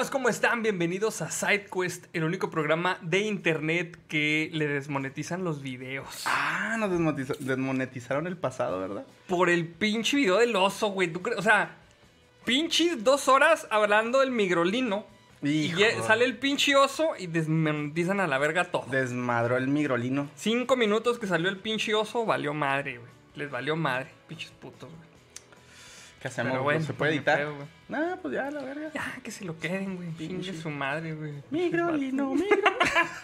chavos? ¿Cómo están? Bienvenidos a SideQuest, el único programa de internet que le desmonetizan los videos. Ah, nos desmonetiza- desmonetizaron el pasado, ¿verdad? Por el pinche video del oso, güey. O sea, pinches dos horas hablando del migrolino. Y Hijo. sale el pinche oso y desmonetizan a la verga todo. Desmadró el migrolino. Cinco minutos que salió el pinche oso, valió madre, güey. Les valió madre, pinches putos, güey. ¿Qué hacemos? Bueno, ¿No ¿Se puede editar? Nah, pues ya, la verga. Ya, que se lo queden, güey. Pinche su madre, güey. Migrolino, migro.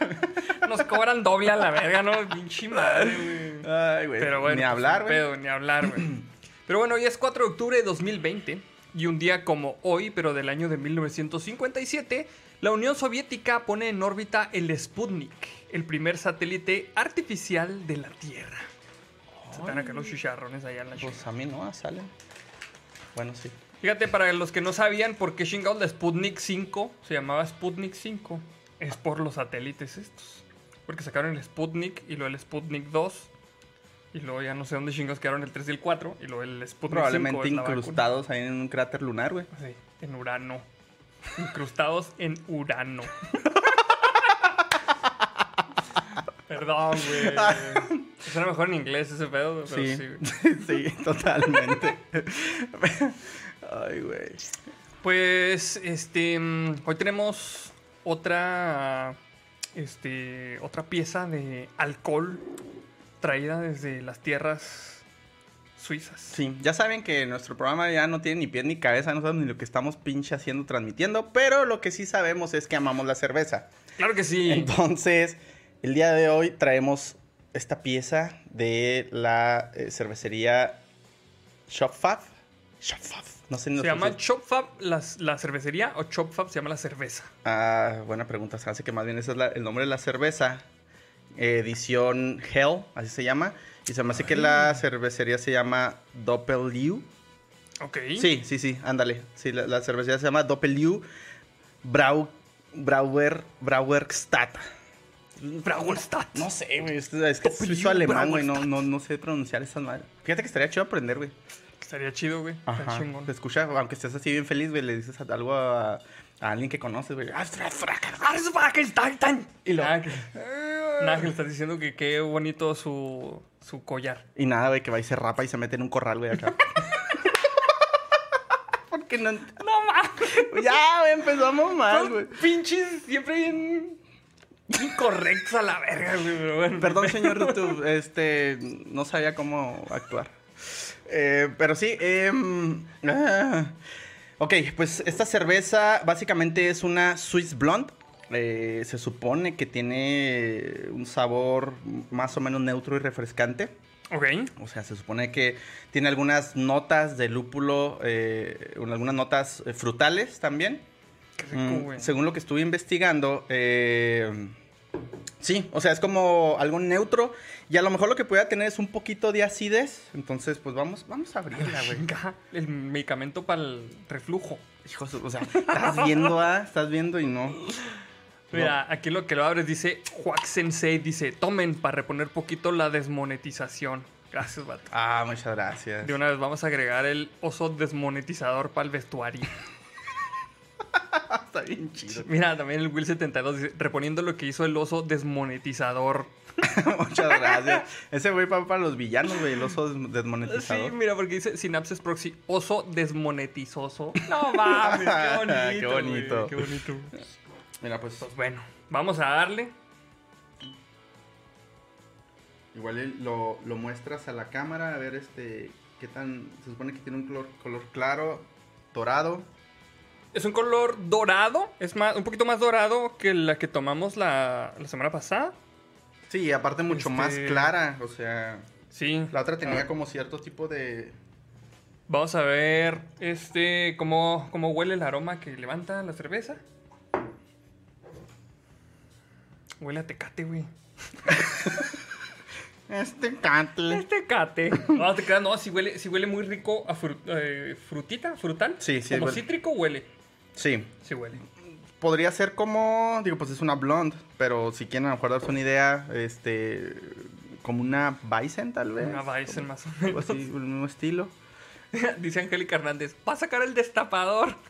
Nos cobran doble a la verga, ¿no? Pinche madre, güey. Ay, güey. Pero bueno, Ni pues, hablar, güey. pedo, Ni hablar, güey. Pero bueno, hoy es 4 de octubre de 2020 y un día como hoy, pero del año de 1957, la Unión Soviética pone en órbita el Sputnik, el primer satélite artificial de la Tierra. Se van acá los chicharrones allá en la Pues chica. a mí no, salen. Bueno, sí. Fíjate, para los que no sabían por qué chingados la Sputnik 5 se llamaba Sputnik 5, es por los satélites estos. Porque sacaron el Sputnik y luego el Sputnik 2. Y luego ya no sé dónde chingados quedaron el 3 y el 4. Y luego el Sputnik 5 Probablemente incrustados ahí en un cráter lunar, güey. Sí, en Urano. Incrustados en Urano. Perdón, güey. Suena mejor en inglés ese pedo, pero sí. Sí, totalmente. Ay, güey. Pues, este, mm, hoy tenemos otra, este, otra pieza de alcohol traída desde las tierras suizas. Sí, ya saben que nuestro programa ya no tiene ni pie ni cabeza, no sabemos ni lo que estamos pinche haciendo, transmitiendo, pero lo que sí sabemos es que amamos la cerveza. Claro que sí. Entonces, el día de hoy traemos esta pieza de la eh, cervecería Shopfab. Shopfab. No sé, no ¿Se llama Chopfab la, la cervecería o Chopfab se llama la cerveza? Ah, buena pregunta. Se hace que más bien ese es la- el nombre de la cerveza. Edición Hell, así se llama. Y se me hace que la cervecería se llama Doppelu. Ok. Sí, sí, sí, ándale. Sí, la, la cervecería se llama Doppelu Brau, Brauer, Brauerstadt. Brauerstadt. No sé, güey. Es, es que suizo alemán, güey. No, no, no sé pronunciar esas madres. Fíjate que estaría chido aprender, güey. Estaría chido, güey. Ajá. Te escucha, aunque estés así bien feliz, güey, le dices algo a, a alguien que conoces, güey. Ah, Y lo... Nada, que, le estás diciendo que qué bonito su, su collar. Y nada, güey, que va y se rapa y se mete en un corral, güey, acá. Porque no. No mames. Ya, güey, empezamos mal, güey. pinches siempre bien incorrectos a la verga, güey. Pero bueno. Perdón, señor YouTube, este, no sabía cómo actuar. Eh, pero sí, ah. ok, pues esta cerveza básicamente es una Swiss Blonde. Eh, se supone que tiene un sabor más o menos neutro y refrescante. Ok. O sea, se supone que tiene algunas notas de lúpulo, eh, algunas notas eh, frutales también. Qué rico, Mm, güey. según lo que estuve investigando, eh, sí, o sea, es como algo neutro y a lo mejor lo que pueda tener es un poquito de acidez. Entonces, pues vamos, vamos a abrirla, güey. Venga, el medicamento para el reflujo. Hijos, o sea, estás viendo, ah, estás viendo y no. Mira, aquí lo que lo abres dice Juac Sensei, dice, tomen para reponer poquito la desmonetización. Gracias, vato. Ah, muchas gracias. De una vez vamos a agregar el oso desmonetizador para el vestuario. Está bien chido. Mira, también el Will 72 dice, reponiendo lo que hizo el oso desmonetizador. muchas gracias. Ese güey va para los villanos, güey, el oso des- Sí, desmonetizador. mira, porque dice Synapses Proxy, oso desmonetizoso. No mames, qué bonito. Qué bonito. güey, Qué bonito. Mira, pues Pues bueno, vamos a darle. Igual lo, lo muestras a la cámara a ver este qué tan se supone que tiene un color, color claro, dorado. Es un color dorado, es más, un poquito más dorado que la que tomamos la, la semana pasada. Sí, aparte mucho Este- más clara, o sea, Sí. la otra tenía Ah, como cierto tipo de Vamos a ver este cómo, cómo huele el aroma que levanta la cerveza. Huele a tecate, güey. este cante. Es tecate. No, te creas, no, si huele, si huele muy rico a fru- eh, frutita, frutal. Sí, sí, Como huele. cítrico huele. Sí, Sí huele. podría ser como, digo, pues es una blonde, pero si quieren a lo mejor darse una idea, este como una Bison tal vez. Una Weizen más o menos. así, el mismo estilo. Dice Angélica Hernández, va a sacar el destapador.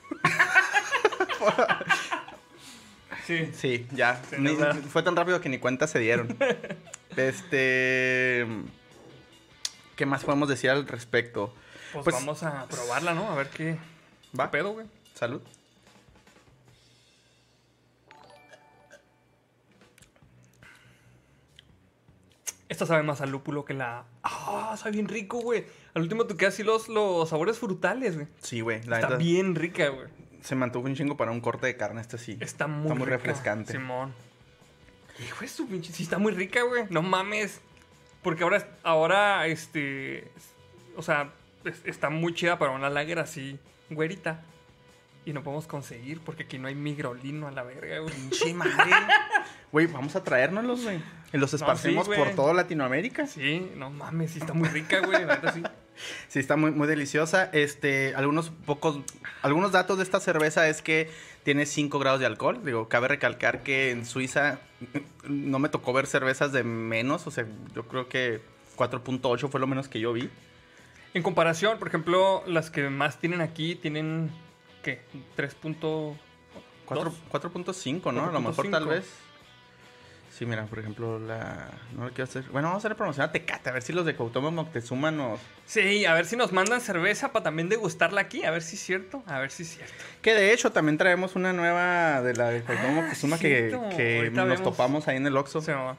Sí. Sí, ya. Sí, Ni- ¿verdad? fue tan rápido que ni cuenta se dieron. este. ¿Qué más podemos decir al respecto? Pues, Pues- vamos a probarla, ¿no? A ver qué, ¿Va? qué pedo, güey. Salud. Esta sabe más a lúpulo que la. Ah, sabe bien rico, güey. Al último tú quedas así los, los sabores frutales, güey. Sí, güey. La Está neta, bien rica, güey. se me antuvo un chingo para un corte de carne. Este sí. Está muy, Está muy rica, refrescante. Simón. Hijo de su pinche. Sí, está muy rica, güey. No mames. Porque ahora, ahora, este. O sea, es- está muy chida para una lager así, güerita. Y no podemos conseguir porque aquí no hay migrolino a la verga, güey. Pinche madre. Güey, vamos a traérnoslos, güey. Y los esparcimos por toda Latinoamérica. Sí, no mames, sí está muy rica, güey. Sí. Sí, está muy, muy deliciosa. Este, algunos pocos, algunos datos de esta cerveza es que tiene 5 grados de alcohol. Digo, cabe recalcar que en Suiza no me tocó ver cervezas de menos. O sea, yo creo que 4.8 fue lo menos que yo vi. En comparación, por ejemplo, las que más tienen aquí tienen. ¿Qué? 3.2. Cuatro- 4.5, ¿no? A lo mejor 4.5. tal vez. Sí, mira, por ejemplo, la... No lo quiero hacer... Bueno, vamos a hacer promoción a Tecate. A ver si los de Cuauhtémoc Moctezuma nos... Sí, a ver si nos mandan cerveza para también degustarla aquí. A ver si es cierto. A ver si es cierto. Que de hecho también traemos una nueva de la de Cuauhtémoc Ah, Moctezuma sí, que, que nos vemos. topamos ahí en el Oxxo. Se va.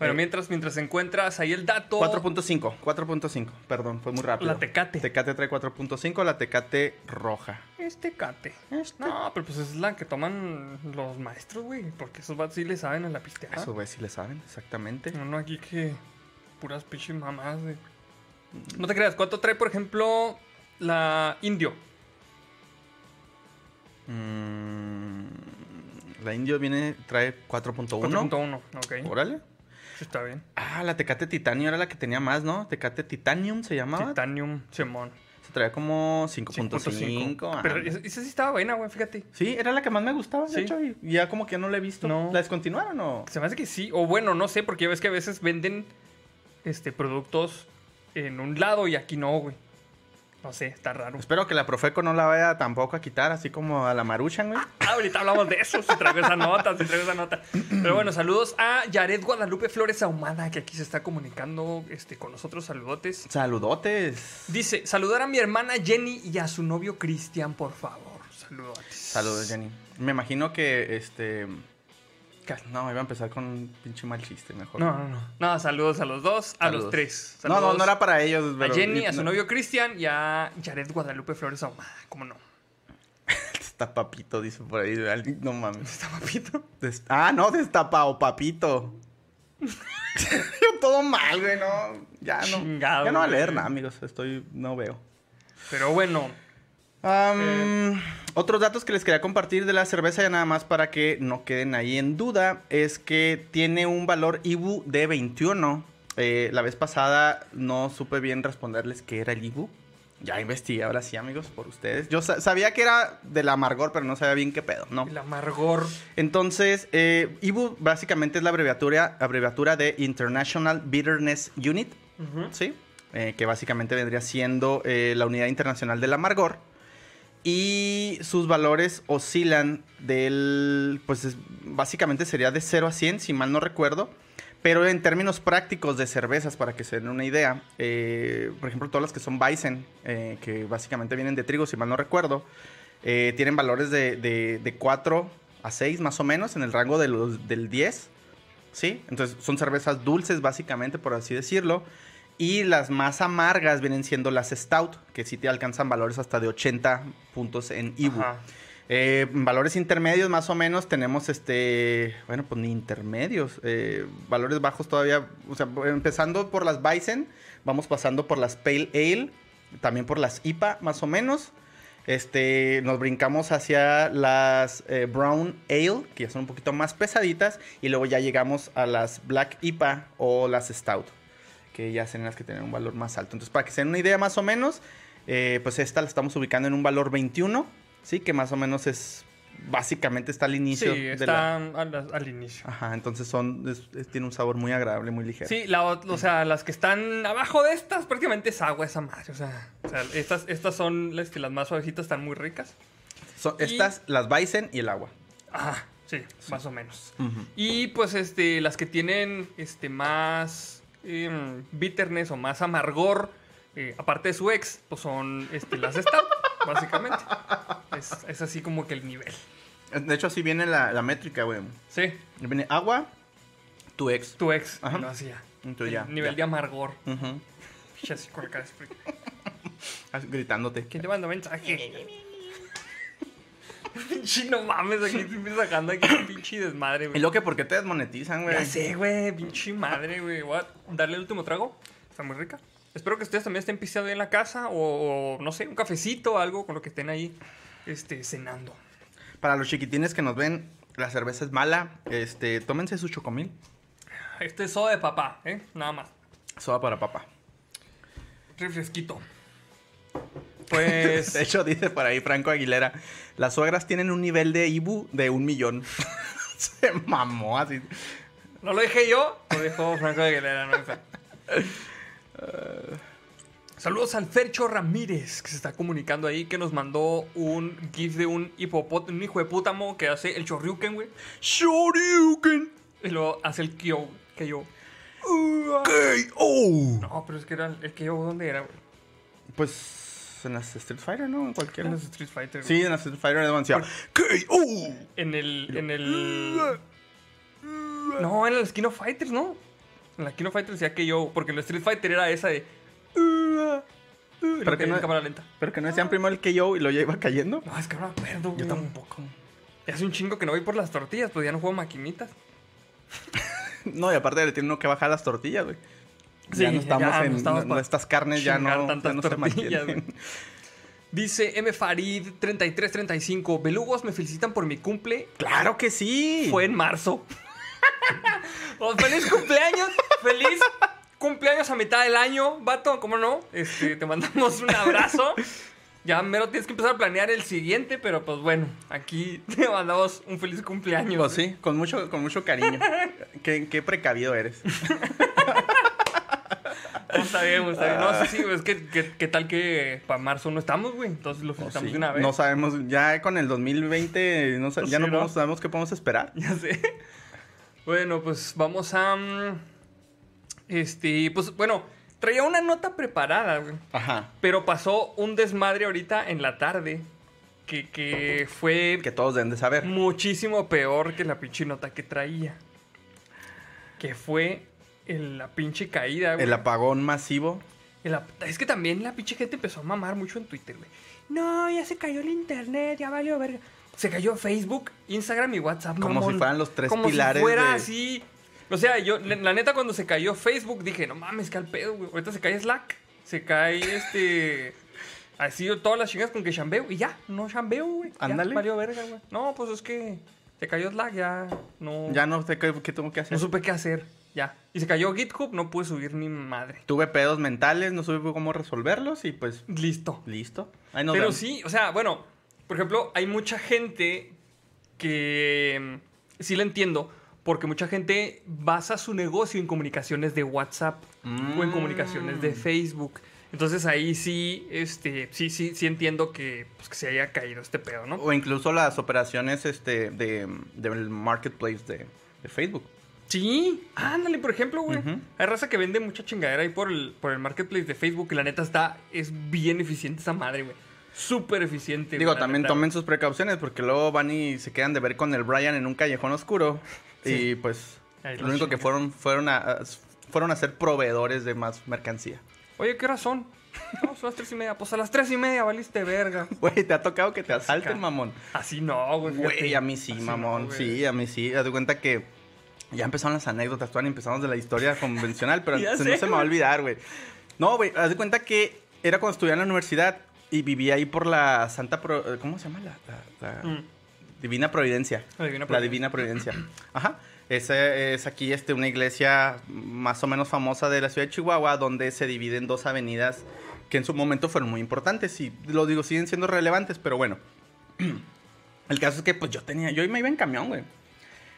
Bueno, Eh. mientras, mientras encuentras ahí el dato. 4.5, 4.5, perdón, fue muy rápido. La Tecate. Tecate trae 4.5, la Tecate roja. Este cate. Este. No, pero pues es la que toman los maestros, güey. Porque esos vatos sí le saben a la pisteada. Eso, güey, si le saben, exactamente. No, no, aquí que puras pinches mamás, güey. No te creas, ¿cuánto trae, por ejemplo, la indio? Mm, la Indio viene, trae 4.1. 4.1, ok. Órale. Está bien. Ah, la Tecate Titanio era la que tenía más, ¿no? Tecate Titanium se llamaba. Titanium, Simón. se traía como 5.5. 5.5. Pero esa, esa sí estaba buena, güey, fíjate. Sí, era la que más me gustaba, de Sí. hecho, y ya como que ya no la he visto. No. ¿La descontinuaron o...? Se me hace que sí. O bueno, no sé, porque ya ves que a veces venden este, productos en un lado y aquí no, güey. No sé, está raro. Espero que la Profeco no la vaya tampoco a quitar, así como a la Maruchan, güey. Ah, ahorita hablamos de eso, si traigo esa nota, si traigo esa nota. Pero bueno, saludos a Yaret Guadalupe Flores Ahumada, que aquí se está comunicando este, con nosotros. Saludotes. Saludotes. Dice, saludar a mi hermana Jenny y a su novio Cristian, por favor. Saludotes. Saludos, Jenny. Me imagino que, este... No, iba a empezar con un pinche mal chiste, mejor. No, no, no. No, saludos a los dos, a Saludos. los tres. No, no, no era para ellos, pero... A Jenny, a su no. novio Cristian y a Yaret Guadalupe Flores Ahumada. ¿Cómo no? Está papito, dice por ahí. No mames. Está papito. Des- Ah, no, destapado, papito. Yo todo mal, güey, no. Ya no. Chingado, ya no va a leer nada, amigos. Estoy. No veo. Pero bueno, Eh. Otros datos que les quería compartir de la cerveza, ya nada más para que no queden ahí en duda, es que tiene un valor IBU de 21. Eh, la vez pasada no supe bien responderles qué era el IBU. Ya investigué ahora sí, amigos, por ustedes. Yo sa- sabía que era del amargor, pero no sabía bien qué pedo, ¿no? el amargor. Entonces, eh, IBU básicamente es la abreviatura, abreviatura de International Bitterness Unit. ¿sí? Eh, que básicamente vendría siendo la unidad internacional del amargor. Y sus valores oscilan del, pues es- básicamente sería de 0 a 100, si mal no recuerdo. Pero en términos prácticos de cervezas, para que se den una idea, eh, por ejemplo, todas las que son Bison, eh, que básicamente vienen de trigo, si mal no recuerdo, eh, tienen valores de, de, de 4 a 6 más o menos, en el rango de los, del 10. ¿Sí? Entonces son cervezas dulces, básicamente, por así decirlo. Y las más amargas vienen siendo las Stout, que sí te alcanzan valores hasta de 80 puntos en IBU. Eh, valores intermedios más o menos tenemos este, bueno, pues ni intermedios, eh, valores bajos todavía, o sea, empezando por las Bison, vamos pasando por las Pale Ale, también por las IPA más o menos. Este, nos brincamos hacia las eh, Brown Ale, que ya son un poquito más pesaditas, y luego ya llegamos a las Black IPA o las Stout, que ya son las que tienen un valor más alto. Entonces, para que se den una idea más o menos, eh, pues esta la estamos ubicando en un valor 21, ¿sí? Que más o menos es, básicamente está al inicio Sí, de está la... al, al inicio. Ajá, entonces son, es- es- tiene un sabor muy agradable, muy ligero. Sí, la o sea, las que están abajo de estas prácticamente es agua esa madre. O sea, o sea, estas, estas son las que las más suavecitas están muy ricas. Son Y- estas, las Bison y el agua. Ajá, Sí, más o menos. Y pues este, las que tienen este, más em, bitterness o más amargor, eh, aparte de su ex, pues son este, las stout, básicamente. Es, es así como que el nivel. De hecho, así viene la, la métrica, güey. Sí, Viene agua, tu ex. tu ex Ajá. lo hacía. Entonces El ya. nivel ya. de amargor. Ujú. Pinche así con la cara de frío. Así, Gritándote. ¿Quién te mandó mensaje? Pinche no mames, aquí estoy sacando aquí un pinche desmadre, Y güey. lo que, ¿por qué te desmonetizan, güey? Ya sé, güey, pinche madre, güey. Voy a darle el último trago. Está muy rica. Espero que ustedes también estén pisteando ahí en la casa o, o, no sé, un cafecito o algo con lo que estén ahí este, cenando. Para los chiquitines que nos ven, la cerveza es mala. Este, tómense su chocomil. Este es soda de papá, ¿eh? Nada más. Soda para papá. Refresquito. Pues. De hecho, dice por ahí Franco Aguilera, las suegras tienen un nivel de Ibu de un millón. Se mamó así. No lo dije yo, lo dijo Franco Aguilera, no. Saludos al Fercho Ramírez, que se está comunicando ahí, que nos mandó un gif de un hipopótamo, un hijo de pútamo que hace el chorriuken, güey. Shoryuken. Y luego hace el Kyo, que yo. K.O. No, pero es que era el- el Kyo, ¿dónde era, güey? Pues en las Street Fighter, ¿no? En cualquiera. En los Street Fighter. Sí, en las Street Fighter demasiado. K.O. En el. En el. No, en el Skin of Fighters, ¿no? En la Skin of Fighters decía que yo. Porque en el Street Fighter era esa de. Pero que no- en cámara lenta. Pero que no decían primero el K.O. y lo ya iba cayendo. No, es que no me acuerdo, Yo tampoco. Hace un chingo que no voy por las tortillas, pues ya no juego maquinitas. No, y aparte le tiene uno que bajar las tortillas, güey. Sí, ya no estamos ya en. estamos no- pa- estas carnes ya no, tantas ya no se mantienen. Dice M. Farid 3335. Belugos me felicitan por mi cumple. ¡Claro que sí! Fue en marzo. Oh, ¡Feliz cumpleaños! ¡Feliz cumpleaños a mitad del año! Vato, ¿cómo no? Este, te mandamos un abrazo. Ya mero tienes que empezar a planear el siguiente, pero pues bueno, aquí te mandamos un feliz cumpleaños. Pues sí, con mucho, con mucho cariño. qué, qué precavido eres. No, está bien, está bien. No, sí, sí, güey, es que, que- ¿qué tal que para marzo no estamos, güey? Entonces lo felicitamos Sí, de una vez. No sabemos, ya con el 2020 no Pues ya sí, no, sabemos qué podemos esperar. Ya sé. Bueno, pues vamos a. mm, Este, pues bueno, traía una nota preparada, güey. Ajá. Pero pasó un desmadre ahorita en la tarde. Que, que fue Que todos deben de saber. muchísimo peor que la pinche nota que traía. Que fue el- la pinche caída, güey. El apagón masivo. El Es que también la pinche gente empezó a mamar mucho en Twitter, güey. No, ya se cayó el internet, ya valió verga. Se cayó Facebook, Instagram y WhatsApp. Como mamón. si fueran los tres Como pilares Si fuera de- así. O sea, yo, la, neta, cuando se cayó Facebook, dije, no mames, que al pedo, güey. Ahorita se cae Slack. Se cae este. Así todas las chingas con que chambeo. Y ya, no chambeo, güey. Ándale. valió verga, güey. No, pues es que se cayó Slack, ya no. Ya no sé qué, qué tengo que hacer. No supe qué hacer. Ya. Y se cayó GitHub, no pude subir ni madre. Tuve pedos mentales, no supe cómo resolverlos y pues Listo. listo. Ahí nos Pero vemos. sí, o sea, bueno, por ejemplo, hay mucha gente que mm, sí la entiendo, porque mucha gente basa su negocio en comunicaciones de WhatsApp o en Mm. comunicaciones de Facebook. Entonces ahí sí, este, sí, sí, sí entiendo que, pues, que se haya caído este pedo, ¿no? O incluso las operaciones este, de, del marketplace de, de Facebook. Sí, ándale, por ejemplo, güey. Hay raza que vende mucha chingadera ahí por el, por el marketplace de Facebook y la neta está, es bien eficiente esa madre, güey. Súper eficiente. Digo, güey, también neta, tomen sus precauciones porque luego van y se quedan de ver con el Brian en un callejón oscuro. Sí. Y pues lo único que fueron fueron a, fueron a ser proveedores de más mercancía. Oye, ¿qué horas son? No, son las tres y media. Pues a las tres y media valiste verga. Güey, ¿te ha tocado que te asalten, mamón? Así no, güey. Güey, a mí sí, Así mamón. no, sí, a mí sí. Haz de cuenta que ya empezaron las anécdotas, ni empezamos de la historia convencional, pero se- sé, no se me va a olvidar, güey. No, güey, haz de cuenta que era cuando estudiaba en la universidad y vivía ahí por la Santa... Pro- ¿Cómo se llama? La, la- la- Mm, Divina Providencia. La Divina La Providencia. Divina Providencia. Ajá. Esa es aquí este, una iglesia más o menos famosa de la ciudad de Chihuahua, donde se dividen dos avenidas que en su momento fueron muy importantes y lo digo, siguen siendo relevantes, pero bueno. El caso es que pues yo tenía, yo me iba en camión, güey.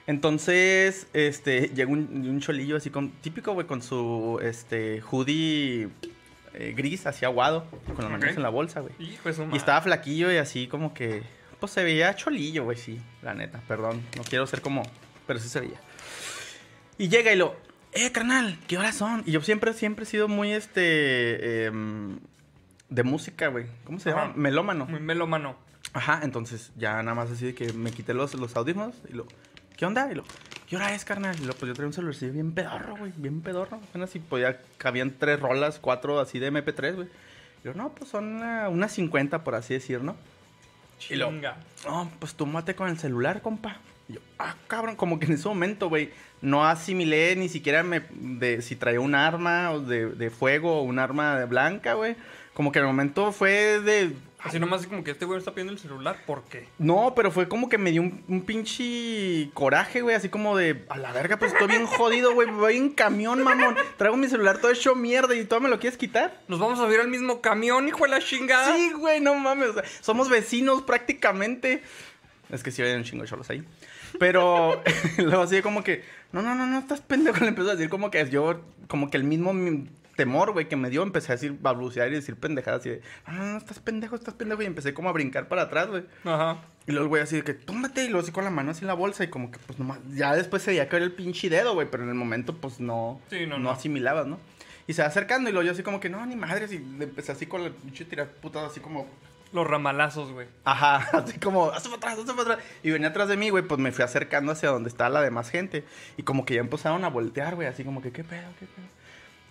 Entonces, este, llegó un, un cholillo así con, típico, güey, con su, este, hoodie eh, gris, así aguado, con las manos en la bolsa, güey. Y estaba flaquillo y así como que Pues se veía cholillo, güey, sí, la neta. Perdón, no quiero ser como. Pero sí se veía. Y llega y lo. Eh, carnal, ¿qué horas son? Y yo siempre, siempre he sido muy este. em, de música, güey. ¿Cómo se llama? Melómano. Muy melómano. Ajá, entonces ya nada más así de que me quité los, los audífonos y lo, ¿qué onda? Y lo, ¿qué hora es, carnal? Y lo, pues yo traía un celular así bien pedorro, güey, bien pedorro. Apenas si podía, cabían tres rolas, cuatro así de MP3, güey. Y yo, no, pues son una- unas 50, por así decir, ¿no? Y lo- Chinga. No, pues tú mate con el celular, compa. Y yo, ah, cabrón, como que en ese momento, güey, no asimilé ni siquiera me, de si traía un arma de, de fuego o un arma de blanca, güey. Como que en el momento fue de, Así nomás como que este güey está pidiendo el celular. ¿Por qué? no, pero fue como que me dio un, un pinche coraje, güey. Así como de, a la verga, pues estoy bien jodido, güey. Voy en camión, mamón. Traigo mi celular todo hecho mierda y todo me lo quieres quitar. Nos vamos a subir al mismo camión, hijo de la chingada. Sí, güey, no mames. o sea, somos vecinos prácticamente. Es que sí hay un chingo de cholos ahí. Pero luego así como que, no, no, no, no, estás pendejo. Le empezó a decir como que yo, como que el mismo mi- temor, güey, que me dio, empecé a decir, balbucear y decir pendejadas así de, no, no, no, estás pendejo, estás pendejo. Y empecé como a brincar para atrás, güey. Ajá. Y luego el güey así de que, túmbate, y luego así con la mano así en la bolsa, y como que, pues nomás, ya después se veía caer el pinche dedo, güey, pero en el momento, pues no, Sí, no, no, no. asimilabas, ¿no? Y se va acercando, y luego yo así como que, no, ni madres, y empecé así con la pinche tira puta, así como, Los ramalazos, güey. ajá, así como, hazte para atrás, hazte para atrás. Y venía atrás de mí, güey, pues me fui acercando hacia donde estaba la demás gente, y como que ya empezaron a voltear, güey, así como que, ¿qué pedo, qué pedo?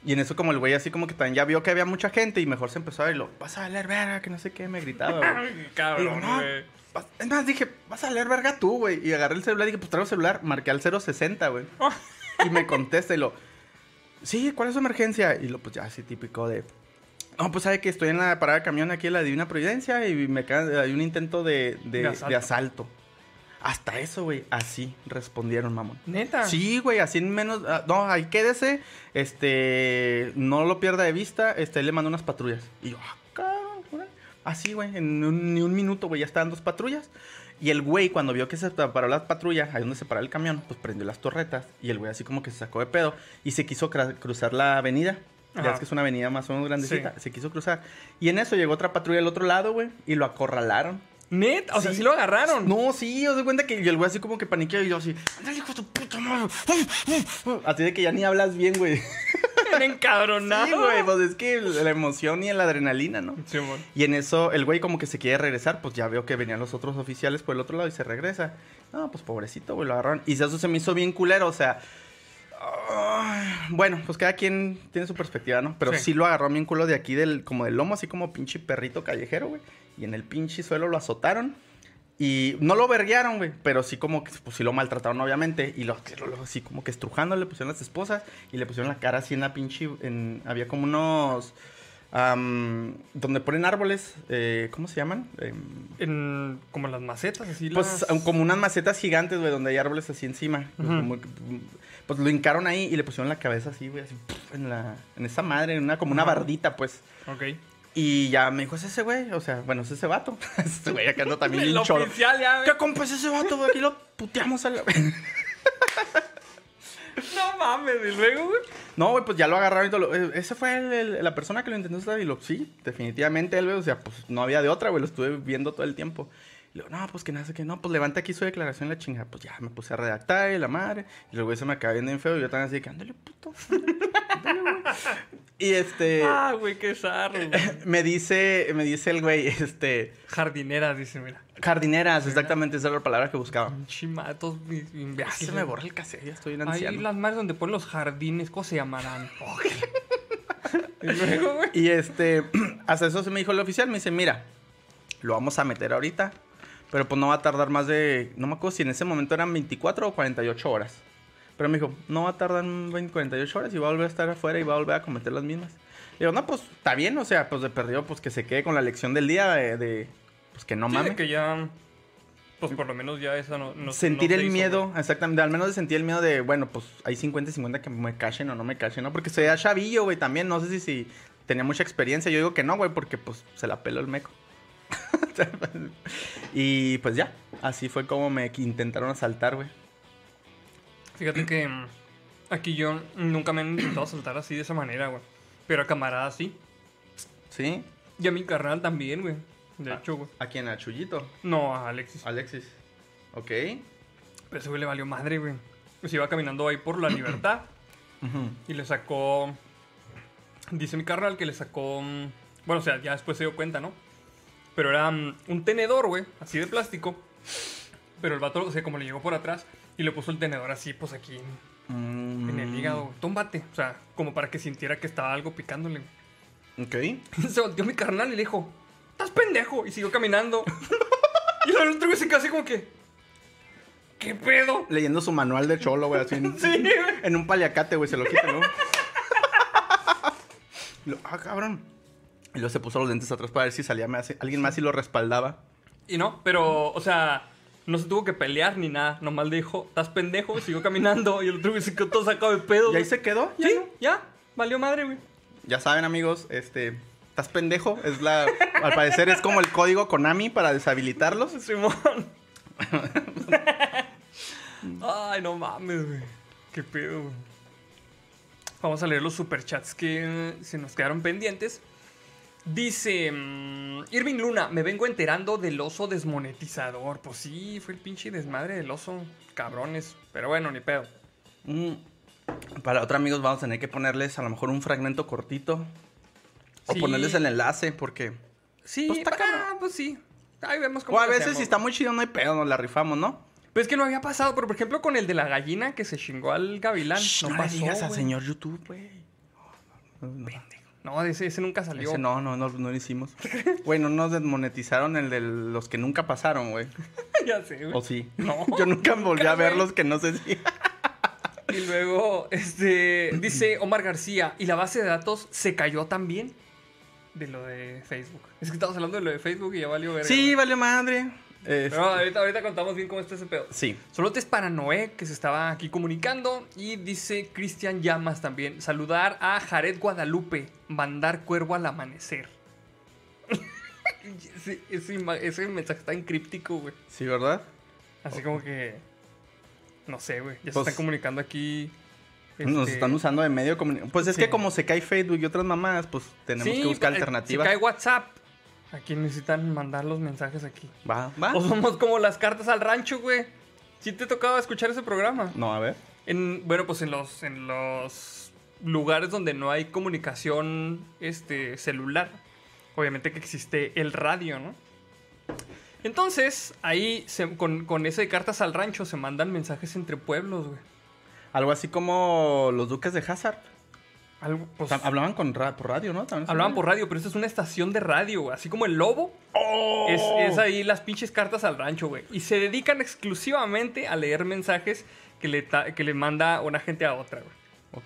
Y en eso como el güey así como que también ya vio que había mucha gente y mejor se empezó a ver y lo, vas a leer verga, que no sé qué, me gritaba, güey. Cabrón, güey. Es más, dije, vas a leer verga tú, güey. Y agarré el celular y dije, pues traigo celular. Marqué al 060, güey. y me contesta y lo, sí, ¿cuál es su emergencia? Y lo, pues ya así típico de, no, pues sabe que estoy en la parada de camión aquí en la Divina Providencia y me hay un intento de, de, De de asalto. Hasta eso, güey, así respondieron, mamón. Neta. Sí, güey, así en menos. ah, no, ahí quédese. Este. No lo pierda de vista. Este, él le mandó unas patrullas. Y yo, ah, cabrón, órale. Así, güey, en un, ni un minuto, güey, ya estaban dos patrullas. Y el güey, cuando vio que se paró la patrulla, ahí donde se paró el camión, pues prendió las torretas. Y el güey, así como que se sacó de pedo. Y se quiso cruzar la avenida. Ya Ajá. ves que es una avenida más o menos grandecita. Sí. Se quiso cruzar. Y en eso llegó otra patrulla al otro lado, güey. Y lo acorralaron. Neta. O sea, Sí. lo agarraron. No, sí, os doy cuenta que el güey así como que paniqueó y yo así, ándale, hijo de tu puta madre. Así de que ya ni hablas bien, güey. Encabronado. Sí, güey, pues es que la emoción y la adrenalina, ¿no? Sí, amor. Y en eso el güey como que se quiere regresar, pues ya veo que venían los otros oficiales por el otro lado y se regresa. No, pues pobrecito, güey, lo agarraron. Y eso se me hizo bien culero, o sea... bueno, pues cada quien tiene su perspectiva, ¿no? Pero Sí. sí, lo agarró bien culo de aquí, del, como del lomo, así como pinche perrito callejero, güey. Y en el pinche suelo lo azotaron. Y no lo verguearon, güey, pero sí como que, pues sí lo maltrataron, obviamente. Y lo, lo- así como que estrujando le pusieron las esposas y le pusieron la cara así en la pinche... En, había como unos... am, donde ponen árboles, eh, ¿cómo se llaman? Em, En, como las macetas, así pues las... como unas macetas gigantes, güey, donde hay árboles así encima. Pues, como pues lo hincaron ahí y le pusieron la cabeza así, güey, así en la en esa madre, en una como una bardita, pues. Ok. Y ya me dijo, es ese güey, o sea, bueno, es ese vato. ese güey acá anda también bien cholo. oficial ya, ¿Qué compa es ese vato, güey? Aquí lo puteamos a la... No mames, y luego, güey. No, güey, pues ya lo agarraron y todo. lo- eh, Ese fue el- el- la persona que lo intentó usar y lo, sí, definitivamente él, güey. O sea, pues no había de otra, güey. Lo estuve viendo todo el tiempo. Y luego, no, pues que nada, que no, pues levanta aquí su declaración la chinga. Pues ya me puse a redactar y la madre. Y luego se me acaba viendo bien feo. Y yo también así que, ándale, puto. ándale, güey". y este, Ah, güey, qué zarro, me dice, me dice el güey, este, Jardineras, dice, mira. jardineras, exactamente, esa era la palabra que buscaba. Chimatos, imbéciles. se me borra el cassette, ya estoy Ahí anciano. las mares donde ponen los jardines, ¿cómo se llamarán? y luego, güey. Y este, hasta eso se me dijo el oficial, me dice, mira, lo vamos a meter ahorita, pero pues no va a tardar más de, no me acuerdo si en ese momento eran 24 o 48 horas. Pero me dijo, no va a tardar 20, 48 horas y va a volver a estar afuera y va a volver a cometer las mismas. Le digo, no, pues está bien, o sea, pues de perdido, pues que se quede con la lección del día de, de, pues que no Sí, mames. que ya... Pues por lo menos ya esa no... no sentir no el hizo, miedo, güey. exactamente, al menos de sentir el miedo de, bueno, pues hay 50 y 50 que me cachen o no me cachen, ¿no? Porque se da chavillo, güey, también, no sé si, si tenía mucha experiencia, yo digo que no, güey, porque pues se la peló el meco. y pues ya, así fue como me intentaron asaltar, güey. Fíjate que mm, aquí yo nunca me han intentado saltar así de esa manera, güey. Pero a camaradas sí. ¿Sí? Y a mi carnal también, güey. De hecho, güey. ¿A quién? ¿A Chuyito? No, a Alexis. Alexis. Ok. Pero ese güey le valió madre, güey. Pues iba caminando ahí por la libertad y le sacó. Dice mi carnal que le sacó. mm, Bueno, o sea, ya después se dio cuenta, ¿no? Pero era mm, un tenedor, güey, así de plástico. Pero el vato, o sea, como le llegó por atrás y le puso el tenedor así, pues aquí en, en el Mm, hígado. Tómbate. O sea, como para que sintiera que estaba algo picándole. Ok. Se volteó mi carnal y le dijo: Estás pendejo. Y siguió caminando. y el otro güey se quedó así como que. ¿Qué pedo? Leyendo su manual de cholo, güey, así en, Sí, en un paliacate, güey, se lo quita, ah, cabrón. Y luego se puso los lentes atrás para ver si salía más, alguien más y lo respaldaba. Y no, pero, o sea, no se tuvo que pelear ni nada. Nomás le dijo, estás pendejo, y siguió caminando. Y el otro güey se quedó todo sacado de pedo. ¿Y ahí se quedó? ¿Ya Sí, no? ya, valió madre, güey. Ya saben, amigos, este... ¿Estás pendejo? Es la... Al parecer es como el código Konami para deshabilitarlos. Simón. Ay, no mames, güey. Qué pedo, güey. Vamos a leer los superchats que se nos quedaron pendientes. Dice mm, Irving Luna, me vengo enterando del oso desmonetizador. Pues sí, fue el pinche desmadre del oso. Cabrones. Pero bueno, ni pedo. Mm. Para otros amigos vamos a tener que ponerles a lo mejor un fragmento cortito. O ponerles el enlace, porque... Sí, Pues está ah, pues sí. Ahí vemos cómo O a veces hacemos, si está muy chido no hay pedo, nos la rifamos, ¿no? Pues es que no había pasado, pero por ejemplo con el de la gallina que se chingó al gavilán. Shh, no, no, le pasó, digas a güey. señor YouTube, güey. No, no, no. Ese, ese nunca salió. Ese no, no, no, no lo hicimos. Güey, no nos desmonetizaron el de los que nunca pasaron, güey. ya sé, güey. ¿O sí? No. Yo nunca volví a ver los que no sé si... Y luego, este, dice Omar García, ¿y la base de datos se cayó también? De lo de Facebook. Es que estamos hablando de lo de Facebook y ya valió ver. Sí, valió madre. Este, Pero ahorita, ahorita contamos bien cómo está ese pedo. Sí. Solo es para Noé, que se estaba aquí comunicando. Y dice Cristian Llamas también. Saludar a Jared Guadalupe. Mandar cuervo al amanecer. ese, ese ima- ese mensaje está en críptico, güey. Sí, ¿verdad? Así como que. No sé, güey. Ya se Pues- están comunicando aquí. Nos este, están usando de medio Pues es Sí. que como se cae Facebook y otras mamás, pues tenemos sí, que buscar eh, alternativas. Se cae WhatsApp. Aquí necesitan mandar los mensajes aquí. Va, va. O somos como las cartas al rancho, güey. ¿Sí te tocaba escuchar ese programa? No, a ver. En, bueno, pues en los, en los lugares donde no hay comunicación este, celular. Obviamente que existe el radio, ¿no? Entonces, ahí se- con, con ese de cartas al rancho se mandan mensajes entre pueblos, güey. Algo así como los duques de Hazard. Algo, pues, hablaban con ra- por radio, ¿no? También hablaban por radio, pero esta es una estación de radio, güey. Así como el lobo, ¡Oh! es, es ahí las pinches cartas al rancho, güey. Y se dedican exclusivamente a leer mensajes que le, que le manda una gente a otra, güey.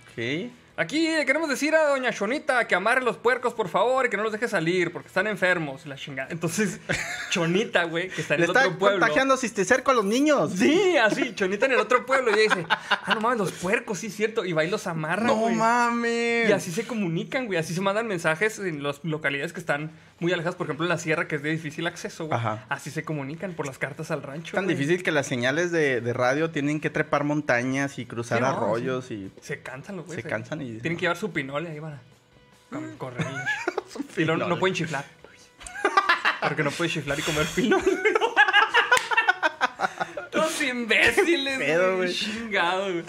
Ok. Aquí le queremos decir a doña Chonita que amarre los puercos, por favor, y que no los deje salir, porque están enfermos, la chingada. Entonces, Chonita, güey, que está en Le el está otro pueblo. contagiando cisticerco a los niños. Sí, así, Chonita en el otro pueblo. Y ella dice, ah, no mames, los puercos, sí es cierto. Y va y los amarra, No güey. mames. Y así se comunican, güey. Así se mandan mensajes en las localidades que están muy alejadas. Por ejemplo, en la sierra, que es de difícil acceso, güey. Ajá. Así se comunican por las cartas al rancho. tan güey. difícil que las señales de, de radio tienen que trepar montañas y cruzar Sí, no, arroyos y Se cansan los güeyes. se eh. cansan y... Tienen que llevar su pinole ahí para con- correr. Su y no, no pueden chiflar. Porque no puedes chiflar y comer pinole. Los imbéciles, Pedo, güey. Chingado, güey.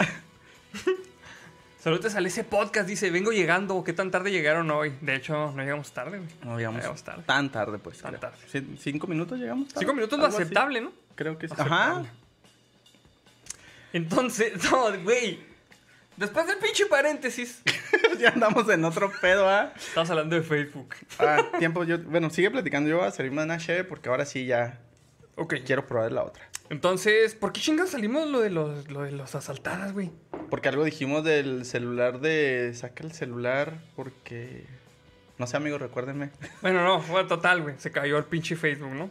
Solo te sale ese podcast, dice, vengo llegando. ¿Qué tan tarde llegaron hoy? De hecho, no llegamos tarde, güey. No llegamos Llegamos tarde. tan tarde, pues. Tan creo. tarde. ¿Cin- ¿Cinco minutos llegamos? tarde? Cinco minutos es lo así. aceptable, ¿no? Creo que sí. Ajá. Entonces, no, güey. Después del pinche paréntesis, ya andamos en otro pedo, ¿ah? estamos hablando de Facebook. Ah, tiempo, yo... Bueno, sigue platicando. Yo voy a servirme una cheve porque ahora sí ya Ok. quiero probar la otra. Entonces, ¿por qué chingados salimos lo de los, lo de los asaltadas, güey? Porque algo dijimos del celular de... Saca el celular porque... No sé, amigos, recuérdenme. Bueno, no, bueno, total, güey. Se cayó el pinche Facebook, ¿no?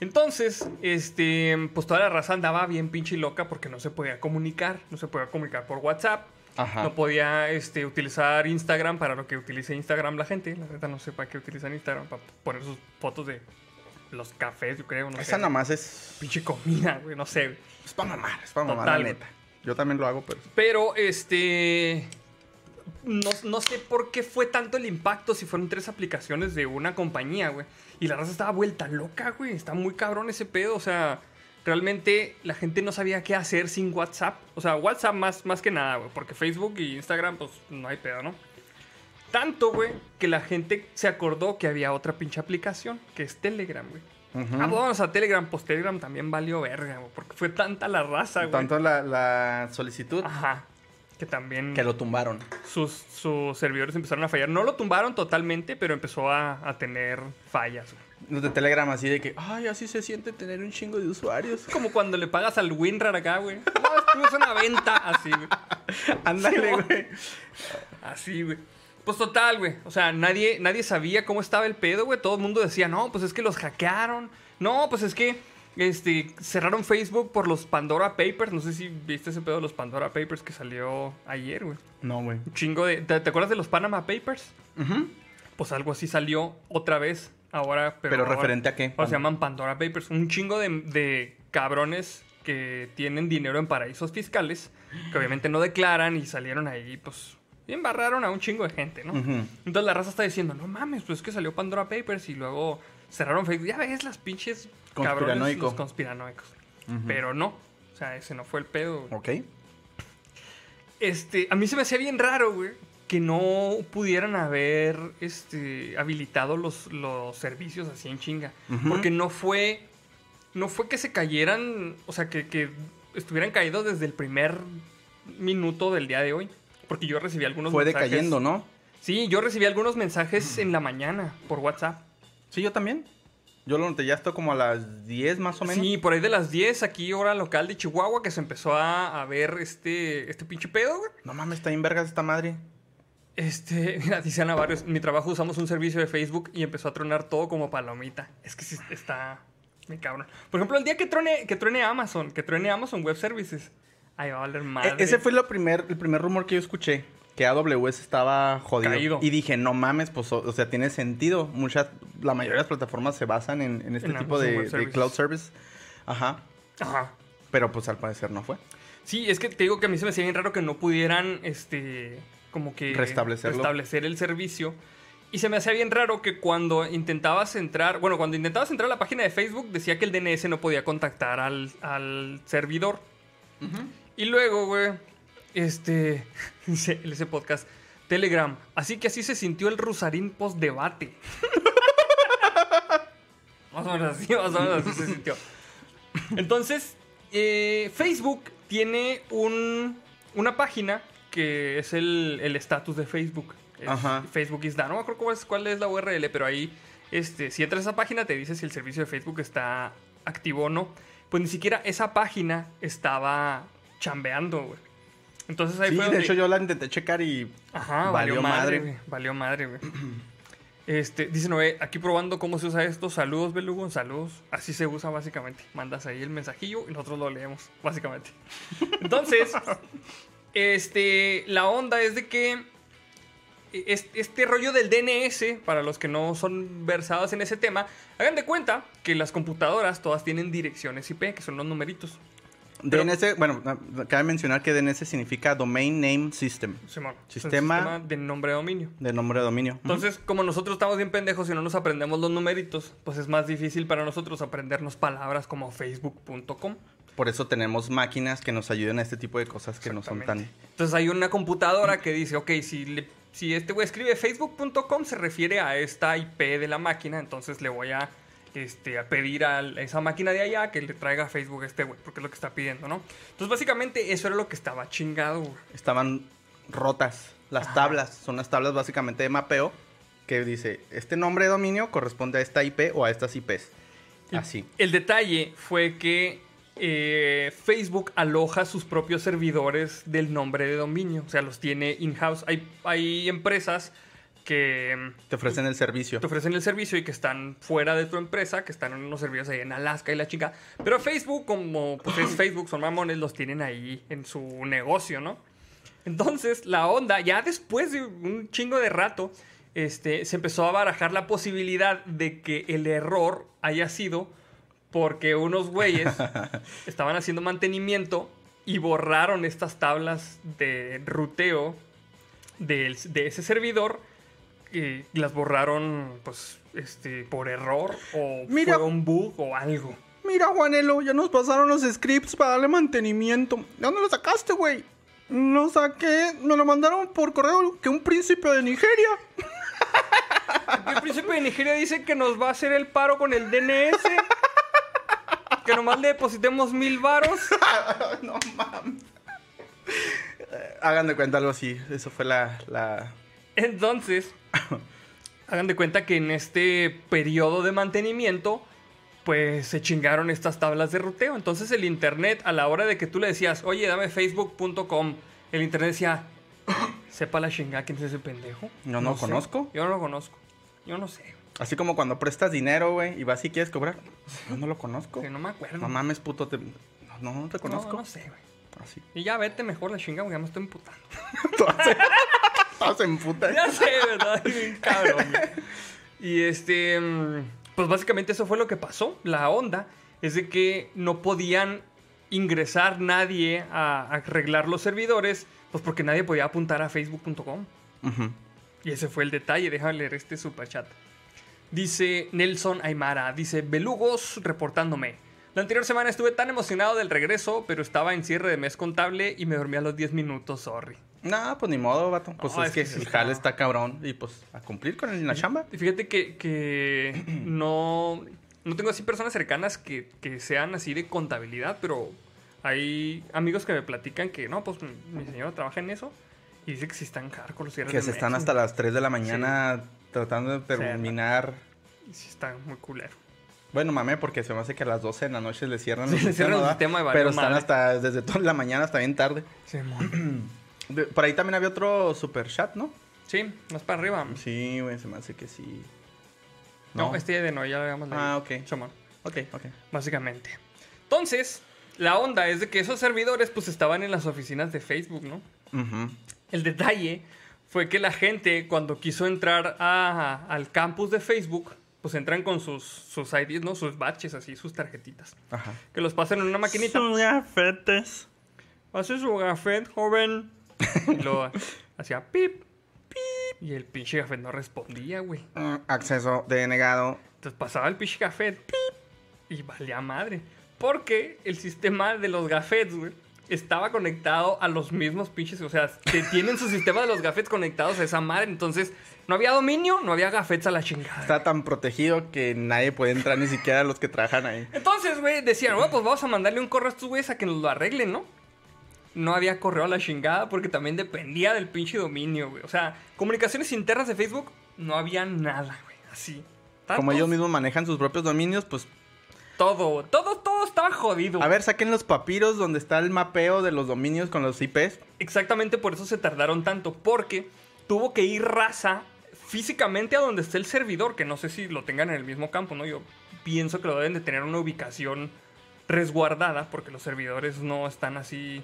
Entonces, este, pues toda la raza andaba bien pinche loca porque no se podía comunicar. No se podía comunicar por WhatsApp. Ajá. No podía este, utilizar Instagram para lo que utilice Instagram la gente. La neta no sé para qué utilizan Instagram. Para poner sus fotos de los cafés, yo creo. No Esa sé. nada más es... Pinche comida, güey. No sé, güey. Es para mamar, es para mamar, la neta. Yo también lo hago, pero... Pero, este. no, no sé por qué fue tanto el impacto si fueron tres aplicaciones de una compañía, güey. Y la raza estaba vuelta loca, güey. Está muy cabrón ese pedo. O sea, realmente la gente no sabía qué hacer sin WhatsApp. O sea, WhatsApp más, más que nada, güey. Porque Facebook y Instagram, pues no hay pedo, ¿no? Tanto, güey, que la gente se acordó que había otra pinche aplicación, que es Telegram, güey. Ujú. Ah, vamos a Telegram. Pues Telegram también valió verga, güey. Porque fue tanta la raza, güey. Tanto la, la solicitud Ajá. Que también que lo tumbaron. sus, sus servidores empezaron a fallar. No lo tumbaron totalmente, pero empezó a, a tener fallas. güey. Los de Telegram así de que, ay, así se siente tener un chingo de usuarios. Como cuando le pagas al WinRAR acá, güey. No, es una venta. Así, güey. Ándale, güey. Así, güey. Pues total, güey. O sea, nadie, nadie sabía cómo estaba el pedo, güey. Todo el mundo decía, no, pues es que los hackearon. No, pues es que este, cerraron Facebook por los Pandora Papers. No sé si viste ese pedo de los Pandora Papers que salió ayer, güey. No, güey. Un chingo de... ¿Te, te acuerdas de los Panama Papers? Pues algo así salió otra vez. Ahora, pero... Pero, ahora- referente a qué? ahora se llaman Pandora Papers. Un chingo de, de cabrones que tienen dinero en paraísos fiscales, que obviamente no declaran y salieron ahí, pues, y embarraron a un chingo de gente, ¿no? Entonces la raza está diciendo, no mames, pues es que salió Pandora Papers y luego cerraron Facebook. Ya ves las pinches cabrones, los conspiranoicos. Pero no, o sea, ese no fue el pedo. güey. Ok. Este, a mí se me hacía bien raro, güey, que no pudieran haber este, habilitado los, los servicios así en chinga. Porque no fue, no fue que se cayeran, o sea, que, que estuvieran caídos desde el primer minuto del día de hoy. Porque yo recibí algunos Fue mensajes. decayendo, ¿no? Sí, yo recibí algunos mensajes en la mañana por WhatsApp. Sí, yo también. Yo lo noté ya esto como a las 10 más o menos. Sí, por ahí de las 10 aquí, hora local de Chihuahua, que se empezó a, a ver este, este pinche pedo, güey. No mames, está en vergas esta madre. Este, mira, dice Ana Barrios, en mi trabajo usamos un servicio de Facebook y empezó a tronar todo como palomita. Es que sí está muy cabrón. Por ejemplo, el día que truene, que truene Amazon, que truene Amazon Web Services, ahí va a valer madre. E- ese fue lo primer, el primer rumor que yo escuché. Que AWS estaba jodido. Caído. Y dije, no mames, pues, o, o sea, tiene sentido. Muchas, la mayoría de las plataformas se basan en, en este En tipo de, cloud service. Ajá. Ajá. Pero pues al parecer no fue. Sí, es que te digo que a mí se me hacía bien raro que no pudieran, este, como que... Restablecerlo. restablecer el servicio. Y se me hacía bien raro que cuando intentabas entrar, bueno, cuando intentabas entrar a la página de Facebook decía que el DNS no podía contactar al, al servidor. Y luego, güey, este, dice ese podcast, Telegram. Así que así se sintió el Rusarín post-debate. más o menos así, más o menos así se sintió. Entonces, eh, Facebook tiene un, una página que es el el estatus de Facebook. Es Ajá. Facebook is down. No me acuerdo cuál es, cuál es la URL, pero ahí, este, si entras a esa página, te dice si el servicio de Facebook está activo o no. Pues ni siquiera esa página estaba chambeando, güey. Entonces ahí Sí, fue de donde- hecho yo la intenté checar y Ajá, valió, valió, madre. madre. Valió madre, güey. Este, dice Noé, aquí probando cómo se usa esto. Saludos, Belugo, saludos. Así se usa básicamente. Mandas ahí el mensajillo y nosotros lo leemos, básicamente. Entonces, este, la onda es de que es- este rollo del DNS, para los que no son versados en ese tema, hagan de cuenta que las computadoras todas tienen direcciones IP, que son los numeritos. Pero- DNS, bueno, cabe mencionar que DNS significa Domain Name System, Simón, Sistema- sistema de nombre de dominio. de nombre de dominio. Entonces, como nosotros estamos bien pendejos y no nos aprendemos los numeritos, pues es más difícil para nosotros aprendernos palabras como facebook.com. Por eso tenemos máquinas que nos ayuden a este tipo de cosas que no son tan... Entonces hay una computadora que dice, ok, si, le- si este güey escribe facebook.com se refiere a esta IP de la máquina, entonces le voy a, este, a pedir a esa máquina de allá que le traiga a Facebook a este güey, porque es lo que está pidiendo, ¿no? Entonces básicamente eso era lo que estaba chingado, güey. Estaban rotas las tablas. Son las tablas básicamente de mapeo que dice, este nombre de dominio corresponde a esta IP o a estas IPs. Así. El detalle fue que eh, Facebook aloja sus propios servidores del nombre de dominio. O sea, los tiene in-house. Hay, hay empresas que Te ofrecen el servicio. te ofrecen el servicio y que están fuera de tu empresa, que están en unos servicios ahí en Alaska y la chica. Pero Facebook, como pues es Facebook, son mamones, los tienen ahí en su negocio, ¿no? Entonces, la onda, ya después de un chingo de rato, este, se empezó a barajar la posibilidad de que el error haya sido porque unos güeyes estaban haciendo mantenimiento y borraron estas tablas de ruteo de, ese servidor eh, las borraron, pues, este, por error o Mira. fue un bug o algo. Mira, Juanelo, ya nos pasaron los scripts para darle mantenimiento. ¿De dónde lo sacaste, güey? Lo saqué, me lo mandaron por correo que un príncipe de Nigeria. El príncipe de Nigeria dice que nos va a hacer el paro con el DNS. Que nomás le depositemos mil varos. no mames. Hagan de cuenta algo así. Eso fue la. la... Entonces, hagan de cuenta que en este periodo de mantenimiento, pues se chingaron estas tablas de ruteo. Entonces el internet, a la hora de que tú le decías, oye, dame facebook.com, el internet decía, sepa la chingada quién es ese pendejo. No, no sé. conozco. Yo no lo conozco. Yo no sé. Así como cuando prestas dinero, güey, y vas y quieres cobrar. Yo no lo conozco. Que no me acuerdo. No mames, puto. Te... No, no, no te conozco. No, no sé, güey. Así. Y ya vete mejor la chingada porque ya me estoy emputando. Entonces, todos en puta. Ya sé, ¿verdad? Cabrón. Y este, mm, pues básicamente eso fue lo que pasó. La onda es de que no podían ingresar nadie a arreglar los servidores, pues porque nadie podía apuntar a facebook.com. Y ese fue el detalle. Déjame leer este superchat. Dice Nelson Aymara, dice Belugos reportándome. La anterior semana estuve tan emocionado del regreso, pero estaba en cierre de mes contable y me dormí a los 10 minutos, sorry. No, pues ni modo, vato. Pues No, es, es que que sí el jale está cabrón. Y pues a cumplir con el- la chamba. Y fíjate que, que no, no tengo así personas cercanas que, que sean así de contabilidad, pero hay amigos que me platican que no, pues mi, señora trabaja en eso y dice que sí están hardcore los cierres Que de se mes, están hasta las 3 de la mañana tratando de terminar. y Sí, está muy culero. Bueno, mame, porque se me hace que a las 12 de la noche le cierran Sí, el le cierran el ¿verdad? sistema valió Pero están madre. hasta desde toda la mañana hasta bien tarde. Sí. De- por ahí también había otro super chat, ¿no? Sí, más para arriba. Sí, güey, se me hace que sí. No, este de no, ya lo habíamos leído. Ah, ok. Simón, Ok, ok. básicamente. Entonces, la onda es de que esos servidores pues estaban en las oficinas de Facebook, ¿no? Ujú. El detalle fue que la gente cuando quiso entrar a- al campus de Facebook, pues entran con sus, sus IDs, ¿no? Sus batches así, sus tarjetitas. Ajá. Que los pasan en una maquinita. gafetes. Hace su gafet, joven. Y luego hacía pip, pip. Y el pinche gafet no respondía, güey. Mm, Acceso denegado. Entonces pasaba el pinche gafet, pip. Y valía madre. Porque el sistema de los gafets, güey, estaba conectado a los mismos pinches. O sea, que tienen su sistema de los gafets conectados a esa madre. Entonces, no había dominio, no había gafets a la chingada. Está tan protegido que nadie puede entrar, ni siquiera los que trabajan ahí. Entonces, güey, decían, bueno, pues vamos a mandarle un correo a estos güeyes a que nos lo arreglen, ¿no? No había correo a la chingada porque también dependía del pinche dominio, güey. O sea, comunicaciones internas de Facebook, no había nada, güey. Así. Como ellos mismos manejan sus propios dominios, pues Todo, todo, todo estaba jodido. a ver, saquen los papiros donde está el mapeo de los dominios con los IPs. Exactamente por eso se tardaron tanto, porque tuvo que ir raza físicamente a donde está el servidor, que no sé si lo tengan en el mismo campo, ¿no? Yo pienso que lo deben de tener una ubicación resguardada, porque los servidores no están así,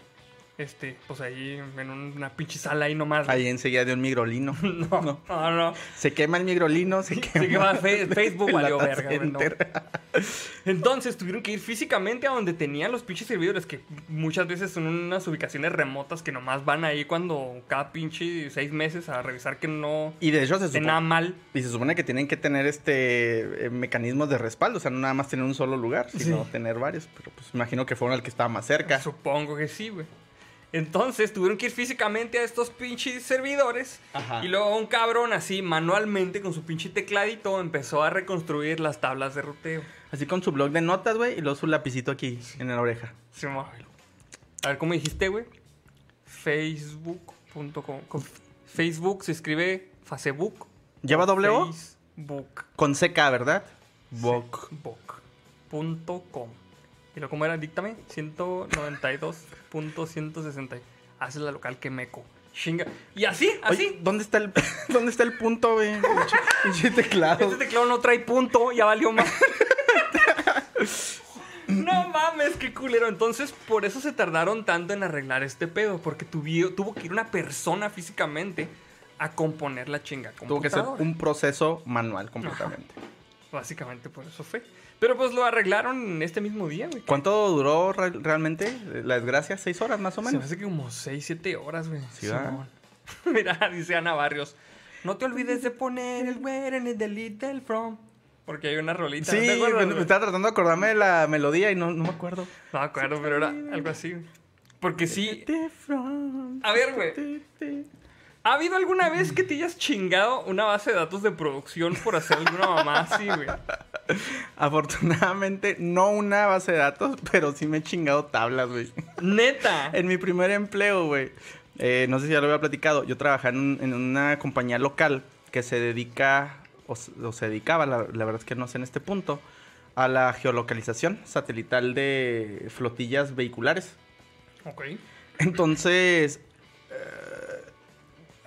este, pues ahí en una pinche sala ahí nomás. Ahí enseguida de un migrolino. No, no, no. Se quema el migrolino, se quema. Se quema Fe- Facebook, valió verga, güey, no. Entonces tuvieron que ir físicamente a donde tenían los pinches servidores, que muchas veces son unas ubicaciones remotas que nomás van ahí cuando cada pinche seis meses a revisar que no Y de hecho se esté nada supone, mal. y se supone que tienen que tener este eh, mecanismos de respaldo, o sea, no nada más tener un solo lugar, sino Sí. tener varios. Pero pues imagino que fueron el que estaba más cerca. Supongo que sí, güey. Entonces tuvieron que ir físicamente a estos pinches servidores. Ajá. Y luego un cabrón así, manualmente, con su pinche tecladito, empezó a reconstruir las tablas de ruteo. Así con su blog de notas, güey, y luego su lapicito aquí en la oreja. Sí, mo- A ver, ¿cómo dijiste, güey? Facebook.com. Facebook se escribe Facebook. ¿Lleva doble O? Facebook. Con CK, ¿verdad? Boc. ¿Y lo cómo era? Díctame. 192.160. Hace la local que meco. Chinga. Y así, así. Oye, ¿dónde está el, ¿dónde está el punto, güey? Pinche- teclado. Este teclado no trae punto, ya valió más. no mames, qué culero. Entonces, por eso se tardaron tanto en arreglar este pedo. Porque tuvi- tuvo que ir una persona físicamente a componer la chinga Tuvo que ser un proceso manual completamente. Básicamente por eso fue. Pero pues lo arreglaron en este mismo día, güey. ¿Cuánto duró re- realmente la desgracia? ¿Seis horas más o Se me menos? hace que como 6, 7 horas, güey. Sí. Mira, dice Ana Barrios. No te olvides de poner el where and the little from. Porque hay una rolita. ¿no Sí, acuerdas, me, estaba tratando de acordarme de la melodía y no, no me acuerdo. No me acuerdo, pero era algo así. Porque sí. A ver, güey. ¿Ha habido alguna vez que te hayas chingado una base de datos de producción por hacer alguna mamá así, güey? Afortunadamente, no una base de datos, pero sí me he chingado tablas, güey. Neta. En mi primer empleo, güey. eh, no sé si ya lo había platicado. Yo trabajaba en, un- en una compañía local que se dedica, o se dedicaba, la, la verdad es que no sé en este punto, a la geolocalización satelital de flotillas vehiculares. Ok. Entonces, eh,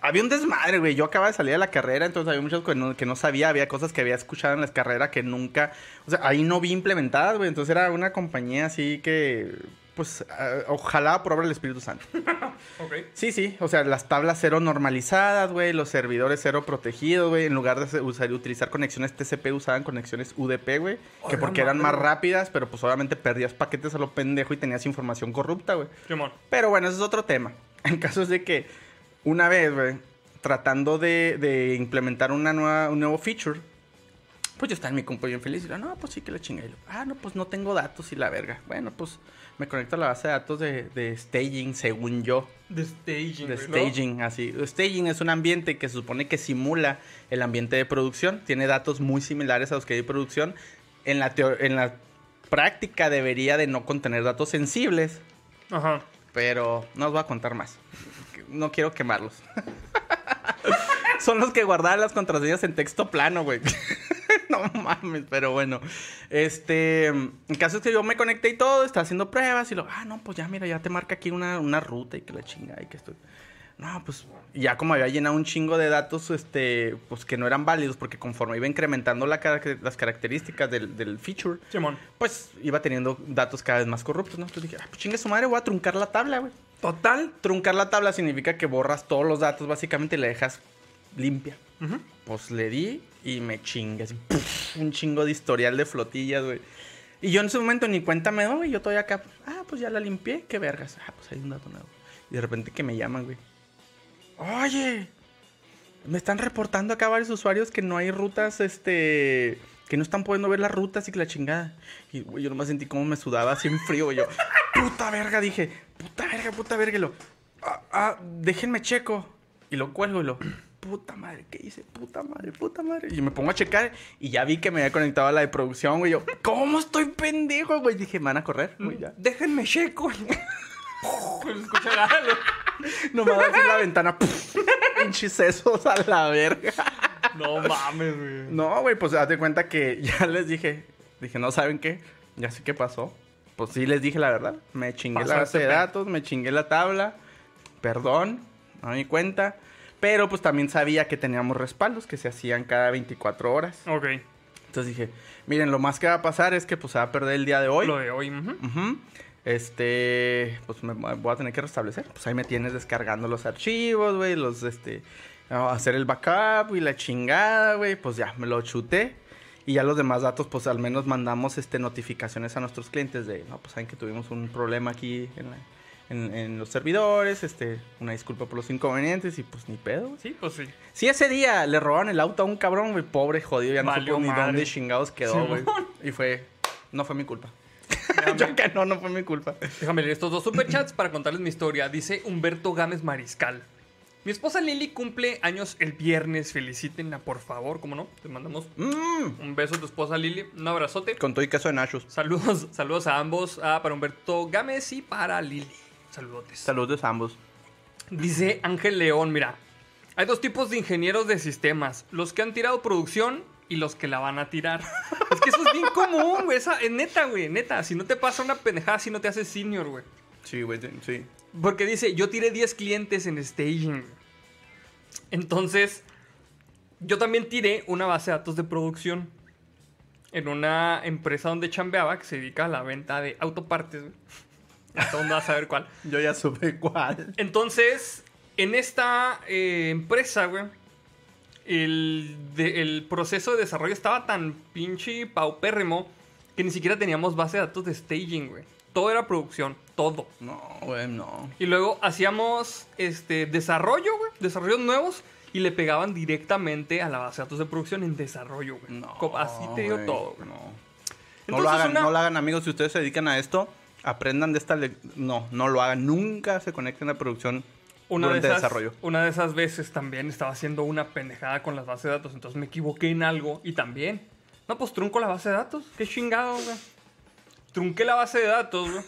había un desmadre, güey. Yo acababa de salir de la carrera, entonces había muchas cosas que no, que no sabía, había cosas que había escuchado en la carrera que nunca, o sea, ahí no vi implementadas, güey. Entonces era una compañía así que, pues, ojalá por obra del Espíritu Santo. Ok. Sí, sí, o sea, las tablas cero normalizadas, güey, los servidores cero protegidos, güey, en lugar de usar, utilizar conexiones TCP usaban conexiones UDP, güey, que porque eran más rápidas, pero pues obviamente perdías paquetes a lo pendejo y tenías información corrupta, güey. Pero bueno, ese es otro tema. El caso es de que una vez, güey, tratando de, de implementar una nueva, un nuevo feature, pues yo estaba en mi compu bien feliz. Y yo, no, pues sí que la yo, ah, no, pues no tengo datos y la verga. Bueno, pues me conecto a la base de datos de, de staging, según yo. De staging, De staging, así. Staging es un ambiente que se supone que simula el ambiente de producción. Tiene datos muy similares a los que hay de producción. En la, en la práctica debería de no contener datos sensibles, Ajá. pero no os voy a contar más. No quiero quemarlos. Son los que guardaban las contraseñas en texto plano, güey. no mames, pero bueno. Este, el caso es que yo me conecté y todo, estaba haciendo pruebas y lo, ah, no, pues ya mira, ya te marca aquí una, una ruta y que la chinga y que estoy. No, pues ya como había llenado un chingo de datos, este, pues que no eran válidos porque conforme iba incrementando la las características del, del feature, Simón. pues iba teniendo datos cada vez más corruptos, ¿no? Entonces dije, ah, pues chingue su madre, voy a truncar la tabla, güey. Total. Truncar la tabla significa que borras todos los datos básicamente y la dejas limpia. Pues le di y me chingue. así, ¡puf! un chingo de historial de flotillas, güey. Y yo en ese momento ni cuenta me doy, güey. Yo todavía acá, ah, pues ya la limpié, qué vergas. Ah, pues hay un dato nuevo. Y de repente que me llaman, güey. Oye, me están reportando acá varios usuarios que no hay rutas, este. Que no están pudiendo ver las rutas y que la chingada. Y, güey, yo nomás sentí como me sudaba así en frío, güey. Yo, puta verga, dije. Puta verga, puta verga. Y lo, ah, ah, déjenme checo. Y lo cuelgo y lo, puta madre, ¿qué hice? Puta madre, puta madre. Y me pongo a checar y ya vi que me había conectado a la de producción, güey. Yo, ¿cómo estoy pendejo, güey? Dije, ¿me van a correr, güey, ya. Déjenme checo. Pues escucha. No me va a decir la ventana, pinches sesos a la verga. No mames, güey. No, güey, pues de cuenta que ya les dije. Dije, no, ¿saben qué? Ya sé qué pasó. Pues sí les dije la verdad. Me chingué la Pasaste base de datos, me chingué la tabla. Perdón, no me di cuenta. Pero pues también sabía que teníamos respaldos que se hacían cada 24 horas. Ok. Entonces dije, miren, lo más que va a pasar es que pues se va a perder el día de hoy. Lo de hoy. Ujú. Este, pues me voy a tener que restablecer. Pues ahí me tienes descargando los archivos, güey, los, este, a hacer el backup y la chingada, güey. Pues ya, me lo chuté. Y ya los demás datos, pues al menos mandamos, este, notificaciones a nuestros clientes de, no, pues saben que tuvimos un problema aquí en, la- en- en los servidores, este, una disculpa por los inconvenientes y pues ni pedo. Sí, pues sí. Si ese día le robaron el auto a un cabrón, güey, pobre, jodido, ya no Valió supo ni madre. dónde chingados quedó, güey. Y fue, no fue mi culpa. Yo que no, no fue mi culpa. Déjame leer estos dos superchats para contarles mi historia. Dice Humberto Gámez Mariscal. Mi esposa Lili cumple años el viernes. Felicítenla, por favor. ¿Cómo no? Te mandamos Mm, un beso a tu esposa Lili. Un abrazote. con todo y queso de nachos. Saludos, saludos a ambos. ah, para Humberto Gámez y para Lili. Saludotes. Saludos a ambos. Dice Ángel León, mira. Hay dos tipos de ingenieros de sistemas. Los que han tirado producción y los que la van a tirar. es que eso es bien común, güey. Esa- Es neta, güey. Neta. Si no te pasa una pendejada, si no te haces senior, güey. Sí, güey, sí. Porque dice, yo tiré 10 clientes en staging. Entonces, yo también tiré una base de datos de producción en una empresa donde chambeaba que se dedica a la venta de autopartes. güey. Ya todo el mundo va a saber cuál. Yo ya supe cuál. Entonces, en esta eh, empresa, güey, el, de- el proceso de desarrollo estaba tan pinche paupérrimo que ni siquiera teníamos base de datos de staging, güey. todo era producción, todo. No, güey, no. Y luego hacíamos este desarrollo, güey, desarrollos nuevos y le pegaban directamente a la base de datos de producción en desarrollo, güey. No. Así te digo todo, güey. No. no lo hagan, una- no lo hagan, amigos. Si ustedes se dedican a esto, aprendan de esta. le- No, no lo hagan. Nunca se conecten a producción Una de, esas, desarrollo. una de esas veces también estaba haciendo una pendejada con las bases de datos, entonces me equivoqué en algo y también. No, pues trunco la base de datos. Qué chingado, güey. Trunqué la base de datos, güey.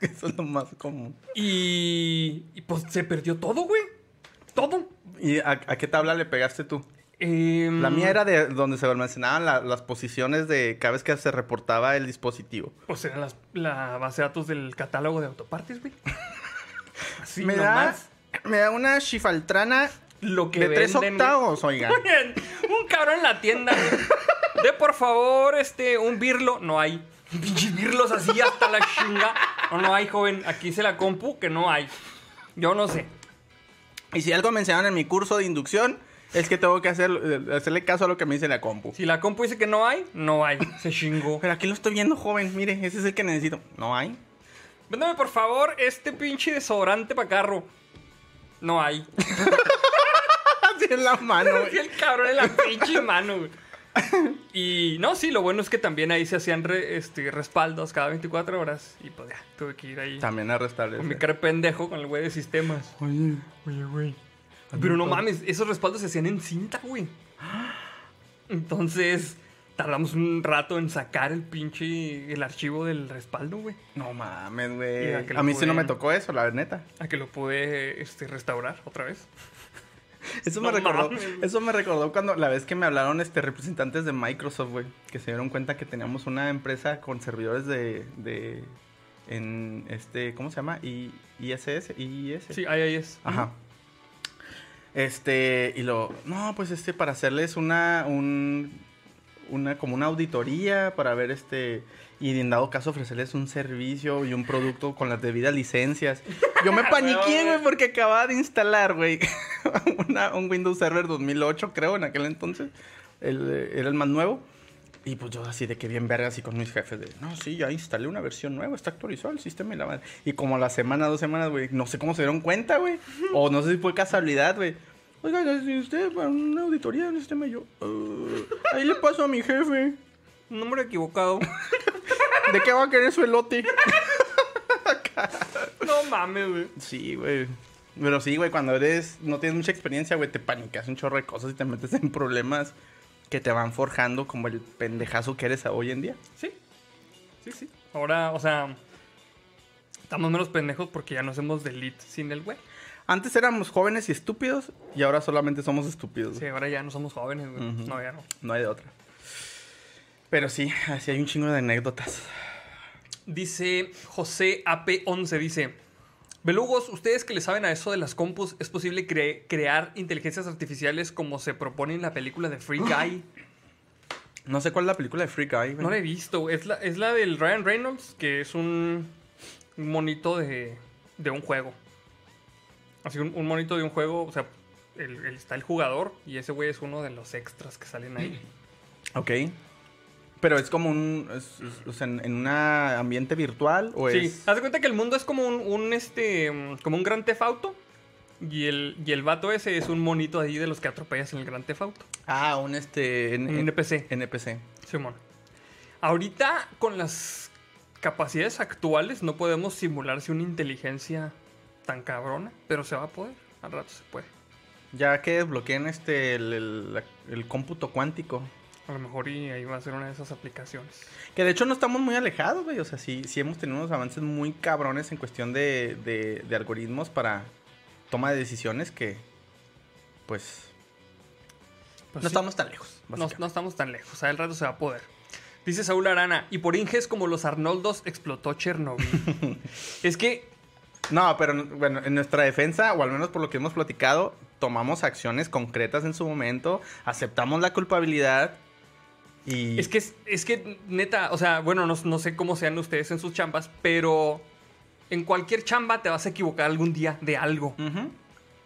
Que eso es lo más común. Y, y pues se perdió todo, güey. Todo. ¿Y a, a qué tabla le pegaste tú? Em, La mía era de donde se almacenaban la- las posiciones de cada vez que se reportaba el dispositivo. Pues era las- la base de datos del catálogo de autopartes, güey. Así me, da, me da una chifaltrana Lo que de tres venden, güey. octavos, oiga. Un cabrón en la tienda. De por favor, este, un birlo. No hay. Pinches birlos así hasta la chinga. No, no hay, joven. Aquí se la compu que no hay. Yo no sé. Y si algo me enseñaron en mi curso de inducción, es que tengo que hacer, hacerle caso a lo que me dice la compu. Si la compu dice que no hay, no hay. Se chingó. Pero aquí lo estoy viendo, joven. Mire, ese es el que necesito. No hay. Véndame por favor este pinche desodorante para carro. No hay. Así en la mano. El cabrón en la pinche mano, güey. Y no, sí, lo bueno es que también ahí se hacían re- este, respaldos cada 24 horas. Y pues ya, tuve que ir ahí También a con mi restablecer. cara de pendejo con el güey de sistemas. Oye, Oye, güey. Pero no mames, esos respaldos se hacían en cinta, güey. Entonces, tardamos un rato en sacar el pinche. el archivo del respaldo, güey. no mames, güey. A lo mí sí no me tocó eso, la neta. A que lo pude este, restaurar otra vez. Eso No me recordó, mames. eso me recordó cuando la vez que me hablaron este representantes de Microsoft, güey, que se dieron cuenta que teníamos una empresa con servidores de, de en este, ¿cómo se llama? I, ISS, IIS. Sí, es. Ajá. Este, y lo, no, pues este, para hacerles una, un, una, como una auditoría, para ver este, y en dado caso ofrecerles un servicio y un producto con las debidas licencias. Yo me paniqué, güey, porque acababa de instalar, güey, un Windows Server 2008, creo, en aquel entonces. El, eh, era el más nuevo. Y pues yo así de que bien verga así con mis jefes de, no, sí, ya instalé una versión nueva, está actualizado el sistema y la madre. Y como la semana, dos semanas, güey, no sé cómo se dieron cuenta, güey. O no sé si fue casualidad, güey. Oiga, si usted para una auditoría del sistema yo, "Uh, ahí le paso a mi jefe. Número equivocado. ¿De qué va a querer su elote? no mames, güey. Sí, güey. Pero sí, güey, cuando eres, no tienes mucha experiencia, güey, te panicas un chorro de cosas y te metes en problemas que te van forjando como el pendejazo que eres hoy en día. Sí. Sí, sí. Ahora, o sea. Estamos menos pendejos porque ya nos hemos delete sin el güey. Antes éramos jóvenes y estúpidos y ahora solamente somos estúpidos. Sí, ahora ya no somos jóvenes, güey. No, ya no. No hay de otra. Pero sí, así hay un chingo de anécdotas. Dice José AP11, dice... Belugos, ustedes que le saben a eso de las compus, ¿es posible cre- crear inteligencias artificiales como se propone en la película de Free Guy? No sé cuál es la película de Free Guy. No la he visto. Es la, es la del Ryan Reynolds, que es un, un monito de, de un juego. Así, un, un monito de un juego. O sea, el- el- está el jugador y ese güey es uno de los extras que salen ahí. Ok. Pero es como un. es- es- o sea, en, en un ambiente virtual o Sí, es. haz de cuenta que el mundo es como un, un, este, como un gran tefauto. Y el, y el vato ese es un monito ahí de los que atropellas en el gran tefauto. Ah, un este. Un NPC. NPC. Simón. Ahorita, con las capacidades actuales, no podemos simularse una inteligencia tan cabrona, pero se va a poder. Al rato se puede. Ya que desbloqueen este. El, el cómputo cuántico. A lo mejor y ahí va a ser una de esas aplicaciones. Que de hecho no estamos muy alejados, güey. O sea, sí, sí hemos tenido unos avances muy cabrones en cuestión de, de, de algoritmos para toma de decisiones que. Pues. Pues no sí, estamos tan lejos. no, no estamos tan lejos. Al rato se va a poder. Dice Saúl Arana, y por Inges como los Arnoldos explotó Chernobyl. es que No, pero bueno, en nuestra defensa, o al menos por lo que hemos platicado, tomamos acciones concretas en su momento, aceptamos la culpabilidad y... Es que, es, es que, neta, o sea, bueno, no, no sé cómo sean ustedes en sus chambas, pero en cualquier chamba te vas a equivocar algún día de algo. Ujú.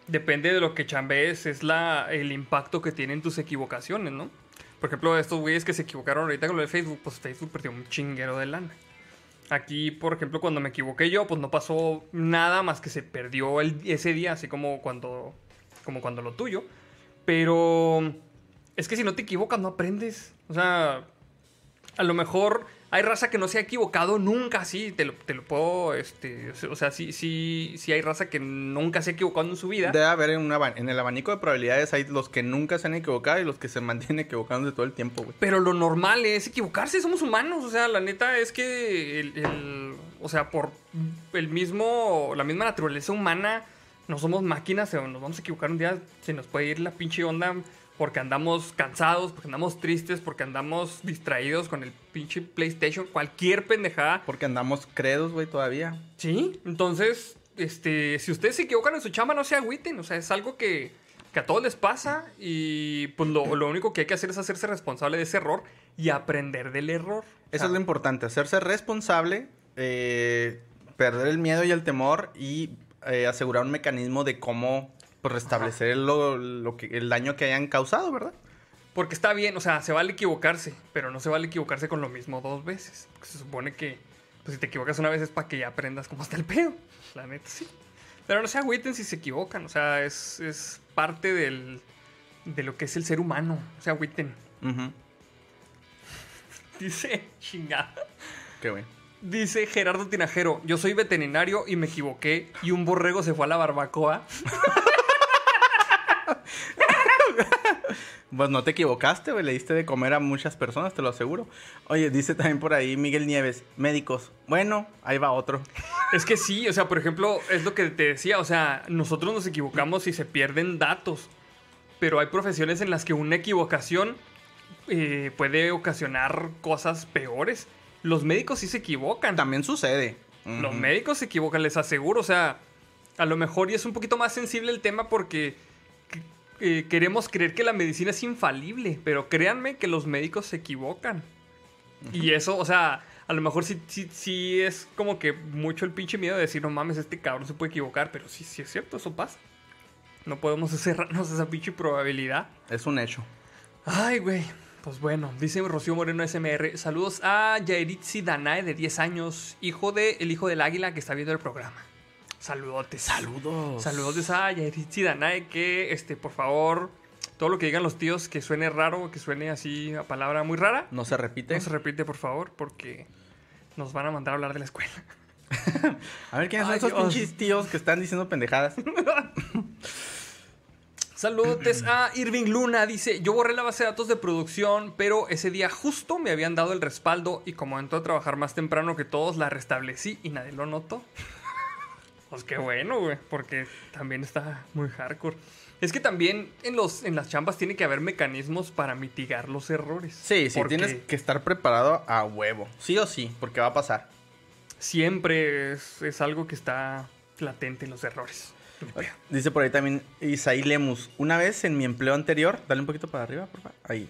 Depende de lo que chambees, es la, el impacto que tienen tus equivocaciones, ¿no? Por ejemplo, estos güeyes que se equivocaron ahorita con lo de Facebook, pues Facebook perdió un chinguero de lana. Aquí, por ejemplo, cuando me equivoqué yo, pues no pasó nada más que se perdió el, ese día, así como cuando, como cuando lo tuyo. Pero es que si no te equivocas, no aprendes. O sea, a lo mejor hay raza que no se ha equivocado nunca, sí, te lo, te lo puedo, este, o sea, sí, sí, sí hay raza que nunca se ha equivocado en su vida. Debe haber en, un aban- en el abanico de probabilidades hay los que nunca se han equivocado y los que se mantienen equivocándose todo el tiempo, güey. Pero lo normal es equivocarse, somos humanos, o sea, la neta es que el, el- o sea, por el mismo, la misma naturaleza humana, no somos máquinas, o nos vamos a equivocar un día, se nos puede ir la pinche onda porque andamos cansados, porque andamos tristes, porque andamos distraídos con el pinche PlayStation, cualquier pendejada. Porque andamos credos, güey, todavía. Sí, entonces, este, si ustedes se equivocan en su chamba, no se agüiten. O sea, es algo que, que a todos les pasa y pues lo, lo único que hay que hacer es hacerse responsable de ese error y aprender del error. Eso es lo importante, hacerse responsable, eh, perder el miedo y el temor y eh, asegurar un mecanismo de cómo pues, restablecer lo, lo que, el daño que hayan causado, ¿verdad? Porque está bien, o sea, se vale equivocarse, pero no se vale equivocarse con lo mismo dos veces. Se supone que, pues si te equivocas una vez es para que ya aprendas cómo está el pedo. La neta, sí. Pero no se agüiten si se equivocan, o sea, es, es parte del, de lo que es el ser humano. O sea, agüiten. Dice, chingada. Qué güey. Dice Gerardo Tinajero, yo soy veterinario y me equivoqué y un borrego se fue a la barbacoa. Pues no te equivocaste, güey. Le diste de comer a muchas personas, te lo aseguro. Oye, dice también por ahí Miguel Nieves, médicos. Bueno, ahí va otro. Es que sí, o sea, por ejemplo, es lo que te decía, o sea, nosotros nos equivocamos y se pierden datos, pero hay profesiones en las que una equivocación eh, puede ocasionar cosas peores. Los médicos sí se equivocan. También sucede. Los médicos se equivocan, les aseguro. O sea, a lo mejor y es un poquito más sensible el tema porque que- eh, queremos creer que la medicina es infalible, pero créanme que los médicos se equivocan. Y eso, o sea, a lo mejor sí, sí, sí es como que mucho el pinche miedo de decir, no mames, este cabrón se puede equivocar, pero sí, sí es cierto, eso pasa. No podemos cerrarnos esa pinche probabilidad. Es un hecho. Ay, güey. Pues bueno, dice Rocío Moreno SMR. Saludos a Yairitzi Danae de 10 años, hijo de el hijo del águila que está viendo el programa. Saludotes. Saludos. Saludos a Yairitzi Danae que, este, por favor, todo lo que digan los tíos que suene raro, que suene así a palabra muy rara, No se repite. no se repite, por favor, porque nos van a mandar a hablar de la escuela. A ver quiénes son esos Dios. pinches tíos que están diciendo pendejadas. Saludos a Irving Luna, dice, yo borré la base de datos de producción, pero ese día justo me habían dado el respaldo y como entró a trabajar más temprano que todos, la restablecí y nadie lo notó. Pues qué bueno, güey, porque también está muy hardcore. Es que también en, los, en las chambas tiene que haber mecanismos para mitigar los errores. Sí, sí, Porque tienes que estar preparado a huevo. Sí o sí, porque va a pasar. Siempre es, es algo que está latente en los errores. Dice por ahí también Isaí Lemus. Una vez en mi empleo anterior, dale un poquito para arriba, por favor. Ahí.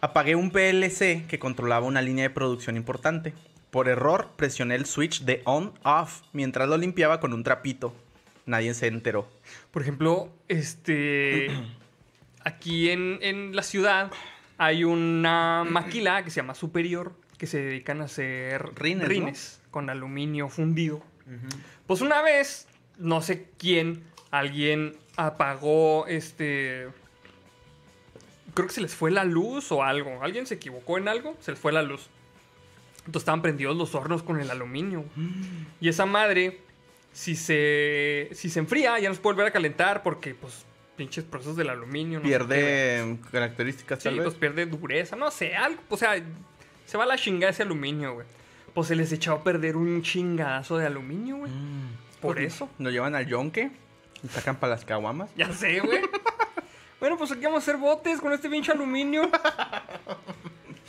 Apagué un PLC que controlaba una línea de producción importante. Por error, presioné el switch de on-off mientras lo limpiaba con un trapito. Nadie se enteró. Por ejemplo, este. aquí en, en la ciudad hay una maquila que se llama Superior que se dedican a hacer Rines, ¿no? con aluminio fundido. Pues una vez, no sé quién, alguien apagó este. Creo que se les fue la luz o algo. Alguien se equivocó en algo, se les fue la luz. Entonces estaban prendidos los hornos con el aluminio. Y esa madre, si se, si se enfría, ya no se puede volver a calentar porque, pues, pinches procesos del aluminio. no sé. Pierde características Sí, tal vez. pues pierde dureza, no sé, algo. O sea, se va a la chingada ese aluminio, güey. Pues se les echó a perder un chingadazo de aluminio, güey. Mm. Por Pues, eso. Lo llevan al yonque y sacan para las caguamas. Ya sé, güey. bueno, pues aquí vamos a hacer botes con este pinche aluminio.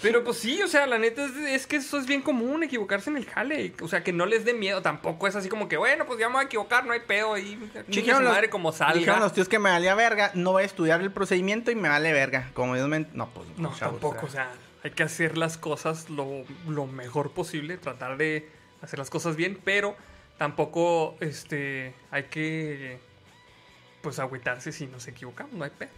Pero pues sí, o sea, la neta es, es que eso es bien común, equivocarse en el jale. O sea, que no les dé miedo. Tampoco es así como que, bueno, pues ya me voy a equivocar, no hay pedo ahí. Chingue Dijeron su los- madre como Dijeron salga. los tíos que me valía verga, no voy a estudiar el procedimiento y me vale verga. Como Dios me... No, pues No, chavos, tampoco, o sea, hay que hacer las cosas lo, lo mejor posible, tratar de hacer las cosas bien, pero tampoco este, hay que pues agüitarse si nos equivocamos, no hay pedo.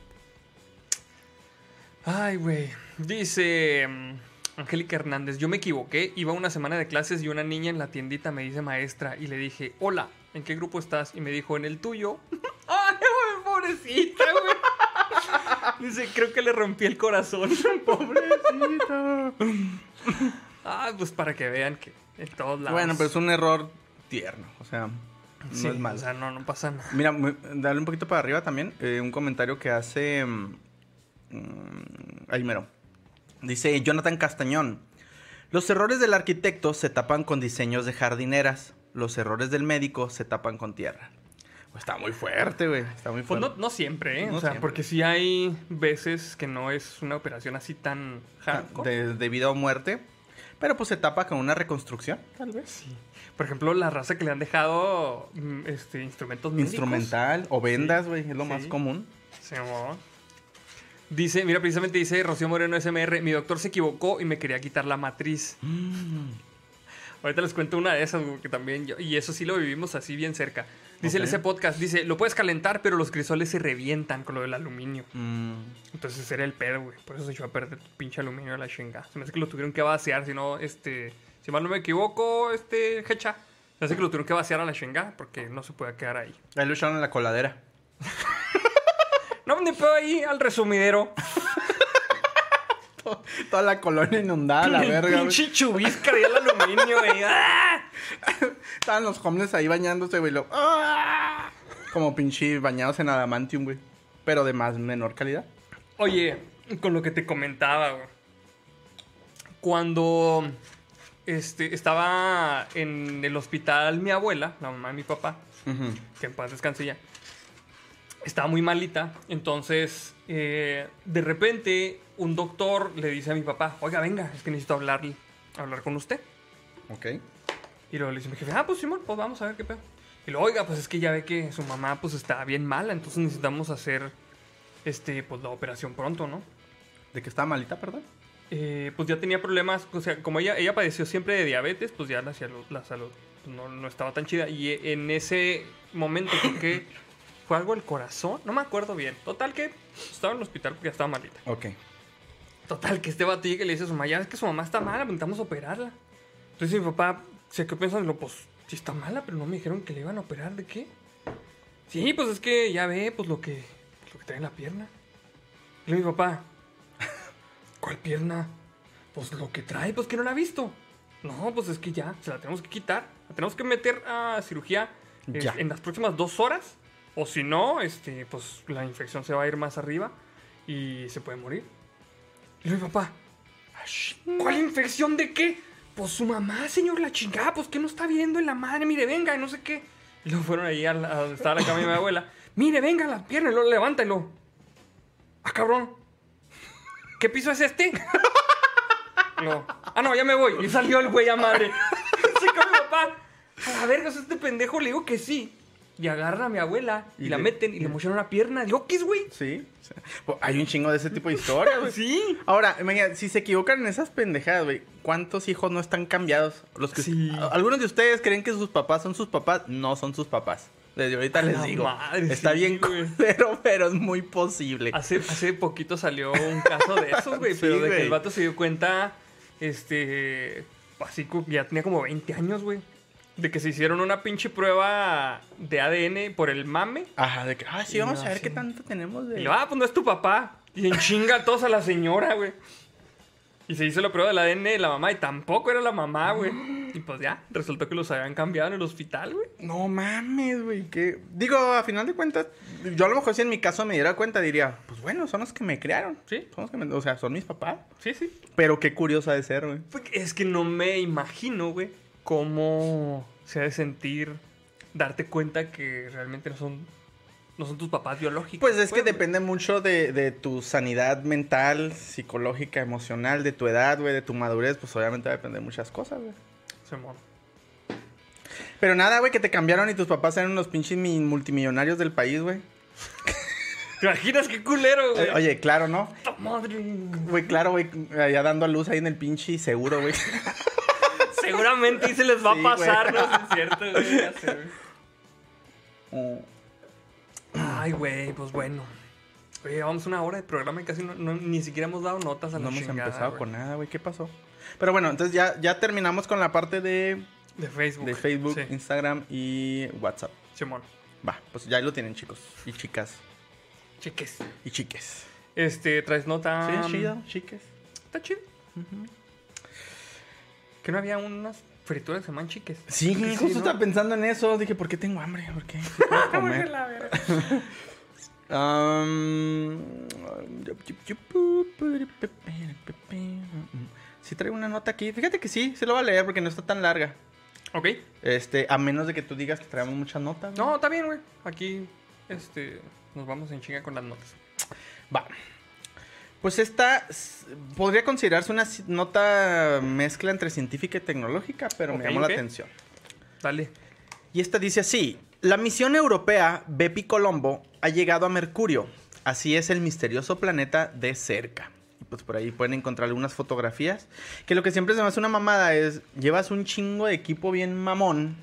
Ay, güey. Dice. mm, Angélica Hernández, yo me equivoqué, iba una semana de clases y una niña en la tiendita me dice maestra y le dije, hola, ¿en qué grupo estás? Y me dijo, en el tuyo. ¡Ay, güey, pobrecita, güey! Dice, creo que le rompí el corazón. Pobrecito. Ah, pues para que vean que en todos lados. bueno, pero es un error tierno. O sea, no Sí, es malo. O sea, no, no pasa nada. Mira, dale un poquito para arriba también. eh, un comentario que hace. Mm, ahí mero. Dice Jonathan Castañón. Los errores del arquitecto se tapan con diseños de jardineras. Los errores del médico se tapan con tierra. Pues está muy fuerte, güey. Está muy Pues fuerte. no, no siempre, ¿eh? No o sea, siempre. porque sí hay veces que no es una operación así tan hardcore. de, de vida o muerte. Pero pues se tapa con una reconstrucción, tal vez. Sí. Por ejemplo, la raza que le han dejado mm, este, instrumentos médicos. Instrumental o vendas, güey. Es lo más Sí. común. Dice, mira, precisamente dice Rocío Moreno SMR, mi doctor se equivocó y me quería quitar la matriz. Ahorita les cuento una de esas, güey, que también yo, y eso sí lo vivimos así bien cerca. Dice Ok. ese podcast, dice, lo puedes calentar, pero los crisoles se revientan con lo del aluminio. Mm, Entonces era el pedo, güey. Por eso se echó a perder tu pinche aluminio de la chinga. Se me hace que lo tuvieron que vaciar, si no, este... Si mal no me equivoco, este, Hecha. Se me hace que lo tuvieron que vaciar a la chinga porque no se puede quedar ahí. ahí lo echaron en la coladera. No, ni pedo ahí al resumidero. Toda la colonia inundada, la verga, pinche chubisca de el aluminio, güey. ¡Ah! Estaban los homeless ahí bañándose, güey. lo- ¡Ah! Como pinche bañados en adamantium, güey. Pero de más menor calidad. Oye, con lo que te comentaba, güey. Cuando este, estaba en el hospital mi abuela, la mamá de mi papá, que en paz descanse ya, estaba muy malita. Entonces, eh, de repente, un doctor le dice a mi papá, oiga, venga, es que necesito hablarle, hablar con usted. Ok. Y luego le dice mi jefe, ah, pues Simón, pues vamos a ver qué pedo. Y luego, oiga, pues es que ya ve que su mamá pues está bien mala, entonces necesitamos hacer este, pues la operación pronto, ¿no? ¿De que estaba malita, perdón? Eh, pues ya tenía problemas, o sea, como ella, ella padeció siempre de diabetes, pues ya la salud, la salud pues, no, no estaba tan chida. Y en ese momento creo que fue algo del corazón, no me acuerdo bien. Total que estaba en el hospital porque ya estaba malita. Ok. Total que este vato llega y le dice a su mamá, ya es que su mamá está mala, necesitamos operarla. Entonces mi papá se quedó pensando, pues sí está mala, pero no me dijeron que le iban a operar, ¿de qué? Sí, pues es que ya ve, pues lo que, lo que trae en la pierna. Y mi papá, ¿cuál pierna? Pues lo que trae, pues que no la ha visto. No, pues es que ya, se la tenemos que quitar. La tenemos que meter a cirugía eh, Ya. en las próximas dos horas. O si no, este, pues la infección se va a ir más arriba y se puede morir. Y le digo, papá, ¿cuál infección de qué? Pues su mamá, señor, la chingada, pues que no está viendo en la madre, mire, venga, y no sé qué. Y luego fueron ahí a, donde estaba la cama de mi abuela. Mire, venga, la pierna, y luego levántalo. Ah, cabrón. ¿Qué piso es este? No. Ah, no, ya me voy. Y salió el güey a madre. Mi papá. A la verga, ¿es este pendejo? Le digo que sí. Y agarran a mi abuela y, Y la le- meten y le mocharon una pierna. Digo, ¿qué es, güey? Sí. Pues, hay un chingo de ese tipo de historias, güey. Sí. Ahora, imagina, si se equivocan en esas pendejadas, güey, ¿cuántos hijos no están cambiados? Los que Sí. algunos de ustedes creen que sus papás son sus papás, no son sus papás. Desde ahorita les digo. madre, está sí, bien culero, pero es muy posible. Hace, hace poquito salió un caso de esos, güey. Sí, pero de que el vato se dio cuenta, este. Así ya tenía como 20 años, güey. De que se hicieron una pinche prueba de ADN por el mame. Ajá, de que, ah, sí, vamos no, a ver sí. qué tanto tenemos de. Y lo, ah, pues no es tu papá. Y en chinga todos a la señora, güey. Y se hizo la prueba del ADN de la mamá y tampoco era la mamá, güey. Y pues ya, resultó que los habían cambiado en el hospital, güey. No mames, güey, que... Digo, a final de cuentas, yo a lo mejor si en mi caso me diera cuenta, diría, pues bueno, son los que me crearon. Sí. Son los que me... O sea, son mis papás. Sí, sí. Pero qué curiosa de ser, güey. Es que no me imagino, güey, cómo se ha de sentir darte cuenta que realmente no son, no son tus papás biológicos. Pues es que güey. depende mucho de, de tu sanidad mental, psicológica, emocional, de tu edad, güey, de tu madurez, pues obviamente va a depender de muchas cosas, güey. Simón. Pero nada, güey, que te cambiaron y tus papás eran unos pinches mi- multimillonarios del país, güey. ¿Te imaginas qué culero, güey? Eh, Oye, claro, ¿no? ¡Puta madre! Güey, claro, güey, allá dando a luz ahí en el pinche seguro, güey. Seguramente ahí se les va Sí, a pasar, güey. ¿no? Es cierto, güey. ya sé, güey. Ay, güey, pues bueno. Oye, vamos una hora de programa y casi no, no- ni siquiera hemos dado notas a No la hemos chingada, empezado güey. con nada, güey. ¿Qué pasó? Pero bueno, entonces ya, ya terminamos con la parte de, De Facebook. de Facebook, Sí, Instagram y WhatsApp. Simón. Va, pues ya lo tienen, chicos. Y chicas. Cheques. Y chiques. Este, traes nota. sí, chido, chiques. Está chido. Que no había unas frituras que se llaman chiques. Sí, que justo ¿no? estaba pensando en eso. Dije, ¿por qué tengo hambre? ¿Por qué? ¿Qué comer? Um, sí traigo una nota aquí. Fíjate que sí, se lo voy a leer porque no está tan larga. Ok. Este, a menos de que tú digas que traemos muchas notas. ¿no? No, está bien, güey. Aquí, este, nos vamos en chinga con las notas. Va. Pues esta podría considerarse una nota mezcla entre científica y tecnológica, pero me llamó la atención. Dale. Y esta dice así: La misión europea Bepi Colombo ha llegado a Mercurio. Así es el misterioso planeta de cerca. Y pues por ahí pueden encontrar algunas fotografías. Que lo que siempre se me hace una mamada es: llevas un chingo de equipo bien mamón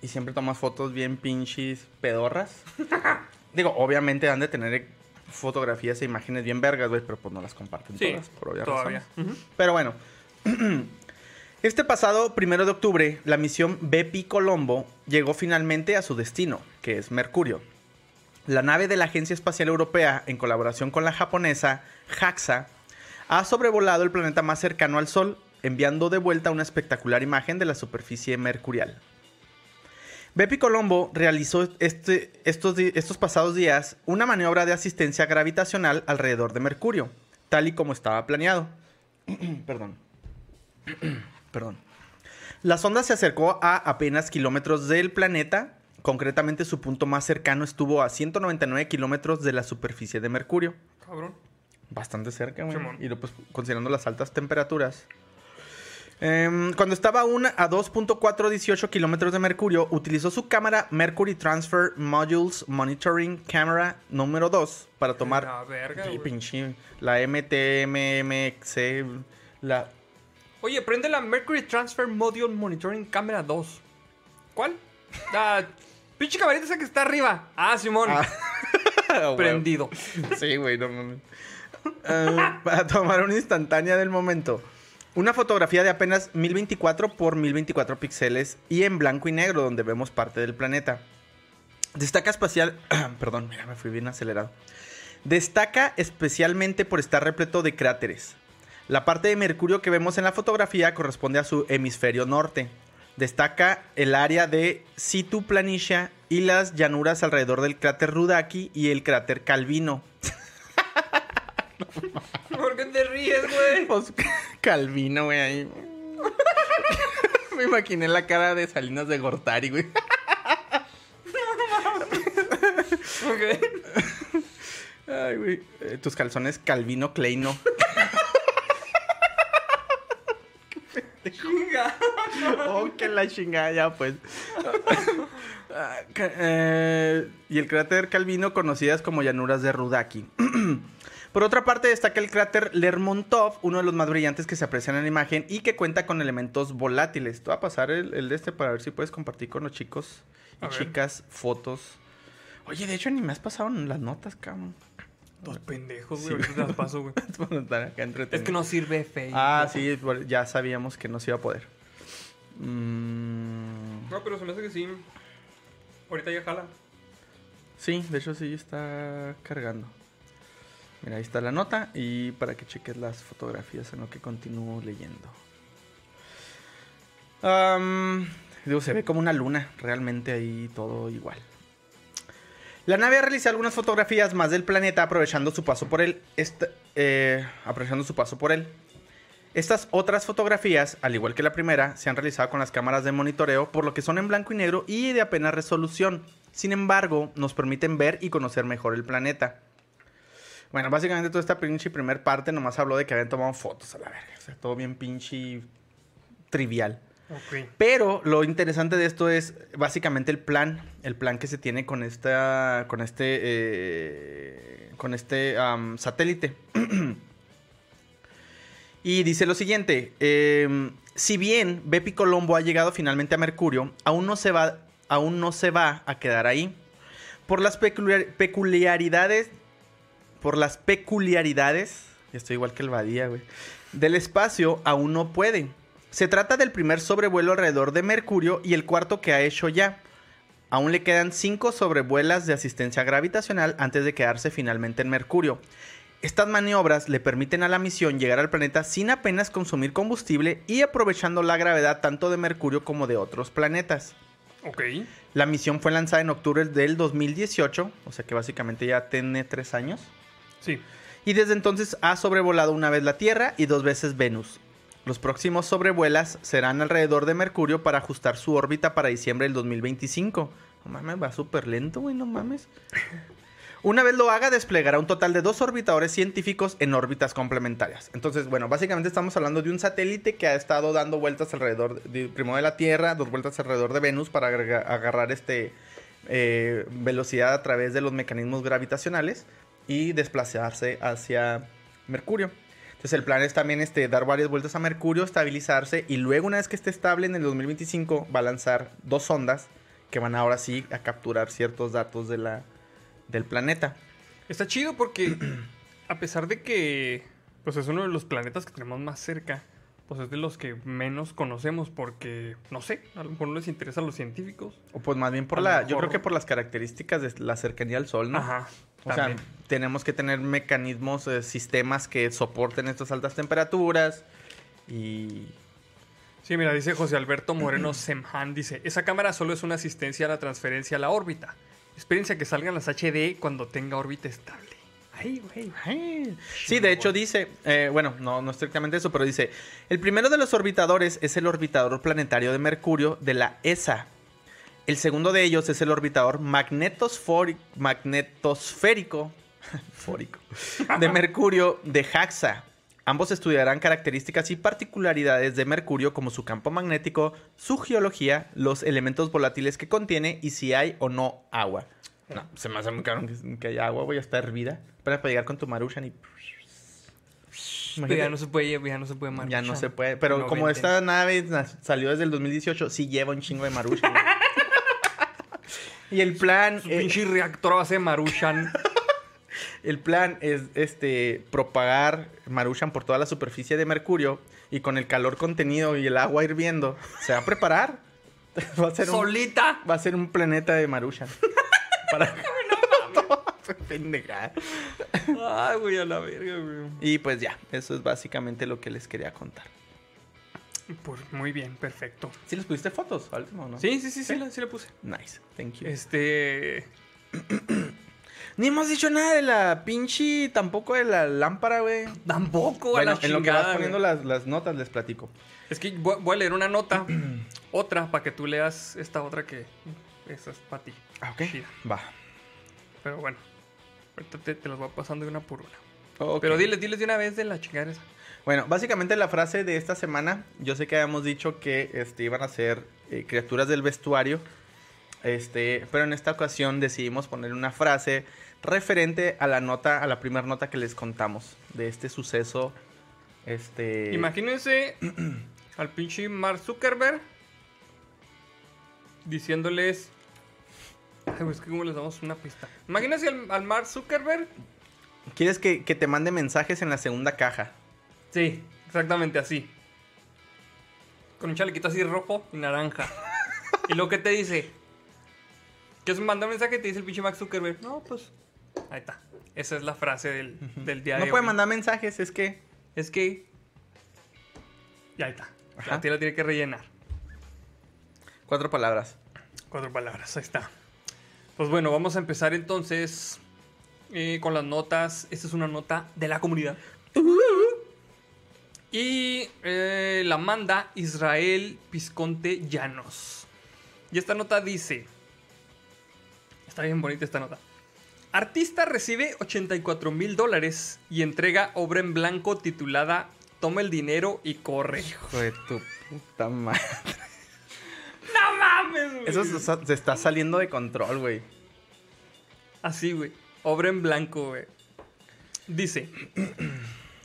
y siempre tomas fotos bien pinches pedorras. Digo, obviamente han de tener fotografías e imágenes bien vergas, güey, pero pues no las comparten Sí, todas por obvias todavía. razones. Pero bueno, este pasado primero de octubre, la misión Bepi Colombo llegó finalmente a su destino, que es Mercurio. La nave de la Agencia Espacial Europea, en colaboración con la japonesa JAXA, ha sobrevolado el planeta más cercano al Sol, enviando de vuelta una espectacular imagen de la superficie mercurial. Bepi Colombo realizó este- estos, estos pasados días una maniobra de asistencia gravitacional alrededor de Mercurio, tal y como estaba planeado. Perdón. Perdón. La sonda se acercó a apenas kilómetros del planeta. Concretamente, su punto más cercano estuvo a 199 kilómetros de la superficie de Mercurio. Cabrón. Bastante cerca, güey. Y lo, pues, considerando las altas temperaturas. Em, cuando estaba aún a 2.418 kilómetros de Mercurio, utilizó su cámara Mercury Transfer Modules Monitoring Camera número 2 para tomar La verga, pinche, la MTMMX, la Oye, prende la Mercury Transfer Module Monitoring Camera 2. ¿Cuál? La pinche camarita esa que está arriba. Ah, Simón. Ah, Prendido. Sí, güey, no mames. Ah, para tomar una instantánea del momento. Una fotografía de apenas 1024 por 1024 píxeles y en blanco y negro, donde vemos parte del planeta. Destaca espacial. Destaca especialmente por estar repleto de cráteres. La parte de Mercurio que vemos en la fotografía corresponde a su hemisferio norte. Destaca el área de Situ Planitia y las llanuras alrededor del cráter Rudaki y el cráter Calvino. ¿Por qué te ríes, güey? Pues, Calvino, güey, ahí. Me imaginé la cara de Salinas de Gortari, güey. Ok. Ay, güey. Eh, tus calzones Calvino Kleino. Chinga. oh, que la chingada, ya pues. Ah, eh, y el cráter Calvino, conocidas como llanuras de Rudaki. Por otra parte, destaca el cráter Lermontov, uno de los más brillantes que se aprecian en la imagen y que cuenta con elementos volátiles. Te voy a pasar el, el de este para ver si puedes compartir con los chicos y A ver. chicas fotos. Oye, de hecho, ni me has pasado las notas, cabrón. Dos pendejos, Sí. güey. Ahorita te las paso, güey. Es que no sirve Facebook. Ah, sí, ya sabíamos que no se iba a poder. Mm, No, pero se me hace que sí. Ahorita ya jala. sí, de hecho sí está cargando. Mira, ahí está la nota y para que cheques las fotografías en lo que continúo leyendo. Am, digo, se ve como una luna, realmente ahí todo igual. La nave ha realizado algunas fotografías más del planeta aprovechando su paso por él. Eh, aprovechando su paso por él. Estas otras fotografías, al igual que la primera, se han realizado con las cámaras de monitoreo, por lo que son en blanco y negro y de apenas resolución. Sin embargo, nos permiten ver y conocer mejor el planeta. Bueno, básicamente toda esta pinche primer parte nomás habló de que habían tomado fotos a la verga. O sea, todo bien pinche trivial. Pero lo interesante de esto es básicamente el plan, el plan que se tiene con esta, con este, eh, con este satélite. y dice lo siguiente: em, si bien Bepi Colombo ha llegado finalmente a Mercurio, aún no se va, aún no se va a quedar ahí por las peculiar- peculiaridades por las peculiaridades, estoy igual que el Badía, güey, del espacio, aún no puede. Se trata del primer sobrevuelo alrededor de Mercurio y el cuarto que ha hecho ya. Aún le quedan cinco sobrevuelas de asistencia gravitacional antes de quedarse finalmente en Mercurio. Estas maniobras le permiten a la misión llegar al planeta sin apenas consumir combustible y aprovechando la gravedad tanto de Mercurio como de otros planetas. Ok. La misión fue lanzada en octubre del 2018, o sea que básicamente ya tiene tres años. Y desde entonces ha sobrevolado una vez la Tierra y dos veces Venus. Los próximos sobrevuelas serán alrededor de Mercurio para ajustar su órbita para diciembre del 2025. No mames, va súper lento, güey, no mames. Una vez lo haga, desplegará un total de dos orbitadores científicos en órbitas complementarias. Entonces, bueno, básicamente estamos hablando de un satélite que ha estado dando vueltas alrededor, de, primero de la Tierra, dos vueltas alrededor de Venus para agarrar este eh, velocidad a través de los mecanismos gravitacionales y desplazarse hacia Mercurio. Entonces el plan es también este, dar varias vueltas a Mercurio, estabilizarse y luego una vez que esté estable en el 2025 va a lanzar dos sondas que van ahora sí a capturar ciertos datos de la, del planeta. Está chido porque a pesar de que pues es uno de los planetas que tenemos más cerca, pues es de los que menos conocemos porque, no sé, a lo mejor no les interesa a los científicos. O pues más bien por A la, yo creo que por las características de la cercanía al Sol, ¿no? Ajá. O sea, tenemos que tener mecanismos, eh, sistemas que soporten estas altas temperaturas y... Sí, mira, dice José Alberto Moreno Semhan, dice, esa cámara solo es una asistencia a la transferencia a la órbita. Espérense a que salgan las HD cuando tenga órbita estable. Ay, güey. Ay. Sí, de hecho dice, eh, bueno, no, no estrictamente eso, pero dice, el primero de los orbitadores es el orbitador planetario de Mercurio de la ESA. El segundo de ellos es el orbitador magnetosférico fórico, de Mercurio de JAXA. Ambos estudiarán características y particularidades de Mercurio como su campo magnético, su geología, los elementos volátiles que contiene y si hay o no agua. No, se me hace muy caro que, que haya agua, voy a estar hervida. Espera para llegar con tu Marushan y... Pero ya no se puede, ya no se puede Ya no Maruchan. se puede. Pero No como esta nave na- salió desde el 2018, sí lleva un chingo de Marushan. Y el plan... Su eh, pinche reactor de Maruchan. El plan es este propagar Marushan por toda la superficie de Mercurio y con el calor contenido y el agua hirviendo se va a preparar. Va a ser un, Solita. va a ser un planeta de Marushan. Para Pendejada. Ay, güey, a la verga, güey. Y pues ya, eso es básicamente lo que les quería contar. Pues muy bien, perfecto. ¿Sí les pusiste fotos al último, no? Sí, sí, sí, sí, la, sí la puse. Nice, thank you. Este. Ni hemos dicho nada de la pinche, tampoco de la lámpara, güey. Tampoco, a Bueno, la en lo que vas poniendo las, las notas les platico. Es que voy, voy a leer una nota, otra, para que tú leas esta otra que. Esa es para ti. Ah, ok. Chida. Va. Pero bueno, ahorita te, te las voy pasando de una por una. Pero diles, diles de una vez de la chingada esa. Bueno, básicamente la frase de esta semana, yo sé que habíamos dicho que este, iban a ser eh, criaturas del vestuario, este, pero en esta ocasión decidimos poner una frase referente a la nota, a la primera nota que les contamos de este suceso, este, Imagínense al pinche Mark Zuckerberg diciéndoles. Ay, es que cómo les damos una pista. Imagínense al, al Mark Zuckerberg. ¿quieres que, que te mande mensajes en la segunda caja? Sí, exactamente así. Con un chalequito así rojo y naranja. y lo que te dice. Que es manda un mensaje y te dice el pinche Mark Zuckerberg. No, pues. Ahí está. Esa es la frase del, del día de No puede mandar mensajes, es que Es que. Y ahí está. Ajá. La tía tiene que rellenar. cuatro palabras. Cuatro palabras, ahí está. Pues bueno, vamos a empezar entonces eh, con las notas. Esta es una nota de la comunidad. Y eh, la manda Israel Pisconte Llanos. Y esta nota dice... Está bien bonita esta nota. Artista recibe 84 mil dólares y entrega obra en blanco titulada Toma el dinero y corre. Hijo de tu puta madre. ¡No mames, güey! Eso se, se está saliendo de control, güey. Así, güey. Obra en blanco, güey. Dice: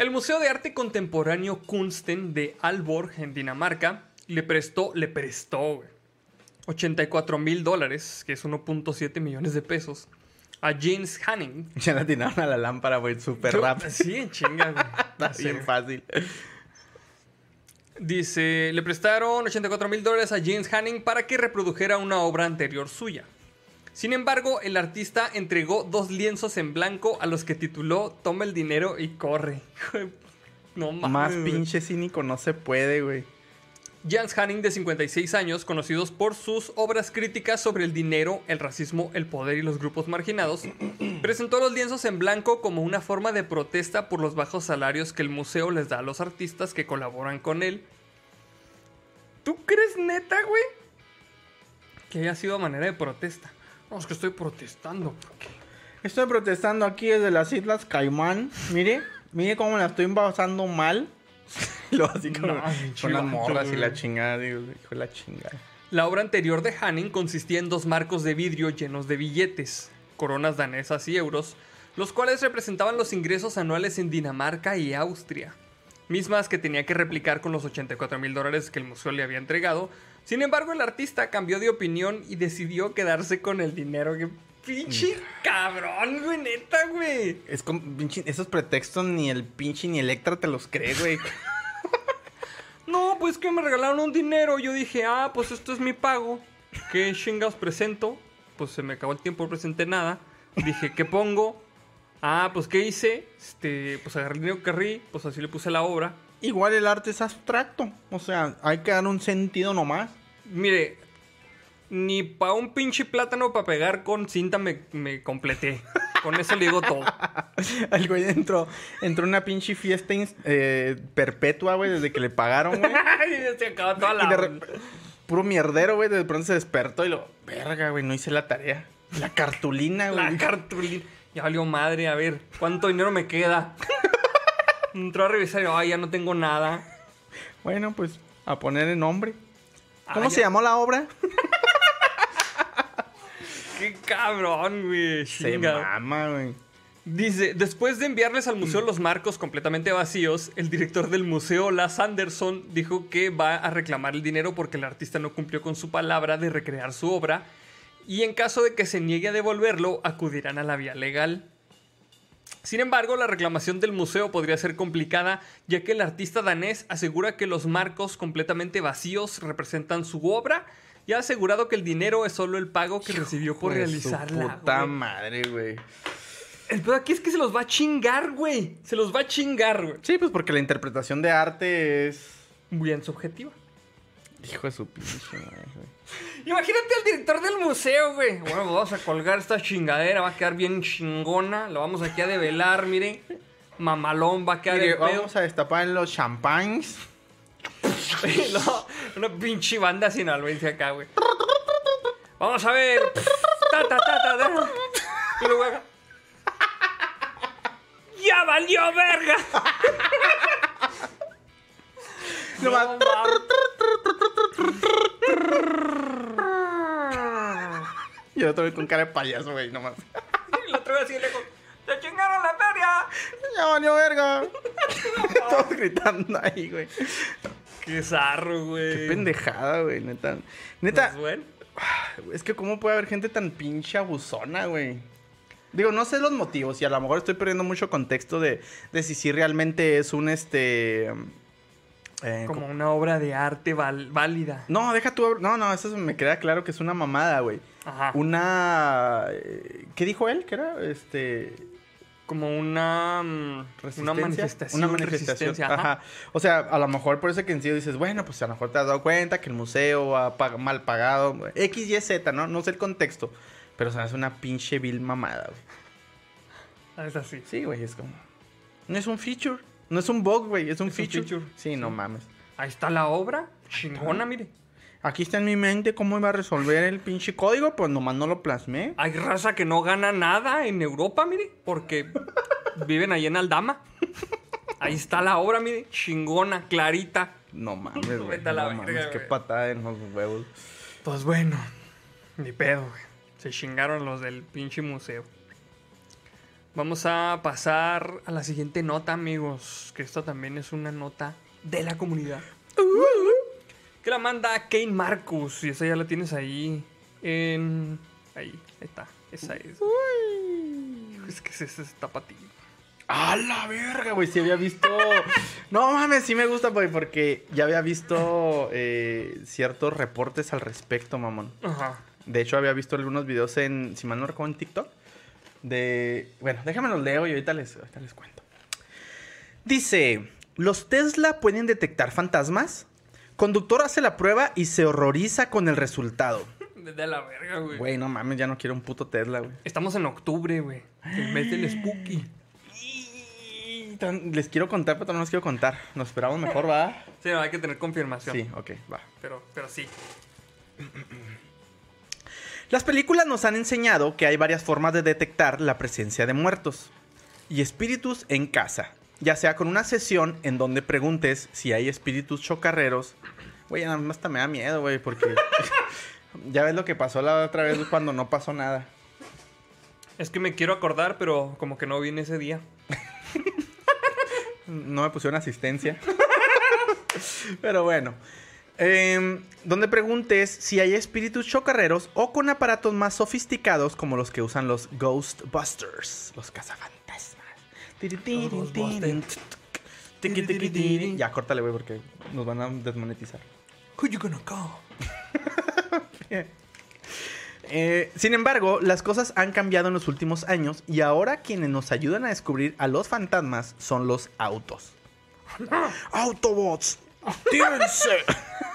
El Museo de Arte Contemporáneo Kunsten de Aalborg, en Dinamarca, le prestó, le prestó, güey, 84 mil dólares, que es 1.7 millones de pesos, a James Hanning. Ya la tiraron a la lámpara, güey, súper rápido. Sí, chinga, güey. Está bien fácil. Dice, le prestaron 84 mil dólares a James Hanning para que reprodujera una obra anterior suya. Sin embargo, el artista entregó dos lienzos en blanco a los que tituló Toma el dinero y corre. No mames. Más pinche cínico no se puede, güey. Jans Hanning, de 56 años, conocidos por sus obras críticas sobre el dinero, el racismo, el poder y los grupos marginados, presentó los lienzos en blanco como una forma de protesta por los bajos salarios que el museo les da a los artistas que colaboran con él. ¿Tú crees neta, güey? Que haya sido manera de protesta. No, es que estoy protestando. porque- Estoy protestando aquí desde las Islas Caimán. Mire, mire cómo la estoy pasando mal. Lo así como No, pinche con las morras y la chingada, digo, de la chingada. La obra anterior de Hanning consistía en dos marcos de vidrio llenos de billetes, coronas danesas y euros, los cuales representaban los ingresos anuales en Dinamarca y Austria, mismas que tenía que replicar con los 84 mil dólares que el museo le había entregado. Sin embargo, el artista cambió de opinión y decidió quedarse con el dinero. ¡Qué pinche cabrón, güey! Neta, güey. Es como, pinche, esos pretextos ni el pinche ni Electra te los cree, güey. No, pues que me regalaron un dinero. Yo dije, ah, pues esto es mi pago. ¿Qué chingados presento? Pues se me acabó el tiempo, no presenté nada. Dije, ¿qué pongo? Ah, pues ¿qué hice? Este, pues agarré el dinero que querrí, pues así le puse la obra. Igual el arte es abstracto. O sea, hay que dar un sentido nomás. Mire, ni para un pinche plátano para pegar con cinta me, me completé. Con eso le digo todo. El güey entró, entró en una pinche fiesta eh, perpetua, güey, desde que le pagaron, güey. Ay, se acabó toda Y de la... re- puro mierdero, güey. De pronto se despertó y lo, verga, güey, no hice la tarea. La cartulina, güey. La cartulina. Ya valió madre, a ver, ¿cuánto dinero me queda? Entró a revisar y, ay, ya no tengo nada. Bueno, pues a poner el nombre. ¿Cómo Ah, se ya- llamó la obra? Qué cabrón, güey. Se mama, güey. Dice, después de enviarles al museo los marcos completamente vacíos, el director del museo, Las Anderson, dijo que va a reclamar el dinero porque el artista no cumplió con su palabra de recrear su obra y en caso de que se niegue a devolverlo, acudirán a la vía legal. Sin embargo, la reclamación del museo podría ser complicada, ya que el artista danés asegura que los marcos completamente vacíos representan su obra y ha asegurado que el dinero es solo el pago que recibió por Hijo de su realizarla. Puta güey. madre, güey. El peor aquí es que se los va a chingar, güey. Se los va a chingar, güey. Sí, pues porque la interpretación de arte es. Bien subjetiva. Hijo de su pinche madre, güey. Imagínate al director del museo, güey. Bueno, vamos a colgar esta chingadera. Va a quedar bien chingona. Lo vamos aquí a develar, miren. Mamalón va a quedar Mire, el pedo. vamos a destapar los champagnes. No, una pinche banda sinaloense acá, güey. Vamos a ver. Ta, ta, ta, ta, ta. Y luego acá. ¡Ya valió verga! No No más. mames. Y el otro güey con cara de payaso, güey, nomás. Y la otra vez así lejos. ¡Se chingaron la feria! Ya valió verga. Todos gritando ahí, güey. ¡Qué zarro, Qué güey! pendejada, güey, neta. Neta, Pues bueno. es que cómo puede haber gente tan pinche abusona, güey. Digo, no sé los motivos y a lo mejor estoy perdiendo mucho contexto de, de si sí realmente es un este... eh, Como una obra de arte válida. No, deja tu... No, no, eso me queda claro que es una mamada, güey. Ajá. Una... eh, ¿Qué dijo él? ¿Qué era? Este... Como una. mm, Una ¿Resistencia? manifestación. Una manifestación. resistencia, Ajá. ajá. O sea, a lo mejor por ese sentido dices, bueno, pues a lo mejor te has dado cuenta que el museo ha pag- mal pagado. X, Y, Z, ¿no? No sé el contexto. Pero se me hace una pinche vil mamada, güey. Ah, Es así. Sí, güey, es como. No es un feature. No es un bug, güey. Es un Es un feature. feature. Sí, no mames. Ahí está la obra. Chingona, mire. Aquí está en mi mente cómo iba a resolver el pinche código, pues nomás no lo plasmé. Hay raza que no gana nada en Europa, mire. Porque viven ahí en Aldama. Ahí está la obra, mire. Chingona, clarita. No mames, güey. Vete a la No verga, mames, qué güey. patada en los huevos. Pues bueno. Ni pedo, güey. Se chingaron los del pinche museo. Vamos a pasar a la siguiente nota, amigos. Que esta también es una nota de la comunidad. Que la manda Kane Marcus. Y esa ya la tienes ahí. En. Ahí, ahí está. Esa es. Es que ese es tapatío. ¡A la verga, güey! Sí había visto... No mames, sí me gusta, güey, porque ya había visto eh, ciertos reportes al respecto, mamón. Ajá. De hecho, había visto algunos videos en, si mal no recuerdo, en TikTok. De... Bueno, déjame los leo y ahorita les, ahorita les cuento. Dice, ¿los Tesla pueden detectar fantasmas? Conductor hace la prueba y se horroriza con el resultado. De la verga, güey. Güey, no mames, ya no quiero un puto Tesla, güey. Estamos en octubre, güey. El mes del spooky. Les quiero contar, pero no les quiero contar. Nos esperamos mejor, ¿va? Sí, no, hay que tener confirmación. Sí, ok, va. Pero, pero sí. Las películas nos han enseñado que hay varias formas de detectar la presencia de muertos y espíritus en casa, ya sea con una sesión en donde preguntes si hay espíritus chocarreros. Güey, nada más hasta me da miedo, güey, porque ya ves lo que pasó la otra vez cuando no pasó nada. Es que me quiero acordar, pero como que no vine ese día. No me pusieron asistencia. Pero bueno. Em, donde preguntes si hay espíritus chocarreros o con aparatos más sofisticados como los que usan los Ghostbusters, los cazafantasmas. Ya, córtale, güey, porque nos van a desmonetizar. Who you gonna call? Eh, sin embargo, las cosas han cambiado en los últimos años y ahora quienes nos ayudan a descubrir a los fantasmas son los autos. Autobots, actívense.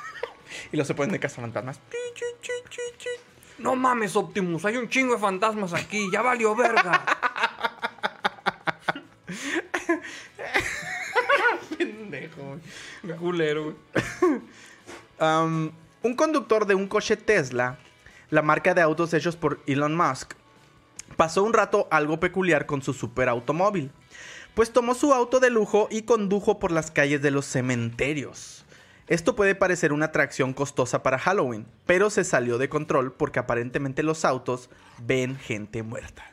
y los se ponen de cazafantasmas. No mames, Optimus, hay un chingo de fantasmas aquí, ya valió verga. Pendejo. Qué culero, un conductor de un coche Tesla, la marca de autos hechos por Elon Musk, pasó un rato algo peculiar con su superautomóvil. Pues tomó su auto de lujo y condujo por las calles de los cementerios. Esto puede parecer una atracción costosa para Halloween, pero se salió de control porque aparentemente los autos ven gente muerta.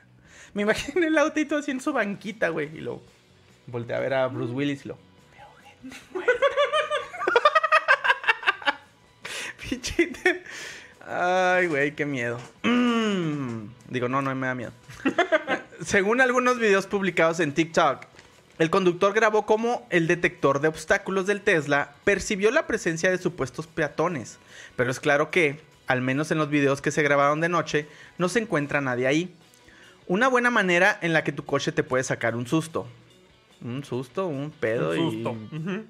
Me imagino el autito así en su banquita, güey, y lo volteé a ver a Bruce Willis y lo... Veo gente muerta. Ay, güey, qué miedo. Mm. Digo, no, no me da miedo. Según algunos videos publicados en TikTok, el conductor grabó cómo el detector de obstáculos del Tesla percibió la presencia de supuestos peatones. Pero es claro que, al menos en los videos que se grabaron de noche, no se encuentra nadie ahí. Una buena manera en la que tu coche te puede sacar un susto. Un susto, un pedo Un susto. y...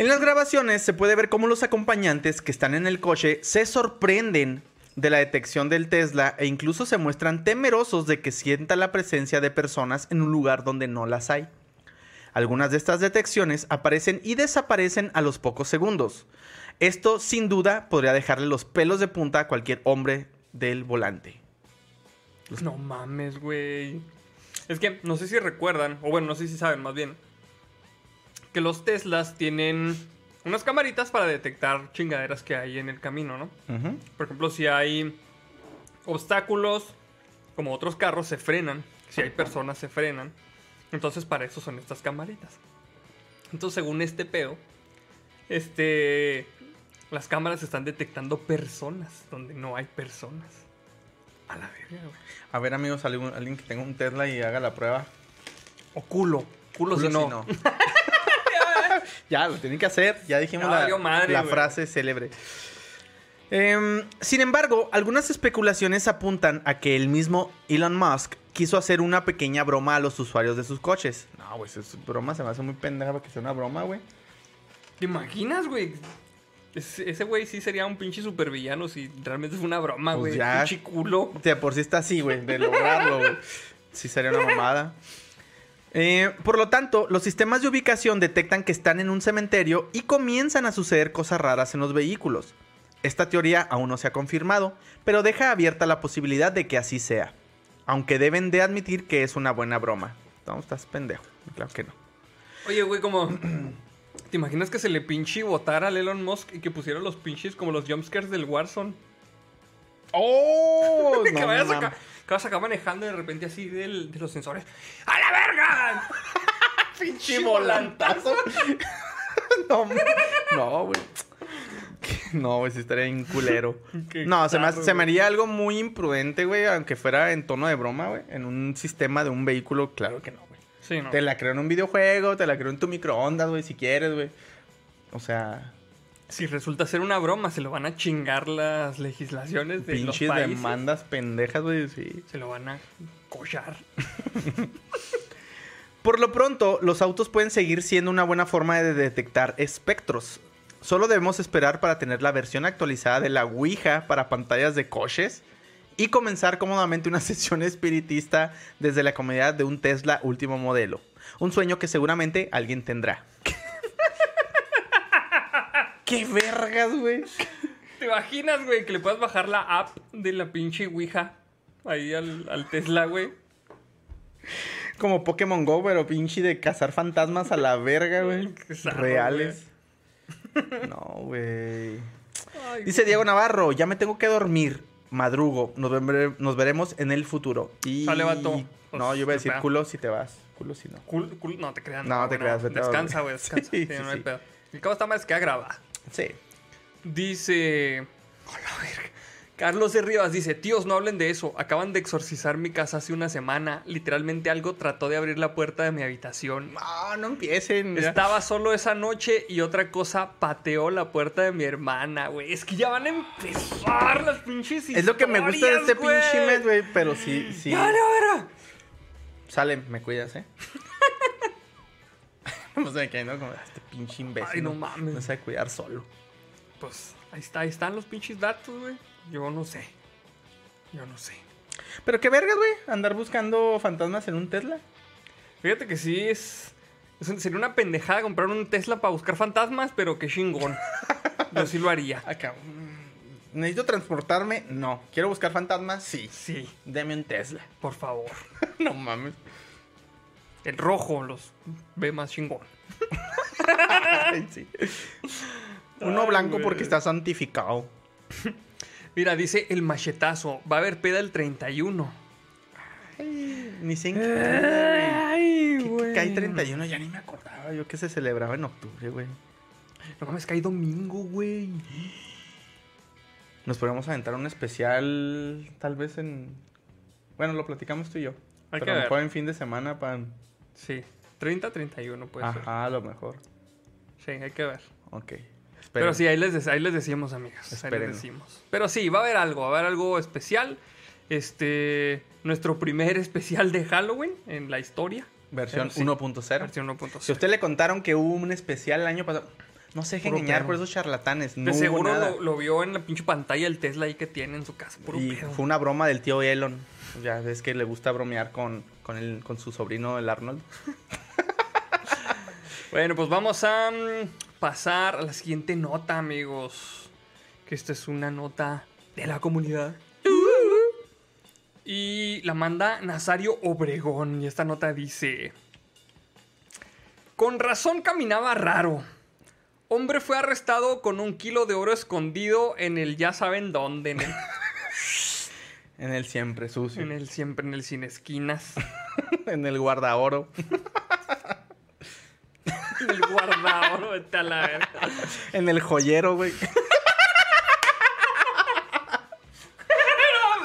En las grabaciones se puede ver cómo los acompañantes que están en el coche se sorprenden de la detección del Tesla e incluso se muestran temerosos de que sienta la presencia de personas en un lugar donde no las hay. Algunas de estas detecciones aparecen y desaparecen a los pocos segundos. Esto sin duda podría dejarle los pelos de punta a cualquier hombre del volante. No mames, güey. Es que no sé si recuerdan, o bueno, no sé si saben más bien, que los Teslas tienen unas camaritas para detectar chingaderas que hay en el camino, ¿no? Por ejemplo, si hay obstáculos, como otros carros, se frenan. Si hay personas, se frenan. Entonces, para eso son estas camaritas. Entonces, según este pedo, este. Las cámaras están detectando personas donde no hay personas. A la verga, güey. A ver amigos, alguien que tenga un Tesla y haga la prueba. O culo. Culo, si Culo no. ya, lo tienen que hacer. Ya dijimos la, madre, frase célebre. Em, sin embargo, algunas especulaciones apuntan a que el mismo Elon Musk quiso hacer una pequeña broma a los usuarios de sus coches. No, güey, esa broma se me hace muy pendeja para que sea una broma, güey. ¿Te imaginas, güey? Es- ese güey sí sería un pinche supervillano si realmente fue una broma, Pues güey. ya. Pinche culo. De por sí está así, güey, de lograrlo, güey. Sí sería una mamada. Eh, por lo tanto, los sistemas de ubicación detectan que están en un cementerio y comienzan a suceder cosas raras en los vehículos. Esta teoría aún no se ha confirmado, pero deja abierta la posibilidad de que así sea. Aunque deben de admitir que es una buena broma. No, estás pendejo. Claro que no. Oye, güey, como. ¿Te imaginas que se le pinche botara al Elon Musk y que pusiera los pinches como los jumpscares del Warzone? ¡Oh! que, vayas acá, que vas acá manejando y de repente así del- de los sensores. ¡A la verga! pinche volantazo. no, no, güey. No, güey, sí estaría bien culero. No, se me, se me haría algo muy imprudente, güey, aunque fuera en tono de broma, güey. En un sistema de un vehículo, claro que no, güey. Sí, no. Te la creo en un videojuego, te la creo en tu microondas, güey, si quieres, güey. O sea, Si resulta ser una broma, se lo van a chingar las legislaciones de los pinches países. demandas pendejas, güey, sí. Se lo van a collar. Por lo pronto, los autos pueden seguir siendo una buena forma de detectar espectros. Solo debemos esperar para tener la versión actualizada de la Ouija para pantallas de coches y comenzar cómodamente una sesión espiritista desde la comunidad de un Tesla último modelo. Un sueño que seguramente alguien tendrá. ¡Qué vergas, güey! ¿Te imaginas, güey, que le puedas bajar la app de la pinche Ouija ahí al, al Tesla, güey? Como Pokémon Go, pero pinche de cazar fantasmas a la verga, güey. Reales. No, güey. Dice Diego Navarro, ya me tengo que dormir. Madrugo, nos, vere- nos veremos en el futuro. Y... Sale, vato. No, yo iba a decir Espera. culo si te vas. Culo si no. Cul- cul- no te creas. No te güey, creas, vete Descansa, güey, descansa. Sí, Sí, sí, no hay pedo. El cabo está más que graba. Sí. Dice. Hola, verga. Carlos de Rivas dice: Tíos, no hablen de eso. Acaban de exorcizar mi casa hace una semana. Literalmente algo trató de abrir la puerta de mi habitación. No, no empiecen. ya. Estaba solo esa noche y otra cosa pateó la puerta de mi hermana, güey. Es que ya van a empezar las pinches Es lo que me gusta de este historias, pinche mes, güey. Pero sí, sí. Ya, la verga. Sale, me cuidas, ¿eh? no sé qué, ¿no? Como este pinche imbécil. Ay, no mames. No sabe cuidar solo. Pues ahí está, ahí están los pinches datos, güey. Yo no sé. Yo no sé. Pero qué vergas, güey. Andar buscando fantasmas en un Tesla. Fíjate que sí es. es un- sería una pendejada comprar un Tesla para buscar fantasmas, pero qué chingón. Yo sí lo haría. Acá. mm, ¿Necesito transportarme? No. ¿Quiero buscar fantasmas? Sí. Sí, Deme un Tesla. por favor. no mames. El rojo los ve más chingón. Sí. Uno Ay, blanco güey. porque está santificado. Mira, dice el machetazo. Va a haber peda el 31. Ay, ni sé en qué cae, Ay, güey. ¿Qué- qué cae 31? Ya ni me acordaba yo que se celebraba en octubre, güey. No mames, cae domingo, güey. Nos podríamos aventar un especial, tal vez en... Bueno, lo platicamos tú y yo. Hay pero que a lo ver. mejor en fin de semana para... Sí, 30, 31 puede Ajá, a lo mejor. ser. Sí, hay que ver. Ok. Pero sí, ahí les, ahí les decimos, amigos. Ahí les decimos. Pero sí, va a haber algo, va a haber algo especial. Este, nuestro primer especial de Halloween en la historia. Versión sí. 1.0. Versión 1.0. Si a usted le contaron que hubo un especial el año pasado, no se deje engañar por esos charlatanes. No De hubo seguro lo, lo vio en la pinche pantalla el Tesla ahí que tiene en su casa. Puro Y fue una broma del tío Elon. Ya ves que le gusta bromear con, con, el, con su sobrino, el Arnold. Bueno, pues vamos a mm, pasar a la siguiente nota, amigos. Que esta es una nota de la comunidad. Y la manda Nazario Obregón. Y esta nota dice: Con razón caminaba raro. Hombre fue arrestado con un kilo de oro escondido en el ya saben dónde. En el, En el siempre sucio. en el siempre en el sin esquinas. en el guardaoro. En el guardador. Vete a la verga. en el joyero, güey.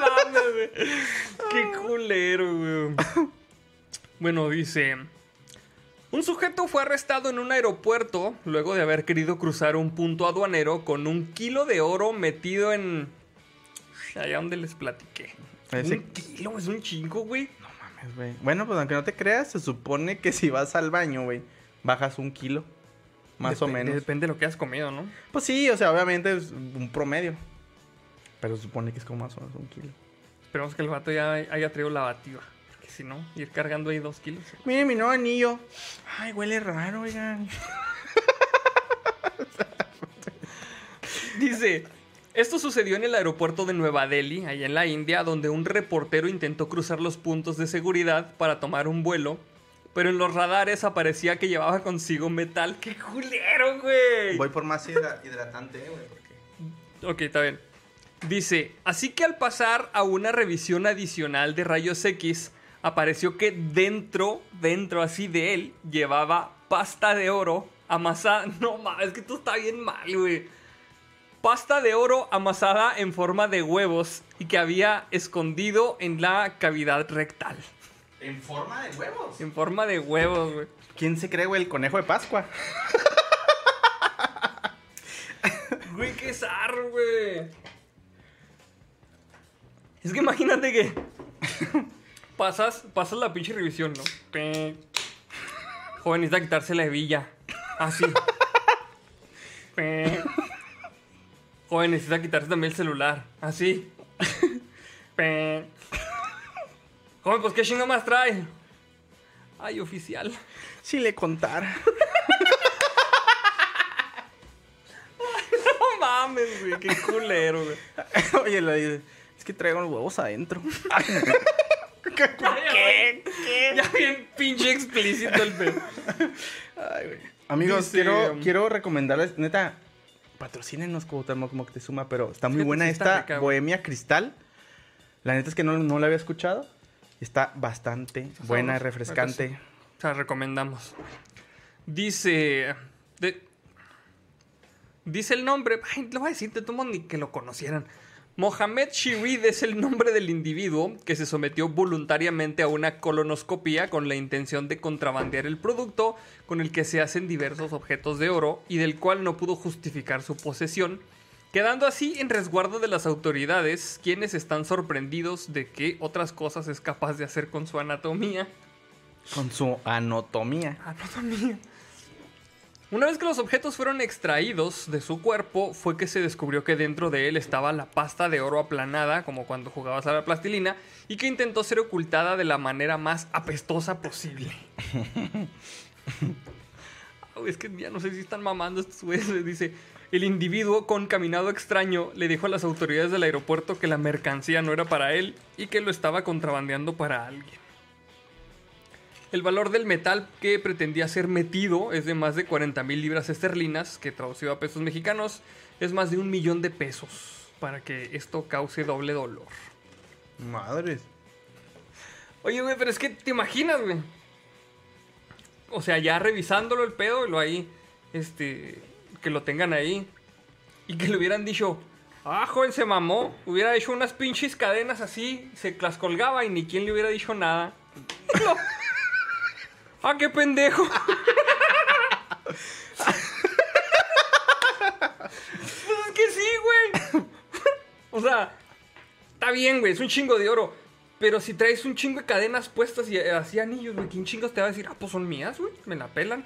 No mames, güey. Qué culero, güey. Bueno, dice. Un sujeto fue arrestado en un aeropuerto luego de haber querido cruzar un punto aduanero con un kilo de oro metido en. Allá donde les platiqué. Ese- Un kilo, es un chingo, güey. Mames, güey. Bueno, pues aunque no te creas, se supone que si vas al baño, güey, bajas un kilo. Más o menos. Depende de lo que has comido, ¿no? Pues sí, o sea, obviamente es un promedio. Pero se supone que es como más o menos un kilo. Esperemos que el vato ya haya traído la bativa. Porque si no, ir cargando ahí dos kilos. Mire mi nuevo anillo. Ay, huele raro, oigan. Dice, esto sucedió en el aeropuerto de Nueva Delhi, allá en la India, donde un reportero intentó cruzar los puntos de seguridad para tomar un vuelo, pero en los radares aparecía que llevaba consigo metal. ¡Qué culero, güey! Voy por más hidra- hidratante, eh, güey, porque... Ok, está bien. Dice, así que al pasar a una revisión adicional de rayos X, apareció que dentro, dentro así de él, llevaba pasta de oro amasada. No mames, es que esto está bien mal, güey. Pasta de oro amasada en forma de huevos y que había escondido en la cavidad rectal. En forma de huevos. En forma de huevos, güey. ¿Quién se cree, güey, el conejo de Pascua? Güey, qué zarro, güey. Es que imagínate que pasas, pasas la pinche revisión, ¿no? Joven, necesita quitarse la hebilla. Así. Joven, necesita quitarse también el celular. Así. Joven, pues qué chingo más trae. Ay, oficial. Si le contara. No mames, güey, qué culero, güey. Oye, le dice, es que traigo los huevos adentro. ¿Qué? Ya bien pinche explícito el pedo. Ay, güey. Amigos, Dice, quiero, um, quiero recomendarles, neta, patrocínenos Cuauhtémoc Moctezuma, pero está muy buena sí está esta rica. Bohemia Cristal. La neta es que no, no la había escuchado. Está bastante buena, sabroso, refrescante. O sea, recomendamos. Dice. de- dice el nombre. Ay, lo voy a decir, te tomo ni que lo conocieran. Mohamed Shirid es el nombre del individuo que se sometió voluntariamente a una colonoscopia con la intención de contrabandear el producto con el que se hacen diversos objetos de oro y del cual no pudo justificar su posesión, quedando así en resguardo de las autoridades, quienes están sorprendidos de qué otras cosas es capaz de hacer con su anatomía. Con su anatomía. Anatomía. Una vez que los objetos fueron extraídos de su cuerpo, fue que se descubrió que dentro de él estaba la pasta de oro aplanada, como cuando jugabas a la plastilina, y que intentó ser ocultada de la manera más apestosa posible. Es que ya no sé si están mamando estos güeyes. Dice, el individuo con caminado extraño le dijo a las autoridades del aeropuerto que la mercancía no era para él y que lo estaba contrabandeando para alguien. El valor del metal que pretendía ser metido es de más de 40 mil libras esterlinas, que traducido a pesos mexicanos es más de un millón de pesos, para que esto cause doble dolor. Madres. Oye, güey, pero es que te imaginas, güey. O sea, ya revisándolo el pedo, lo ahí, este, que lo tengan ahí. Y que le hubieran dicho, ah, joven, se mamó. Hubiera hecho unas pinches cadenas así, se las colgaba y ni quien le hubiera dicho nada. Ah, qué pendejo. pues es que sí, güey. o sea, Está bien, güey, es un chingo de oro. Pero si traes un chingo de cadenas puestas y eh, así anillos, güey, ¿quién chingos te va a decir? Ah, pues son mías, güey, me la pelan.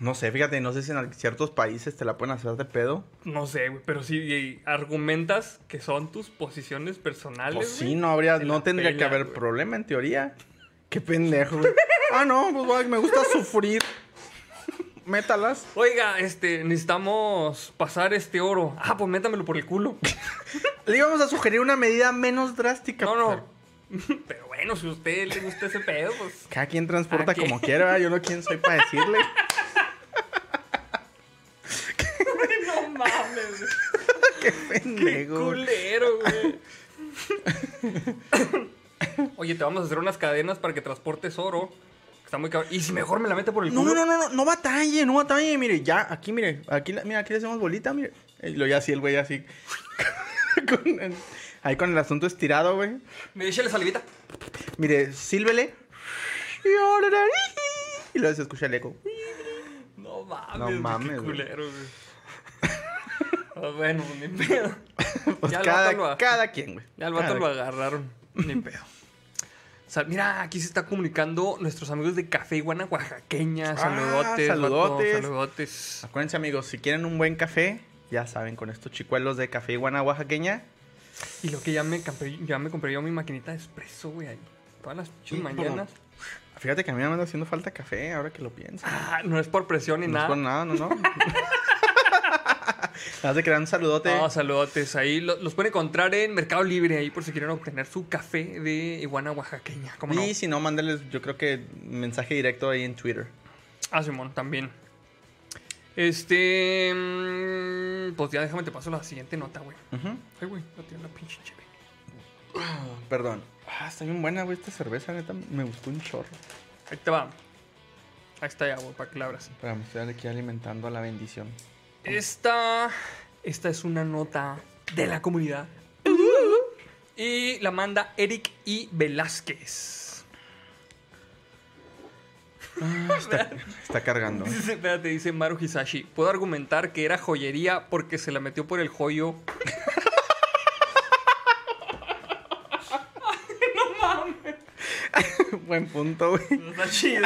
No sé, fíjate, no sé si en ciertos países te la pueden hacer de pedo. No sé, güey, pero si eh, argumentas que son tus posiciones personales. Pues sí, no habría, no tendría que haber problema en teoría. Qué pendejo. güey. ah, no, pues güey, me gusta sufrir. Métalas. Oiga, este, necesitamos pasar este oro. Ah, pues métamelo por el culo. Le íbamos a sugerir una medida menos drástica. No, no. Pero bueno, si a usted le gusta ese pedo, pues. Cada quien transporta ¿A qué? como quiera, ¿verdad? yo no quién soy para decirle. no mames. Qué Qué pendejo. culero, güey. Oye, te vamos a hacer unas cadenas para que transportes oro. Está muy cabrón. Y si mejor me la mete por el No, culo. no, no, no, no batalle, no batalle, mire, ya, aquí, mire, aquí, mira, aquí le hacemos bolita, mire. Y lo ya así, el güey así. Con el- ahí con el asunto estirado, güey. Me echa la salivita. Mire, sílvele. Y luego se escucha el eco. No mames, No mames, Qué culero, güey. Ah, bueno, ni pedo. Pues Ya cada, lo- cada quien, güey. Ya al vato Cada lo agarraron. Ni pedo. Sea, mira, aquí se está comunicando nuestros amigos de Café Iguana Oaxaqueña. Ah, Saludotes, vato, saludotes. saludotes. Acuérdense, amigos, si quieren un buen café, ya saben, con estos chicuelos de café iguana oaxaqueña. Y lo que ya me compré, ya me compré yo mi maquinita de espresso, güey, ahí. Todas las Sí, mañanas. Fíjate que a mí me anda haciendo falta café, ahora que lo pienso. Ah, no es por presión ni no nada. es por nada, no, no. De crear un saludote. No, saludotes. Ahí lo- los pueden encontrar en Mercado Libre, ahí por si quieren obtener su café de iguana oaxaqueña. ¿Cómo no? y si no, mándenles, yo creo que mensaje directo ahí en Twitter. Ah, Simón, también. Este. mm, Pues ya déjame te paso la siguiente nota, güey. Ujú. Ay, güey, no tiene una pinche chévere. Perdón. Ah, está bien buena, güey, esta cerveza, neta. Me gustó un chorro. Ahí te va. Ahí está ya, güey, para que la abras. Estoy aquí alimentando a la bendición. Esta Esta es una nota de la comunidad. Y la manda Eric I. Velázquez. Está, está cargando. Dice, espérate, dice Maru Hisashi. Puedo argumentar que era joyería porque se la metió por el joyo. Buen punto, güey. Está chido.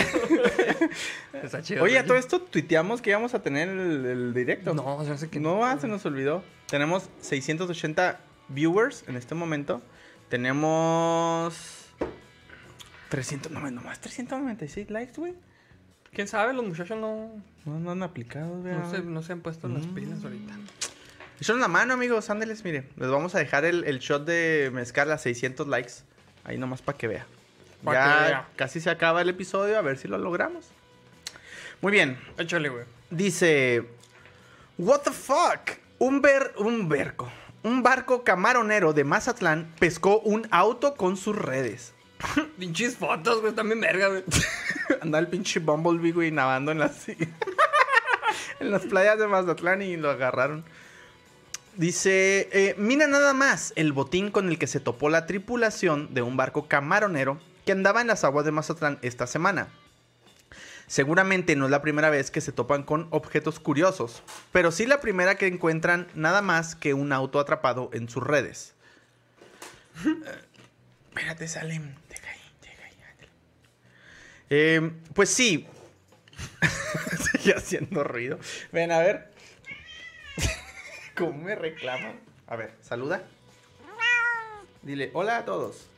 Está chido. Oye, a todo esto tuiteamos que íbamos a tener el, el directo. No, se me hace que No, ah, se nos olvidó. Tenemos 680 viewers en este momento. Tenemos 300, no, nomás 396 likes, güey. ¿Quién sabe? Los muchachos no, No, no han aplicado, güey. no, se, no se han puesto en las Mm. pilas ahorita. Echaron la mano, amigos. Ándeles, mire. Les vamos a dejar el, el shot de mezcal a 600 likes. Ahí nomás para que vea. Ya casi se acaba el episodio. A ver si lo logramos. Muy bien. Échale, güey. Dice... What the fuck? Un ver... Un berco. Un barco camaronero de Mazatlán pescó un auto con sus redes. Pinches fotos, güey. También verga, güey. Anda el pinche Bumblebee, güey, nadando en las... en las playas de Mazatlán y lo agarraron. Dice, eh, mira nada más el botín con el que se topó la tripulación de un barco camaronero que andaba en las aguas de Mazatlán esta semana. Seguramente no es la primera vez que se topan con objetos curiosos, pero sí la primera que encuentran nada más que un auto atrapado en sus redes. Espérate, Salem. Deja ahí, deja ahí, ándale. Eh, pues sí. Sigue haciendo ruido. Ven, a ver. ¿Cómo me reclaman? A ver, saluda. Dile, hola a todos.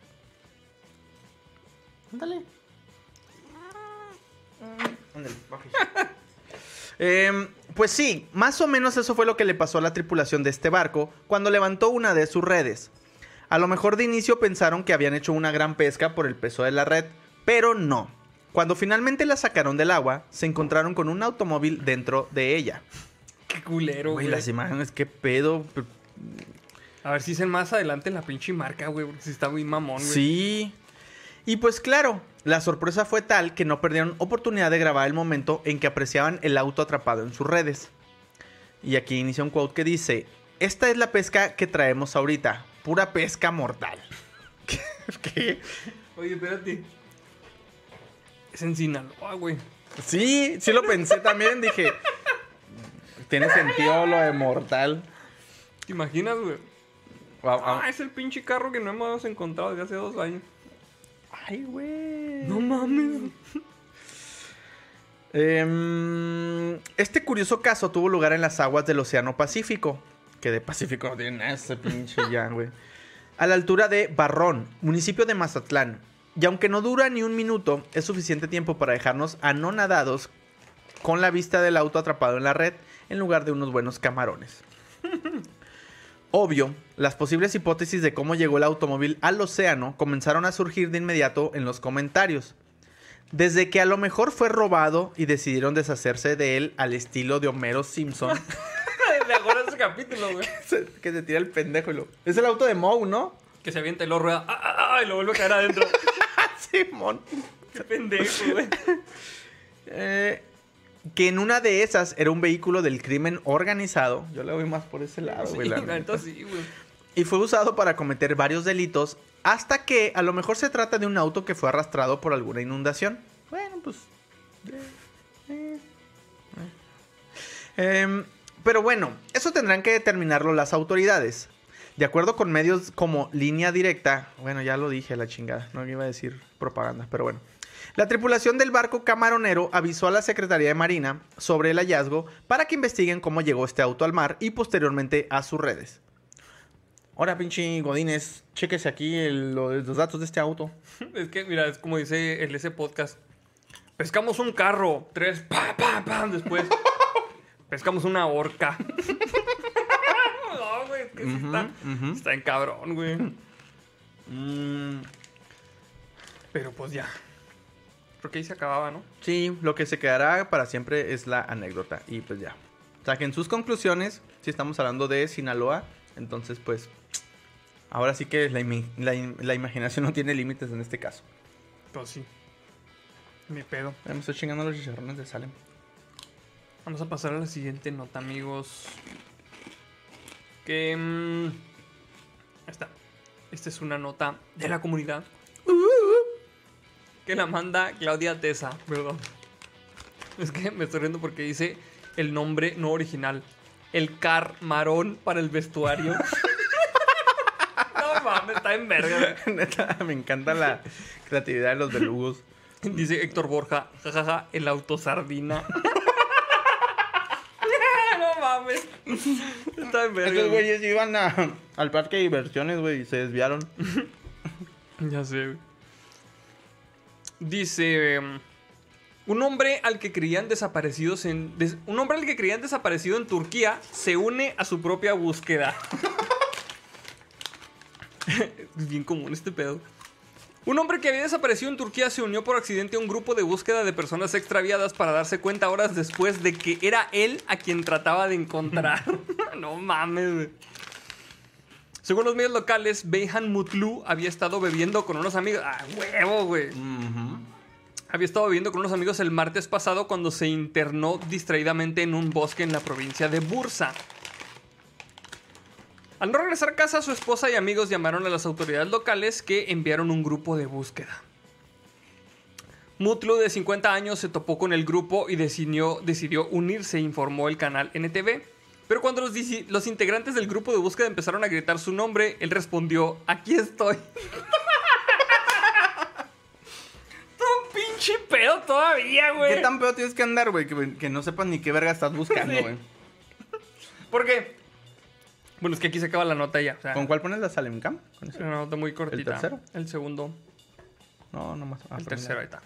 Ándale. Ándale. Em, pues sí, más o menos eso fue lo que le pasó a la tripulación de este barco cuando levantó una de sus redes. A lo mejor de inicio pensaron que habían hecho una gran pesca por el peso de la red, pero no. Cuando finalmente la sacaron del agua, se encontraron con un automóvil dentro de ella. Qué culero, Güey, las imágenes, qué pedo. A ver si dicen más adelante la pinche marca, güey. Porque si está muy mamón, güey. Sí. Y pues claro, la sorpresa fue tal que no perdieron oportunidad de grabar el momento en que apreciaban el auto atrapado en sus redes. Y aquí inicia un quote que dice, esta es la pesca que traemos ahorita, pura pesca mortal. ¿Qué? Oye, espérate. Es en Sinaloa, güey. Sí, sí lo pensé también, dije, tiene sentido lo de mortal. ¿Te imaginas, güey? Wow, Ah, es el pinche carro que no hemos encontrado desde hace dos años. Ay, güey. No mames. Em, este curioso caso tuvo lugar en las aguas del Océano Pacífico. Que de Pacífico no tiene nada ese pinche ya, güey. A la altura de Barrón, municipio de Mazatlán. Y aunque no dura ni un minuto, es suficiente tiempo para dejarnos anonadados con la vista del auto atrapado en la red en lugar de unos buenos camarones. Obvio, las posibles hipótesis de cómo llegó el automóvil al océano comenzaron a surgir de inmediato en los comentarios. Desde que a lo mejor fue robado y decidieron deshacerse de él al estilo de Homero Simpson. ¿Te acuerdas de ese capítulo, güey? Que se tira el pendejo y lo... Es el auto de Moe, ¿no? Que se avienta y lo rueda. ¡Ah, ah, ah! Y lo vuelve a caer adentro. Simón. Qué pendejo, güey. Eh, que en una de esas era un vehículo del crimen organizado. Yo le voy más por ese lado, Sí, güey. la la neta sí, güey. Y fue usado para cometer varios delitos hasta que a lo mejor se trata de un auto que fue arrastrado por alguna inundación. Bueno, pues... eh, eh, eh. Em, pero bueno, eso tendrán que determinarlo las autoridades. De acuerdo con medios como Línea Directa, bueno, ya lo dije, la chingada, no iba a decir propaganda, pero bueno. La tripulación del barco camaronero avisó a la Secretaría de Marina sobre el hallazgo para que investiguen cómo llegó este auto al mar y posteriormente a sus redes. Ahora, pinche Godínez, chéquese aquí el- los datos de este auto. Es que, mira, es como dice el ese podcast. Pescamos un carro. Tres, pa, pa, pa. Después, pescamos una horca. no, güey, es que sí está, está en cabrón, güey. Mm, Pero pues ya. Creo que ahí se acababa, ¿no? sí, lo que se quedará para siempre es la anécdota. Y pues ya. Saquen sus conclusiones. Si estamos hablando de Sinaloa, entonces pues... Ahora sí que la, imi- la im- la imaginación no tiene límites en este caso. Pues sí. Mi pedo. Me estoy chingando los chicharrones de Salem. Vamos a pasar a la siguiente nota, amigos. Que. mm, ahí está. Esta es una nota de la comunidad. Que la manda Claudia Tesa. Perdón. Es que me estoy riendo porque dice el nombre no original. El carmarón para el vestuario. está en verga. Neta, me encanta la creatividad de los belugos. Dice Héctor Borja, jajaja, el autosardina. no mames. Está en verga. Estos güey. güeyes iban a- al parque de diversiones, güey, y se desviaron. Ya sé, güey. Dice. em, Un hombre al que creían desaparecidos en. des- un hombre al que creían desaparecido en Turquía se une a su propia búsqueda. es bien común este pedo. Un hombre que había desaparecido en Turquía se unió por accidente a un grupo de búsqueda de personas extraviadas para darse cuenta horas después de que era él a quien trataba de encontrar. no mames, güey. Según los medios locales, Beyhan Mutlu había estado bebiendo con unos amigos. ¡Ah, huevo, güey! Había estado bebiendo con unos amigos el martes pasado cuando se internó distraídamente en un bosque en la provincia de Bursa. Al no regresar a casa, su esposa y amigos llamaron a las autoridades locales que enviaron un grupo de búsqueda. Mutlu, de 50 años, se topó con el grupo y decidió, decidió unirse, informó el canal NTV. Pero cuando los, integrantes del grupo de búsqueda empezaron a gritar su nombre, él respondió, aquí estoy. Todo un pinche pedo todavía, güey. ¿Qué tan peor tienes que andar, güey? Que, que no sepas ni qué verga estás buscando, Sí. güey. ¿Por qué? Bueno, es que aquí se acaba la nota ya. O sea, ¿Con cuál pones la Salem Cam? ¿Con es una nota muy cortita. tercero? El segundo. No, no más. Ah, el tercero, ahí está.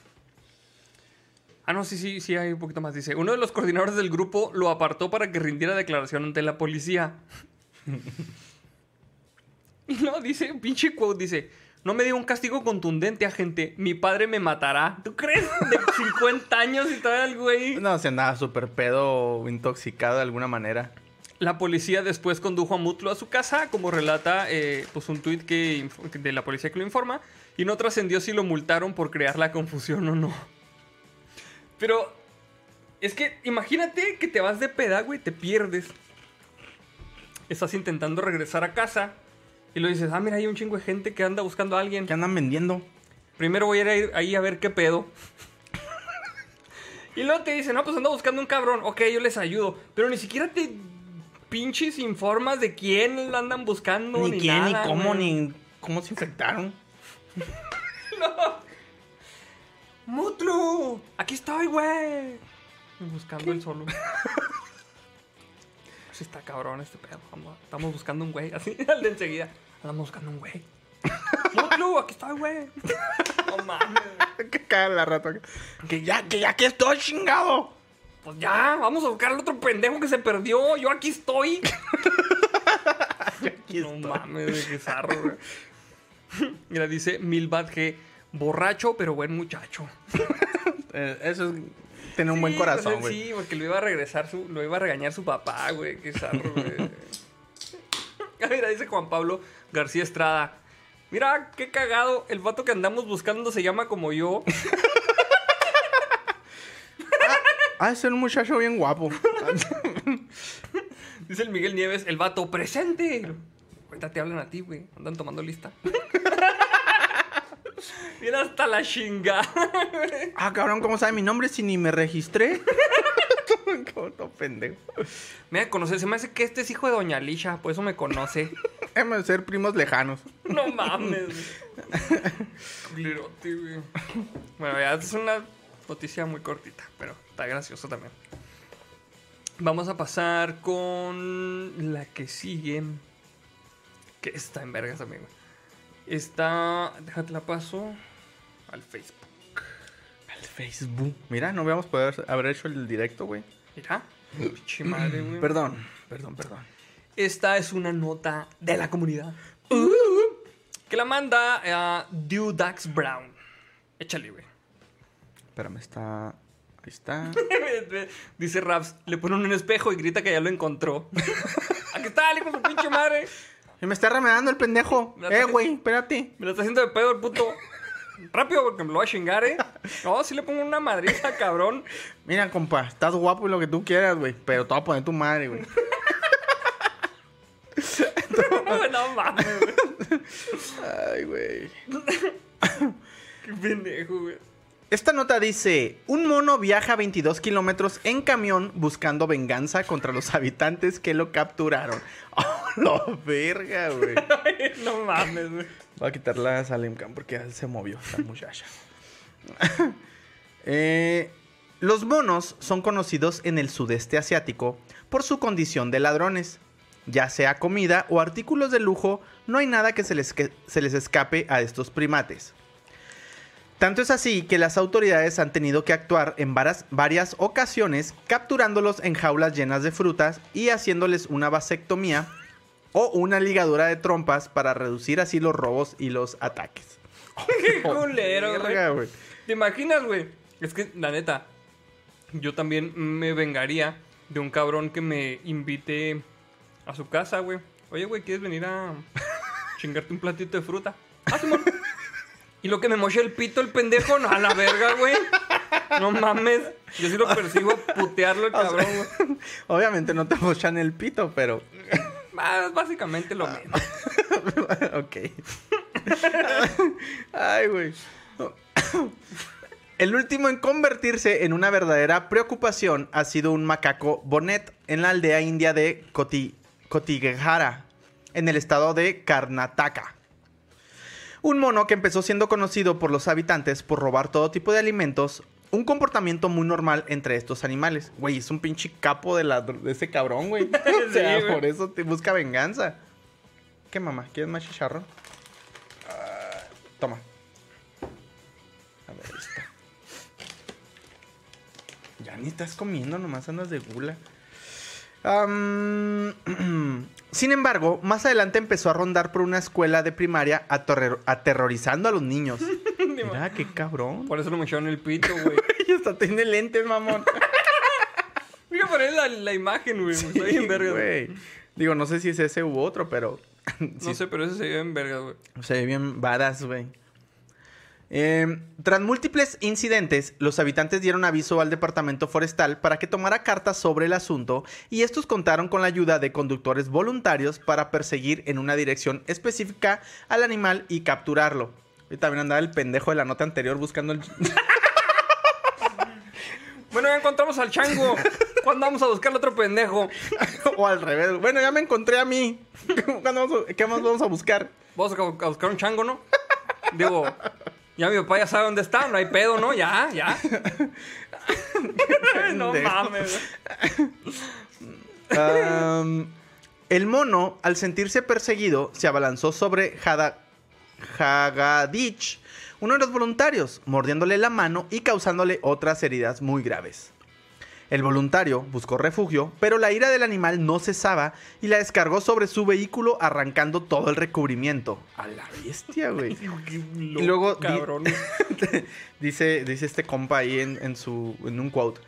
Ah, no, sí, sí, sí, hay un poquito más. Dice, uno de los coordinadores del grupo lo apartó para que rindiera declaración ante la policía. no, dice, pinche quote, dice, no me dio un castigo contundente, agente. Mi padre me matará. ¿Tú crees? De 50 años y el güey... No, se andaba súper pedo intoxicado de alguna manera. La policía después condujo a Mutlu a su casa, como relata eh, pues un tuit que, de la policía que lo informa, y no trascendió si lo multaron por crear la confusión o no. Pero es que imagínate que te vas de peda, güey, te pierdes. Estás intentando regresar a casa y lo dices, ah, mira, hay un chingo de gente que anda buscando a alguien. ¿Qué andan vendiendo? Primero voy a ir ahí a ver qué pedo. y luego te dicen, no, pues ando buscando un cabrón. Ok, yo les ayudo. Pero ni siquiera te pinches informas de quién la andan buscando. Ni, Ni, quién, nada, ni cómo, güey. ni cómo se infectaron. ¡Mutlu! ¡Aquí estoy, güey! Buscando el solo. Sí está cabrón este pedo. Vamos- Estamos buscando un güey. Así, al de enseguida. Andamos buscando un güey. ¡Mutlu! ¡Aquí estoy, güey! No mames. Que cae la rata. Que ya, que ya que estoy chingado. Pues ya, vamos a buscar al otro pendejo que se perdió. Yo aquí estoy. Aquí no estoy. mames, güey, qué zarro, güey. Mira, dice Milbad G. Borracho, pero buen muchacho. Eh, eso es tener un buen corazón, güey. Sí, porque lo iba a regresar su, lo iba a regañar su papá, güey. Qué zarro, güey. Ah, Mira, dice Juan Pablo García Estrada. Mira, qué cagado. El vato que andamos buscando se llama como yo. Ah, es un muchacho bien guapo. Dice el Miguel Nieves, el vato presente. Ahorita te hablan a ti, güey. Andan tomando lista. Mira hasta la chingada. güey. ah, cabrón, ¿cómo sabe mi nombre si ni me registré? Todo pendejo. Mira, conoce, se me hace que este es hijo de Doña Lisha, por eso me conoce. Déjame ser primos lejanos. No mames. güey. Güey. Bueno, ya es una noticia muy cortita, pero está gracioso también. Vamos a pasar con la que sigue. Que está en vergas también, güey. Está. Déjate la paso al Facebook. Al Facebook. Mira, no habíamos podido haber hecho el directo, güey. Mira. Pinche madre, güey. Perdón, perdón, perdón. Esta es una nota de la comunidad. Que la manda a Dudax Brown. Échale, güey. Espérame, está. Ahí está. Dice Raps, le pone un espejo y grita que ya lo encontró. Aquí está, el hijo de su pinche madre. Y me está remedando el pendejo. Eh, güey, espérate. Me lo está haciendo de pedo el puto. Rápido porque me lo va a chingar, eh. No, si le pongo una madriza, cabrón. Mira, compa, estás guapo y lo que tú quieras, güey. Pero te voy a poner tu madre, güey. no mames, güey. Ay, güey. Qué pendejo, güey. Esta nota dice, un mono viaja 22 kilómetros en camión buscando venganza contra los habitantes que lo capturaron. ¡Oh, la verga, güey! no mames, güey. Voy a quitar la Salimcam porque se movió esta muchacha. Eh, los monos son conocidos en el sudeste asiático por su condición de ladrones. Ya sea comida o artículos de lujo, no hay nada que se les, que se les escape a estos primates. Tanto es así que las autoridades han tenido que actuar en varias, varias ocasiones capturándolos en jaulas llenas de frutas y haciéndoles una vasectomía o una ligadura de trompas para reducir así los robos y los ataques. Qué culero, Verga, güey. ¿Te imaginas, güey? Es que, la neta, yo también me vengaría de un cabrón que me invite a su casa, güey. Oye, güey, ¿quieres venir a chingarte un platito de fruta? Ah. Y lo que me moche el pito el pendejo, no, a la verga, güey. No mames. Yo sí lo percibo putearlo el cabrón, güey. Obviamente no te mochan el pito, pero... Ah, es básicamente lo mismo. ok. Ay, güey. El último en convertirse en una verdadera preocupación ha sido un macaco bonet en la aldea india de Koti, Kotigehara, en el estado de Karnataka. Un mono que empezó siendo conocido por los habitantes por robar todo tipo de alimentos, un comportamiento muy normal entre estos animales. Güey, es un pinche capo de, la, de ese cabrón, güey. o sea, Sí, por eso te busca venganza. ¿Qué mamá? ¿Quieres más chicharrón? Ah, toma. A ver, ahí está. Ya ni estás comiendo, nomás andas de gula. Am, sin embargo, más adelante empezó a rondar por una escuela de primaria aterror- aterrorizando a los niños. Mira, qué cabrón. Por eso lo mocharon el pito, güey. Y hasta tiene lentes, mamón. Voy a poner la, la imagen, güey. Está bien verga, güey. Digo, no sé si es ese u otro, pero. No sí, sé, pero ese se ve en verga, güey. Se ve bien badass, güey. Eh, tras múltiples incidentes, los habitantes dieron aviso al departamento forestal para que tomara cartas sobre el asunto y estos contaron con la ayuda de conductores voluntarios para perseguir en una dirección específica al animal y capturarlo. Y también andaba el pendejo de la nota anterior buscando el... Bueno, ya encontramos al chango. ¿Cuándo vamos a buscar al otro pendejo? o al revés. Bueno, ya me encontré a mí. ¿Cuándo vamos a- ¿Qué más vamos a buscar? Vamos a buscar un chango, ¿no? Digo, ya mi papá ya sabe dónde está, no hay pedo, ¿no? Ya, ya. no mames. Am, el mono, al sentirse perseguido, se abalanzó sobre Hada- Hagadich, uno de los voluntarios, mordiéndole la mano y causándole otras heridas muy graves. El voluntario buscó refugio, pero la ira del animal no cesaba y la descargó sobre su vehículo arrancando todo el recubrimiento. A la bestia, güey. Y luego di- cabrón. dice, dice este compa ahí en, en su, en un quote.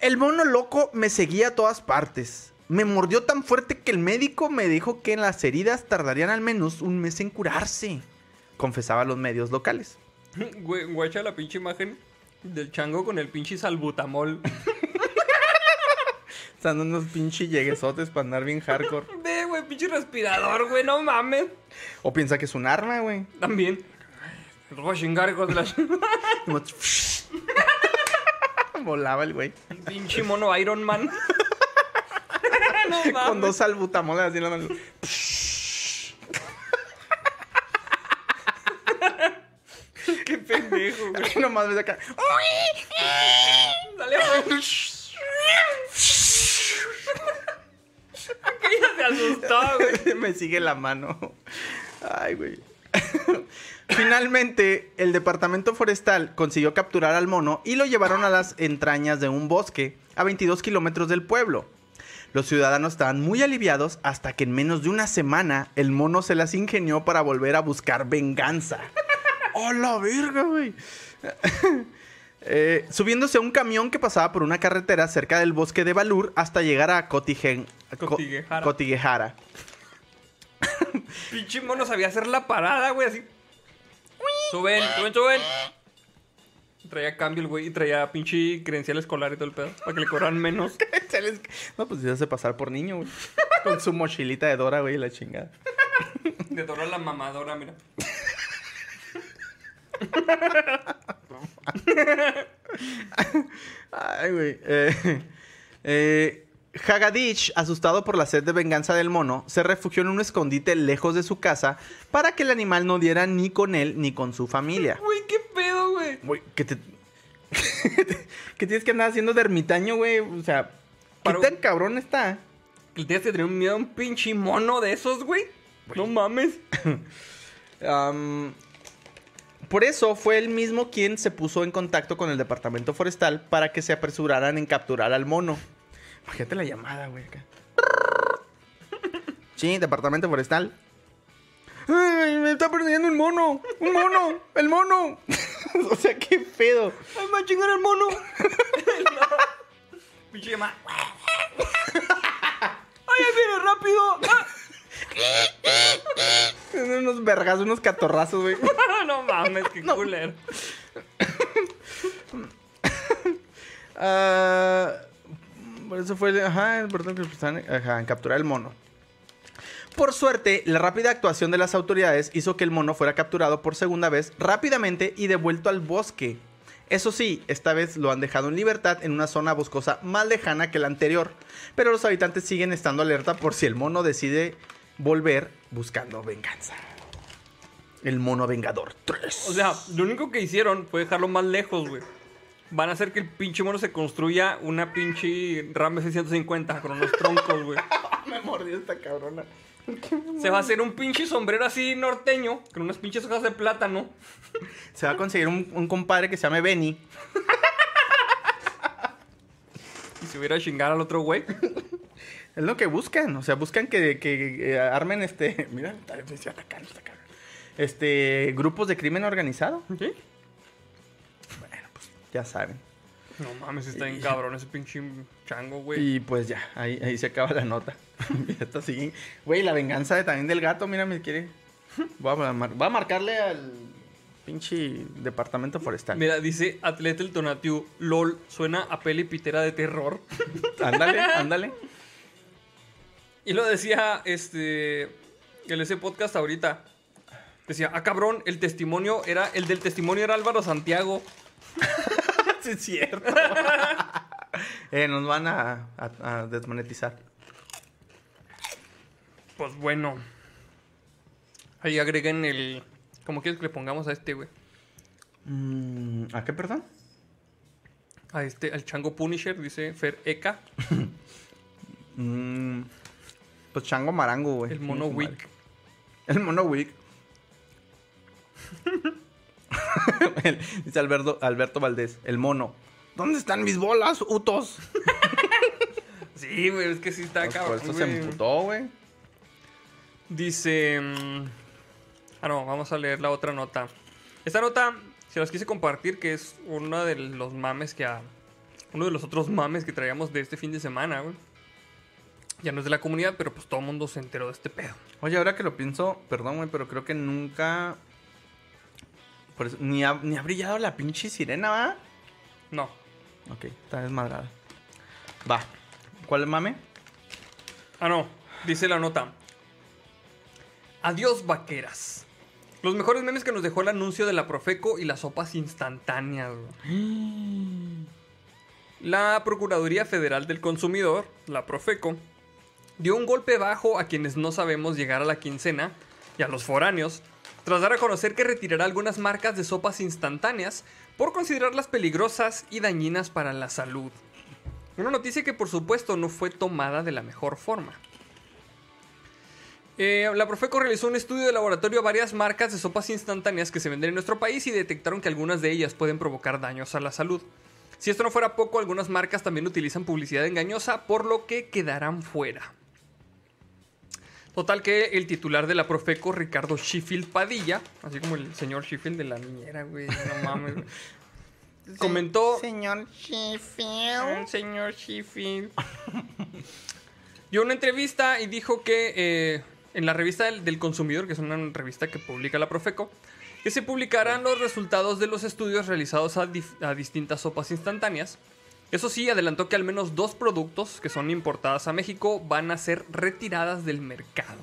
El mono loco me seguía a todas partes. Me mordió tan fuerte que el médico me dijo que las heridas tardarían al menos un mes en curarse. Confesaba a los medios locales. Güey, guacha la pinche imagen del chango con el pinche salbutamol. Están unos pinches lleguesotes para andar bien hardcore. Ve, güey, pinche respirador, güey, no mames. O piensa que es un arma, güey. También. Los voy a chingar, hijos de la Volaba el güey. Pinche mono Iron Man. no mames. Con dos salbutamoles así en la mano. Qué pendejo, güey. Nomás ves acá. Dale, güey. Aquella se asustó, güey. Me sigue la mano. Ay, güey. Finalmente, el departamento forestal consiguió capturar al mono y lo llevaron a las entrañas de un bosque a 22 kilómetros del pueblo. Los ciudadanos estaban muy aliviados hasta que en menos de una semana el mono se las ingenió para volver a buscar venganza. ¡Oh, la verga, güey! Eh, subiéndose a un camión que pasaba por una carretera cerca del bosque de Balur hasta llegar a Cotigen- Co- Cotiguejara. Cotiguejara. Pinche mono sabía hacer la parada, güey, así. Suben, suben, suben. Traía cambio el güey y traía pinche credencial escolar y todo el pedo. Para que le cobraran menos. No, pues se hace pasar por niño, güey. Con su mochilita de Dora, güey, la chingada. De Dora la mamadora, mira. Ay, güey. Eh, eh, Hagadich, asustado por la sed de venganza del mono, se refugió en un escondite lejos de su casa para que el animal no diera ni con él ni con su familia. Güey, qué pedo, güey. Güey, que te... que tienes que andar haciendo de ermitaño, güey. O sea, ¿qué Para- tan cabrón está? ¿Le tienes que tener miedo a un pinche mono de esos, güey? No mames. Am, por eso fue él mismo quien se puso en contacto con el departamento forestal para que se apresuraran en capturar al mono. Imagínate la llamada, güey. acá. Sí, departamento forestal. ¡Ay, me está persiguiendo un mono! ¡Un mono! ¡El mono! o sea, qué pedo. ¡Ay, me va a chingar el mono! Pinche llama. ¡Ay, ahí viene rápido! Tiene unos vergas, unos catorrazos, güey. no mames, qué culero. Ah, por eso fue, ajá, es verdad que ajá, en capturar el mono. Por suerte, la rápida actuación de las autoridades hizo que el mono fuera capturado por segunda vez rápidamente y devuelto al bosque. Eso sí, esta vez lo han dejado en libertad en una zona boscosa más lejana que la anterior, pero los habitantes siguen estando alerta por si el mono decide volver buscando venganza. El mono vengador 3. O sea, lo único que hicieron fue dejarlo más lejos, güey. Van a hacer que el pinche mono se construya una pinche Ram 650 con unos troncos, güey. me mordió esta cabrona. Se va a hacer un pinche sombrero así norteño con unas pinches hojas de plátano. Se va a conseguir un, un compadre que se llame Benny. Y se hubiera a chingar al otro güey. Es lo que buscan. O sea, buscan que, que, eh, armen este. Mira, tal vez se atacan, está cabrón. Este. Grupos de crimen organizado. ¿Sí? Bueno, pues ya saben. No mames, está bien cabrón ese pinche chango, güey. Y pues ya, ahí, ahí se acaba la nota. Esta sigue. Güey, la venganza de, también del gato, mira, me quiere. Voy a, mar- voy a marcarle al pinche departamento forestal. Mira, dice Atleta el Tonatiu, LOL, suena a peli pitera de terror. Ándale, ándale. Y lo decía, este, el ese podcast ahorita. Decía, ah, cabrón, el testimonio era, el del testimonio era Álvaro Santiago. sí, es cierto. eh, nos van a, a- a desmonetizar. Pues bueno. Ahí agreguen el, ¿cómo quieres que le pongamos a este, güey? Mm, ¿A qué, perdón? A este, al chango Punisher, dice Fer Eka, Mm, pues chango marango, güey. el mono madre. El mono Wick. El- Dice Alberto, Alberto Valdés, el mono. ¿Dónde están mis bolas, utos? Sí, güey, es que sí está Pues cabrón. por eso se emputó, güey. Dice. mm, Ah, no, vamos a leer la otra nota. Esta nota se las quise compartir, que es uno de los mames que a. Uno de los otros mames que traíamos de este fin de semana, güey. Ya no es de la comunidad, pero pues todo el mundo se enteró de este pedo. Oye, ahora que lo pienso, perdón, güey, pero creo que nunca... por eso- ni, ha, ni ha brillado la pinche sirena, ¿va? No. Ok, está desmadrada. Va. ¿Cuál mame? Ah, no. Dice la nota. Adiós, vaqueras. Los mejores memes que nos dejó el anuncio de la Profeco y las sopas instantáneas. La Procuraduría Federal del Consumidor, la Profeco, dio un golpe bajo a quienes no sabemos llegar a la quincena y a los foráneos, tras dar a conocer que retirará algunas marcas de sopas instantáneas por considerarlas peligrosas y dañinas para la salud. Una noticia que por supuesto no fue tomada de la mejor forma. Eh, la Profeco realizó un estudio de laboratorio a varias marcas de sopas instantáneas que se venden en nuestro país y detectaron que algunas de ellas pueden provocar daños a la salud. Si esto no fuera poco, algunas marcas también utilizan publicidad engañosa, por lo que quedarán fuera. Total que el titular de la Profeco, Ricardo Sheffield Padilla, así como el señor Sheffield de la niñera, güey, no mames, güey, comentó... Señor Sheffield. El señor Sheffield. Dio una entrevista y dijo que eh, en la revista del, del consumidor, que es una revista que publica la Profeco, que se publicarán los resultados de los estudios realizados a distintas sopas instantáneas Eso sí, adelantó que al menos dos productos que son importadas a México van a ser retiradas del mercado.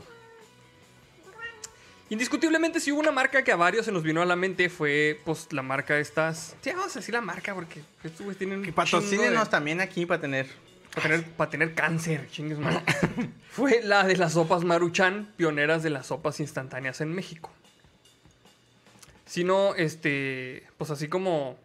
Indiscutiblemente, si hubo una marca que a varios se nos vino a la mente, fue pues la marca de estas. Sí, vamos a decir la marca porque estos güeyes tienen. Que patrocínenos de- también aquí para tener. Para tener, para tener cáncer, chingues madre. Fue la de las sopas Maruchan, pioneras de las sopas instantáneas en México. Si no, este, pues así como,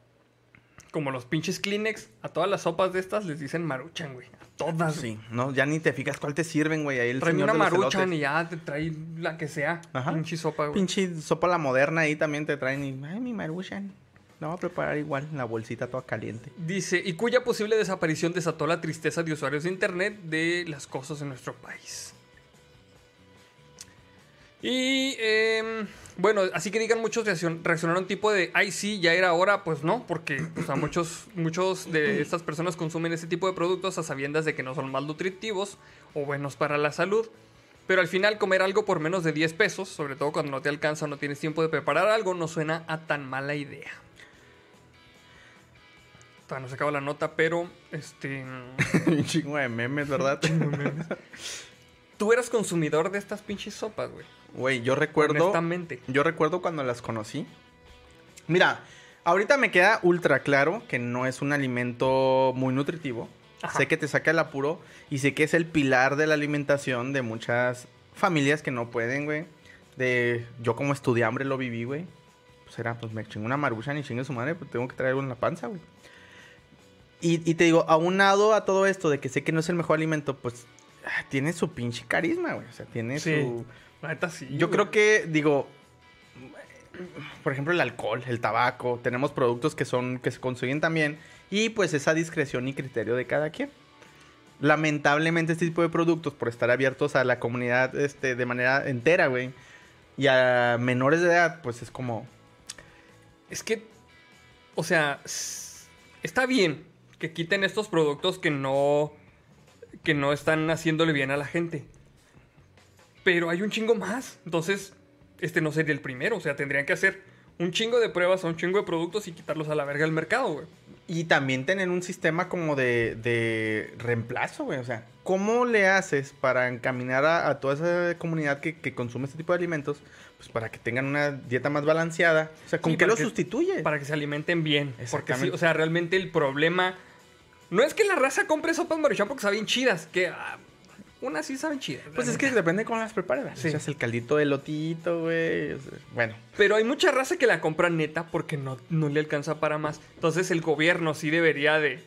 como los pinches Kleenex, a todas las sopas de estas les dicen Maruchan, güey. A todas. Sí, no, ya ni te fijas cuál te sirven, güey. Ahí el Trae señor una de los Maruchan elotes. y ya te trae la que sea. Ajá. Pinche sopa, güey. Pinche sopa la moderna ahí también te traen y, ay, mi maruchan. La voy a preparar igual, en la bolsita toda caliente. Dice, y cuya posible desaparición desató la tristeza de usuarios de internet de las cosas en nuestro país. Y em, bueno, así que digan muchos reaccion- reaccionaron tipo de, ay sí, ya era hora, pues no, porque pues, muchos, muchos de estas personas consumen ese tipo de productos a sabiendas de que no son más nutritivos o buenos para la salud. Pero al final comer algo por menos de 10 pesos, sobre todo cuando no te alcanza o no tienes tiempo de preparar algo, no suena a tan mala idea. Todavía no se acaba la nota, pero este. Un chingo de memes, ¿verdad? Tú eras consumidor de estas pinches sopas, güey. Güey, yo recuerdo. Honestamente. Yo recuerdo cuando las conocí. Mira, ahorita me queda ultra claro que no es un alimento muy nutritivo. Ajá. Sé que te saca el apuro y sé que es el pilar de la alimentación de muchas familias que no pueden, güey. De yo como estudiambre lo viví, güey. Pues era, pues me chingo una maruchan y chingue su madre, pues tengo que traer algo en la panza, güey. Y, y te digo, aunado a todo esto de que sé que no es el mejor alimento, pues ah, tiene su pinche carisma, güey. O sea, tiene Sí. su... La neta sí. Yo güey. creo que, digo, por ejemplo, el alcohol, el tabaco, tenemos productos que son que se consiguen también y pues esa discreción y criterio de cada quien. Lamentablemente este tipo de productos por estar abiertos a la comunidad este de manera entera, güey, y a menores de edad, pues es como Es que. O sea, está bien que quiten estos productos que no. que no están haciéndole bien a la gente. Pero hay un chingo más. Entonces, este no sería el primero. O sea, tendrían que hacer un chingo de pruebas a un chingo de productos y quitarlos a la verga del mercado, güey. Y también tener un sistema como de, de reemplazo, güey. O sea, ¿cómo le haces para encaminar a, a toda esa comunidad que, que consume este tipo de alimentos? Pues para que tengan una dieta más balanceada. O sea, ¿con Sí, qué lo sustituye? Para que se alimenten bien. Porque sí, o sea, realmente el problema. No es que la raza compre sopas maruchan porque saben chidas. Que ah, unas sí saben chidas. Pues es que depende cómo las prepares. Sí. Echas el caldito de lotito, güey. Bueno, Pero hay mucha raza que la compra neta porque no, no le alcanza para más. Entonces el gobierno sí debería de.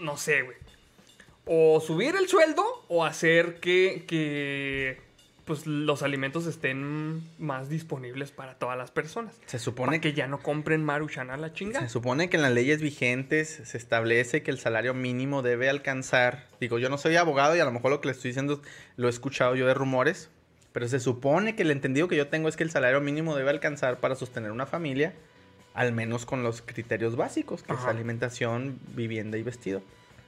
No sé, güey. O subir el sueldo o hacer que. que pues los alimentos estén más disponibles para todas las personas. se supone que ya no compren maruchan a la chingada. se supone que en las leyes vigentes se establece que el salario mínimo debe alcanzar. Digo, yo no soy abogado y a lo mejor lo que le estoy diciendo lo he escuchado yo de rumores. Pero se supone que el entendido que yo tengo es que el salario mínimo debe alcanzar para sostener una familia, al menos con los criterios básicos, que es alimentación, vivienda y vestido.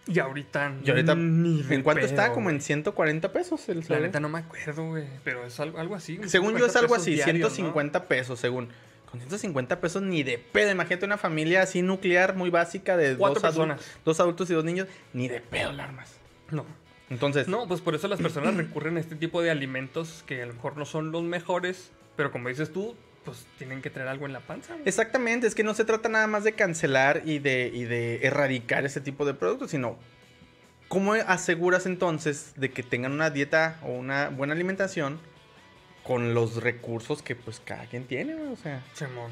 Y ahorita. Y ahorita, ni ¿en cuánto pedo, está? Como en 140 pesos el La neta no me acuerdo, güey. Pero es algo, algo así. Según yo es 50 algo así, diarios, ¿no? 150 pesos, según. Con 150 pesos ni de pedo. Imagínate una familia así nuclear, muy básica, de Cuatro dos, personas. dos adultos y dos niños. Ni de pedo la armas. No. Entonces, No, pues por eso las personas recurren a este tipo de alimentos que a lo mejor no son los mejores, pero como dices tú, pues tienen que traer algo en la panza. güey. exactamente, es que no se trata nada más de cancelar y de, y de erradicar ese tipo de productos, sino cómo aseguras entonces de que tengan una dieta o una buena alimentación con los recursos que pues cada quien tiene, güey, o sea. Simón.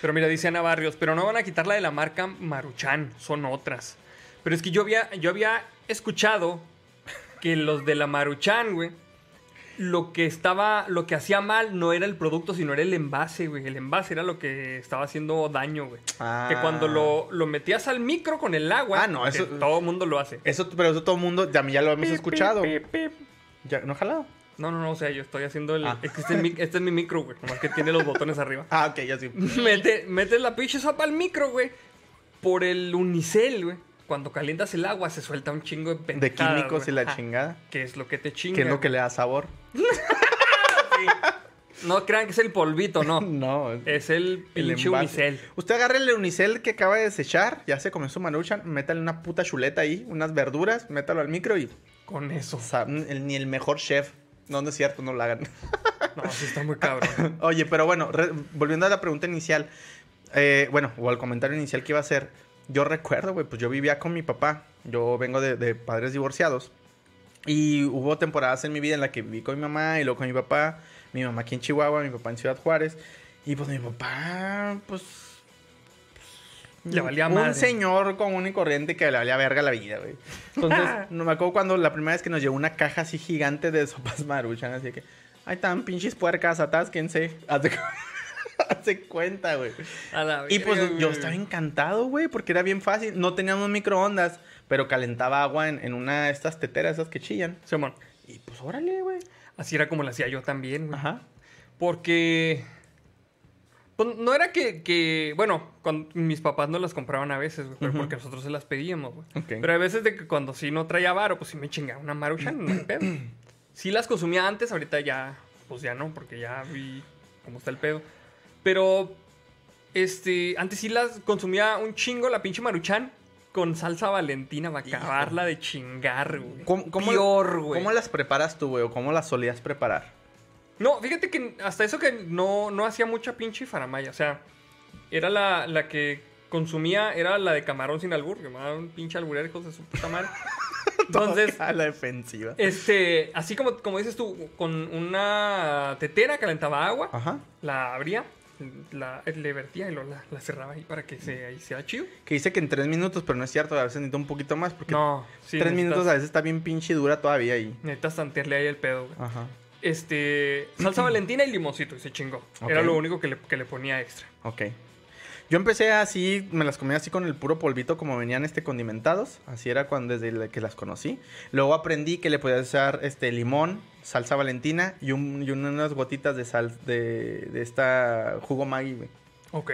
Pero mira, dice Ana Barrios, pero no van a quitar la de la marca Maruchan, son otras. Pero es que yo había, yo había escuchado que los de la Maruchan, güey, lo que estaba, lo que hacía mal no era el producto, sino era el envase, güey. El envase era lo que estaba haciendo daño, güey. Que Ah. cuando lo, lo metías al micro con el agua, Ah, no, que eso- todo el mundo lo hace. Eso, pero eso todo el mundo, ya, ya lo hemos Pip, escuchado. pip, pip. Ya, ¿No ha jalado? No, no, no, o sea, yo estoy haciendo el... Ah. es que Este, es mi, este es mi micro, güey. Nomás que tiene los botones arriba. Ah, ok, ya sí. Mete, metes la pinche sopa al micro, güey. Por el unicel, güey. Cuando calientas el agua se suelta un chingo de De pendejadas, químicos güey. y la chingada. Que es lo que te chinga. Que es lo que le da sabor. Sí. No crean que es el polvito, no. No, Es el pinche unicel. Usted agarre el unicel que acaba de desechar, ya se comió su maruchan, métale una puta chuleta ahí, unas verduras, métalo al micro y Con eso. o sea, el- ni el mejor chef. No, no es cierto, no lo hagan. No, sí está muy cabrón. Oye, pero bueno, volviendo a la pregunta inicial, eh, bueno, o al comentario inicial que iba a hacer, yo recuerdo, güey, pues yo vivía con mi papá, yo vengo de, de padres divorciados, y hubo temporadas en mi vida en la que viví con mi mamá y luego con mi papá, mi mamá aquí en Chihuahua, mi papá en Ciudad Juárez, y pues mi papá, pues... Le valía un madre. señor común y corriente que le valía verga la vida, güey. Entonces, no me acuerdo cuando la primera vez que nos llegó una caja así gigante de sopas maruchan, así que, ay, tan pinches puercas, atásquense. Hazte cuenta, güey. A Y pues yo estaba encantado, güey, porque era bien fácil. No teníamos microondas, pero calentaba agua en, en una de estas teteras, esas que chillan. Simón, Y pues órale, güey. así era como lo hacía yo también, güey. Ajá. Porque. Pues no era que, que- Bueno, cuando mis papás no las compraban a veces, güey, pero porque nosotros se las pedíamos, güey. Ok. Pero hay veces de que cuando sí no traía varo, pues sí me chingaba una maruchan, no hay pedo. Sí las consumía antes, ahorita ya. Pues ya no, porque ya vi cómo está el pedo. Pero. Este. Antes sí las consumía un chingo la pinche maruchan. Con salsa valentina para acabarla de chingar, güey. ¿Cómo, cómo- güey. ¿Cómo las preparas tú, güey? ¿O cómo las solías preparar? No, fíjate que hasta eso que no, no hacía mucha pinche faramaya. O sea, era la, la que consumía, era la de camarón sin albur. Que me daba un pinche alburero, hijos de su puta madre. Entonces, a la defensiva. este, así como, como dices tú, con una tetera calentaba agua, Ajá. la abría, la, le vertía y luego la, la cerraba ahí para que se ahí sea chido. Que dice que en tres minutos, pero no es cierto, a veces necesita un poquito más, porque No, sí. tres minutos a veces está bien pinche dura todavía ahí. Necesitas tantearle ahí el pedo, güey. Ajá. Este, salsa valentina y limoncito, y se chingó. Era lo único que le, que le ponía extra. Ok. Yo empecé así, me las comía así con el puro polvito como venían este condimentados. Así era cuando desde que las conocí. Luego aprendí que le podías echar este limón, salsa valentina y, un- y unas gotitas de sal de, de esta jugo Maggi, güey. Ok.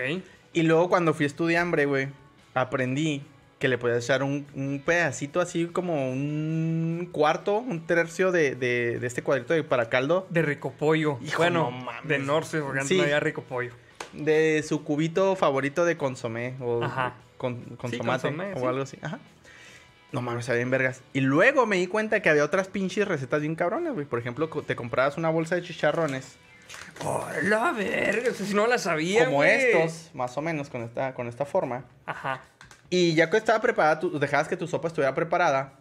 Y luego cuando fui estudiambre, güey, aprendí que le podías echar un, un pedacito así como un cuarto, un tercio de, de- de este cuadrito de para caldo De rico pollo. Hijo, bueno, no mames. de Norce, porque antes Sí. no había rico pollo. De su cubito favorito de consomé o Ajá. con, con Sí, consomé, o sí. algo así. Ajá. No mames, sabía bien vergas. Y luego me di cuenta que había otras pinches recetas bien cabronas, güey. Por ejemplo, te comprabas una bolsa de chicharrones ¡Oh, la verga! Si no la sabía, como güey. estos, más o menos con esta, con esta forma. Ajá. Y ya que estaba preparada, tú dejabas que tu sopa estuviera preparada.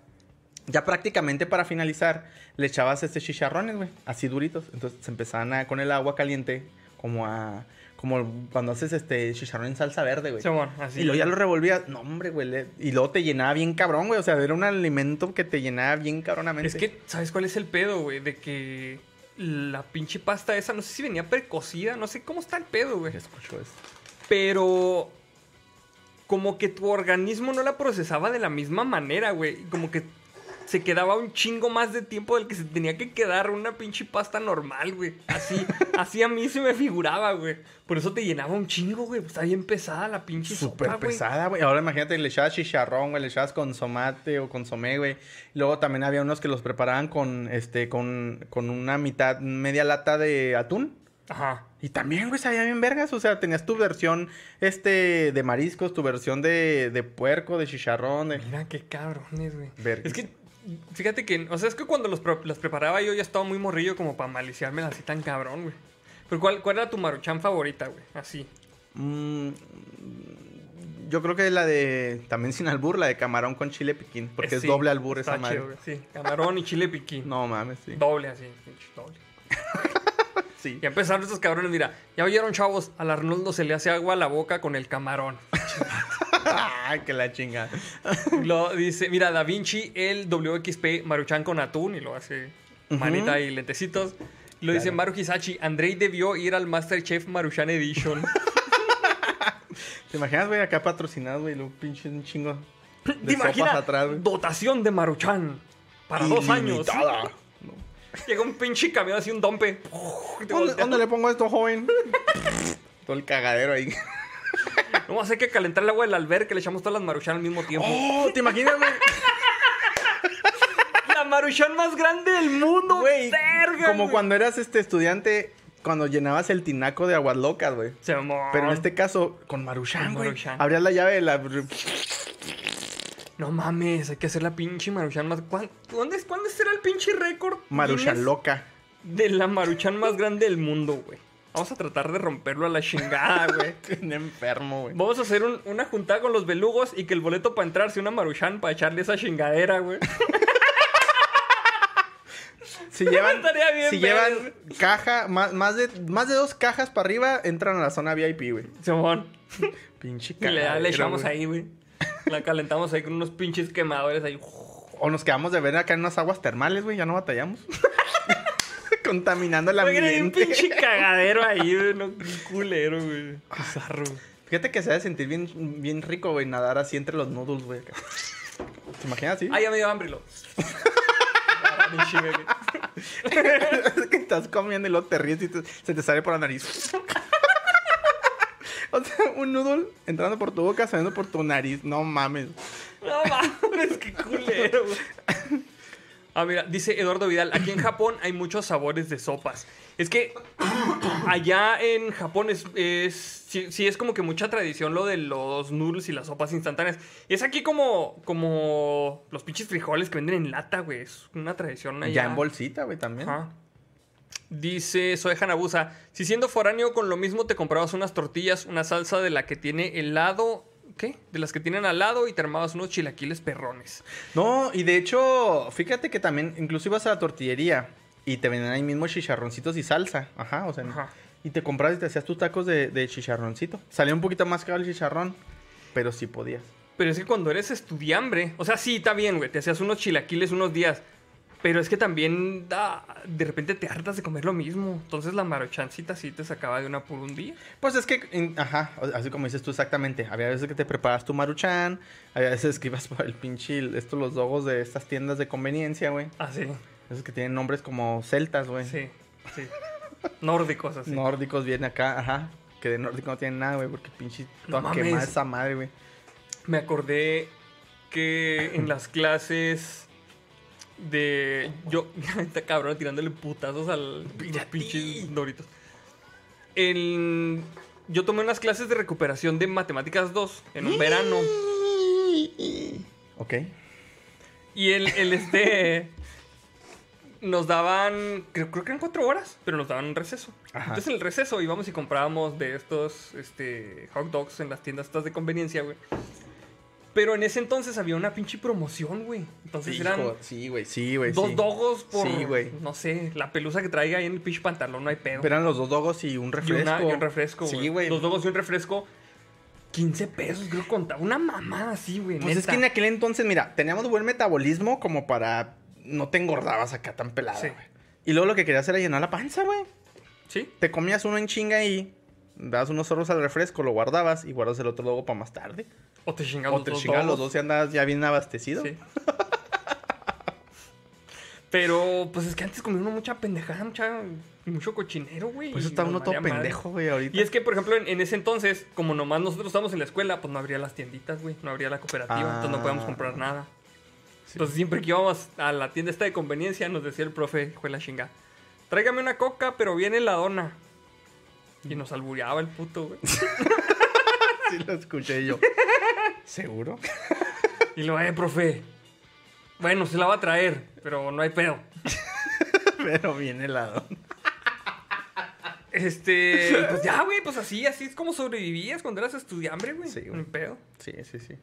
Ya prácticamente para finalizar, le echabas este chicharrones, güey, así duritos. Entonces se empezaban a, con el agua caliente, como a. Como cuando haces este chicharrón en salsa verde, güey. Simón, así. Y luego ya lo revolvías. No, hombre, güey. le- Y luego te llenaba bien cabrón, güey. O sea, era un alimento que te llenaba bien cabronamente. Es que, ¿sabes cuál es el pedo, güey? De que la pinche pasta esa, no sé si venía precocida, no sé cómo está el pedo, güey. Escucho esto. Pero como que tu organismo no la procesaba de la misma manera, güey. Como que se quedaba un chingo más de tiempo del que se tenía que quedar una pinche pasta normal, güey. Así, así a mí se me figuraba, güey. Por eso te llenaba un chingo, güey. Pues está bien pesada la pinche Súper sopa, pesada, güey. Ahora imagínate, le echabas chicharrón, güey. Le echabas consomate o consomé, güey. Luego también había unos que los preparaban con, este, con, con una mitad, media lata de atún. Ajá. Y también, güey, sabía bien vergas. O sea, tenías tu versión, este, de mariscos, tu versión de, de puerco, de chicharrón, de... Mira qué cabrones, güey. Vergas. Es que, fíjate que, o sea, es que cuando los las preparaba yo ya estaba muy morrillo como para maliciármelas así tan cabrón, güey. Pero ¿cuál, ¿cuál era tu maruchan favorita, güey? Así. Mm, yo creo que la de, también sin albur, la de camarón con chile piquín. Porque Eh, es doble albur esa madre. chido, Sí, camarón y chile piquín. No mames, sí. Doble así, doble. Sí. Ya empezaron estos cabrones, mira. Ya oyeron, chavos, al Arnoldo se le hace agua a la boca con el camarón. Ay, que la chingada. Lo dice, mira, Da Vinci, el WXP Maruchan con atún y lo hace manita y lentecitos. Lo dice Claro. Maru Hisachi, Andrei debió ir al Masterchef Maruchan Edition. ¿Te imaginas, güey, acá patrocinado, güey, lo pinche un chingo de ¿Te sopas imaginas? atrás, güey? Dotación de Maruchan para dos años. Llega un pinche camión así, un dompe. ¿Dónde, le pongo esto, joven? Todo el cagadero ahí. No, hay que calentar el agua del alberca, le echamos todas las Maruchan al mismo tiempo. Oh, ¿te imaginas, güey? La Maruchan más grande del mundo, Güey, como cuando eras este estudiante, cuando llenabas el tinaco de aguas locas, güey. Pero en este caso, con Maruchan, güey. Abrías la llave de la... No mames, hay que hacer la pinche maruchan más. ¿Cuán- ¿Dónde, ¿Cuándo será el pinche récord? Maruchan loca. De la maruchan más grande del mundo, güey. Vamos a tratar de romperlo a la chingada, güey. Enfermo, güey. Vamos a hacer un- una juntada con los belugos y que el boleto para entrar sea una maruchan para echarle esa chingadera, güey. Si llevan, bien si ver. llevan caja, más, más, de, más de dos cajas para arriba, entran a la zona VIP, güey. Simón. Pinche Y le, le echamos ahí, güey. La calentamos ahí con unos pinches quemadores ahí. O nos quedamos de ver acá en unas aguas termales, güey, ya no batallamos. Contaminando el Oigan, hay un ambiente. pinche cagadero ahí, güey. No, un culero, güey. Bizarro. Fíjate que se debe sentir bien, bien rico, güey, nadar así entre los noodles, güey. acá. ¿Te imaginas así? Ah, ya me dio hambre, lo. Es que estás comiendo y luego te ríes y te- se te sale por la nariz. O sea, un noodle entrando por tu boca, saliendo por tu nariz. No mames. No mames, qué culero, güey. Ah, mira, dice Eduardo Vidal, aquí en Japón hay muchos sabores de sopas. Es que allá en Japón es, es sí, sí es como que mucha tradición lo de los noodles y las sopas instantáneas. Es aquí como, como los pinches frijoles que venden en lata, güey. Es una tradición allá. Ya en bolsita, güey, también. Ajá. Dice Soy Hanabusa, si siendo foráneo con lo mismo te comprabas unas tortillas, una salsa de la que tiene helado, ¿qué? De las que tienen al lado y te armabas unos chilaquiles perrones. No, y de hecho, fíjate que también, incluso ibas a la tortillería y te vendían ahí mismo chicharroncitos y salsa. Ajá, o sea. Ajá. Y te comprabas y te hacías tus tacos de, de chicharroncito. Salía un poquito más caro el chicharrón, pero sí podías. Pero es que cuando eres estudiambre, o sea, sí, está bien, güey, te hacías unos chilaquiles unos días, pero es que también da, de repente te hartas de comer lo mismo. Entonces la marochancita sí te sacaba de una por un día. Pues es que, en- ajá, así como dices tú exactamente. Había veces que te preparas tu maruchan, había veces que ibas por el pinche, estos los dogos de estas tiendas de conveniencia, güey. Ah, sí, Esos que tienen nombres como celtas, güey. sí, sí. Nórdicos así. Nórdicos vienen acá, ajá. Que de nórdico no tienen nada, güey, porque pinche No toda quemada mames. esa madre, güey. Me acordé que en las clases de. Yo, está cabrón tirándole putazos al los pinches doritos. En- yo tomé unas clases de recuperación de matemáticas 2 en un verano. Ok. Y el, el este. Nos daban. Creo, creo que eran cuatro horas, pero nos daban un receso. Ajá. Entonces en el receso íbamos y comprábamos de estos este, hot dogs en las tiendas estas de conveniencia, güey. Pero en ese entonces había una pinche promoción, güey. Entonces eran sí, güey, sí, güey. dos sí. dogos por. Sí, güey. No sé, la pelusa que traiga ahí en el pinche pantalón, no hay pedo. Pero eran los dos dogos y un y, refresco. una- y un refresco, Sí, güey. Dos dogos y un refresco. 15 pesos, creo contaba. Una mamada así, güey. Pues es que en aquel entonces, mira, teníamos buen metabolismo como para no te engordabas acá tan pelada, Sí. güey. Y luego lo que querías era llenar la panza, güey. Sí. Te comías uno en chinga y dabas unos soros al refresco, lo guardabas y guardas el otro luego para más tarde. O te chingabas O te los chingas los dos y andas ya bien abastecido. Sí. Pero, pues es que antes comía uno mucha pendejada, mucha, mucho cochinero, güey. Pues está uno todo pendejo, güey, ahorita. Y es que, por ejemplo, en, en ese entonces, como nomás nosotros estábamos en la escuela, pues no habría las tienditas, güey. No habría la cooperativa, Ah. entonces no podíamos comprar nada. Sí. Entonces siempre que íbamos a la tienda esta de conveniencia, nos decía el profe, fue la chinga. Tráigame una coca, pero viene la dona. Y nos albureaba el puto, güey. Sí lo escuché yo. ¿Seguro? Y luego, eh, profe. Bueno, se la va a traer, pero no hay pedo. Pero bien helado. Este, pues ya, güey, pues así, así es como sobrevivías cuando eras estudiambre, güey. Sí, güey. Hay pedo. Sí, sí, sí.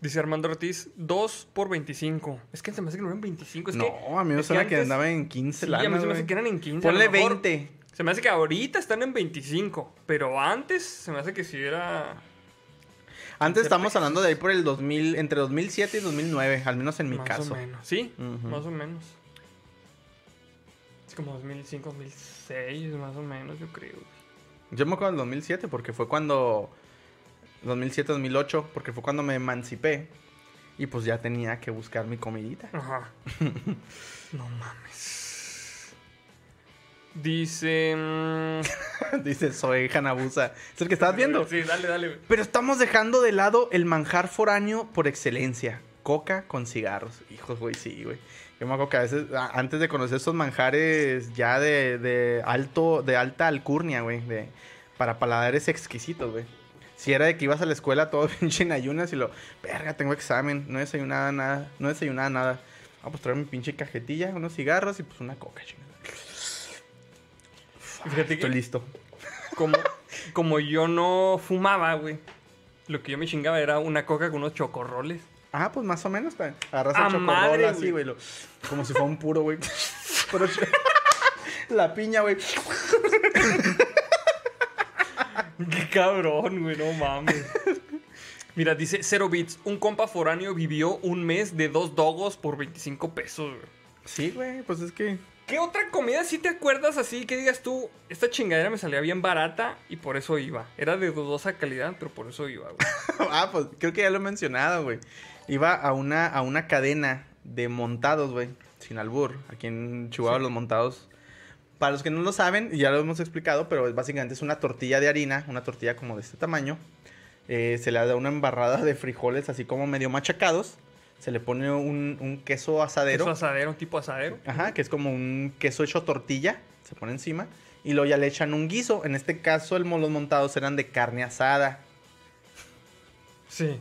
Dice Armando Ortiz, 2 por 25. Es que se me hace que no eran 25. Es no, que, a mí me suena que, antes- andaba en 15 Sí, a mí lanas, se me hace que eran en 15. a lo Ponle mejor. 20. Se me hace que ahorita están en 25. Pero antes se me hace que si era. Antes 15 estamos hablando de ahí por el 2000, entre 2007 y 2009, al menos en mi más caso. o menos. Sí, Ujú. más o menos. Es como 2005, 2006, más o menos, yo creo. Yo me acuerdo del 2007 porque fue cuando 2007, 2008, porque fue cuando me emancipé y pues ya tenía que buscar mi comidita. Ajá. no mames. Dice. mm, Dice soy Hanabusa. ¿Es el que estabas viendo? Sí, dale, dale. güey. Pero estamos dejando de lado el manjar foráneo por excelencia. coca con cigarros. Hijos, güey, sí, güey. Yo me acuerdo que a veces, a- antes de conocer estos manjares ya de, de alto, de alta alcurnia, güey, de, para paladares exquisitos, güey. Si era de que ibas a la escuela todo pinche en ayunas y lo, verga, tengo examen, no he desayunado nada, no he desayunado nada. Ah, pues trae mi pinche cajetilla, unos cigarros y pues una coca, chingada. Fíjate Estoy que listo. como, como yo no fumaba, güey, lo que yo me chingaba era una coca con unos chocorroles. Ah, pues más o menos. Agarras ¡A el chocorrol así, güey! lo- Como si fuera un puro, güey. Pero ch- la piña, güey. Qué cabrón, güey, no mames. Mira, dice Zero Bits, un compa foráneo vivió un mes de dos dogos por 25 pesos, güey. Sí, güey, pues es que. ¿Qué otra comida sí te acuerdas así que digas tú, esta chingadera me salía bien barata y por eso iba? Era de dudosa calidad, pero por eso iba, güey. ah, pues creo que ya lo he mencionado, güey. Iba a una, a una cadena de montados, güey. Sin albur. Aquí en Chihuahua Sí. los montados. Para los que no lo saben, y ya lo hemos explicado, pero básicamente es una tortilla de harina, una tortilla como de este tamaño. Eh, se le da una embarrada de frijoles así como medio machacados. Se le pone un, un queso asadero. Queso asadero, un tipo asadero. Ajá, que es como un queso hecho tortilla, se pone encima. Y luego ya le echan un guiso. En este caso, el, los montados eran de carne asada, Sí.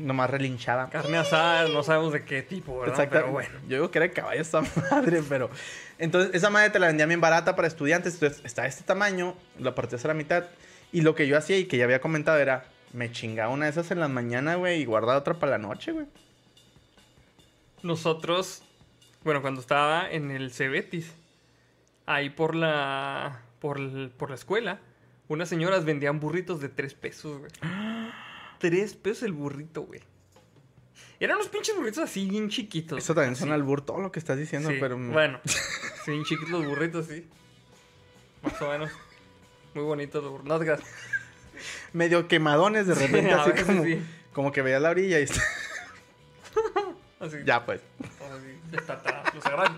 nomás relinchada. Carne asada, no sabemos de qué tipo, ¿verdad? Exacto. Pero bueno. Yo digo que era de caballo esta madre, pero. Entonces, esa madre te la vendía bien barata para estudiantes. Entonces, está de este tamaño, la partías a la mitad. Y lo que yo hacía y que ya había comentado era: me chingaba una de esas en la mañana, güey, y guardaba otra para la noche, güey. Nosotros, bueno, cuando estaba en el Cebetis, ahí por la, por, el- por la escuela, unas señoras vendían burritos de tres pesos, güey. Tres pesos el burrito, güey. Eran unos pinches burritos así bien chiquitos. Eso también así. suena al bur todo lo que estás diciendo, Sí, pero. Bueno, sí, bien chiquitos los burritos, sí. Más o menos. Muy bonitos los burritos. No. Medio quemadones de repente, así como, como que veías la orilla y. Así. ya, pues. Así, los agarran,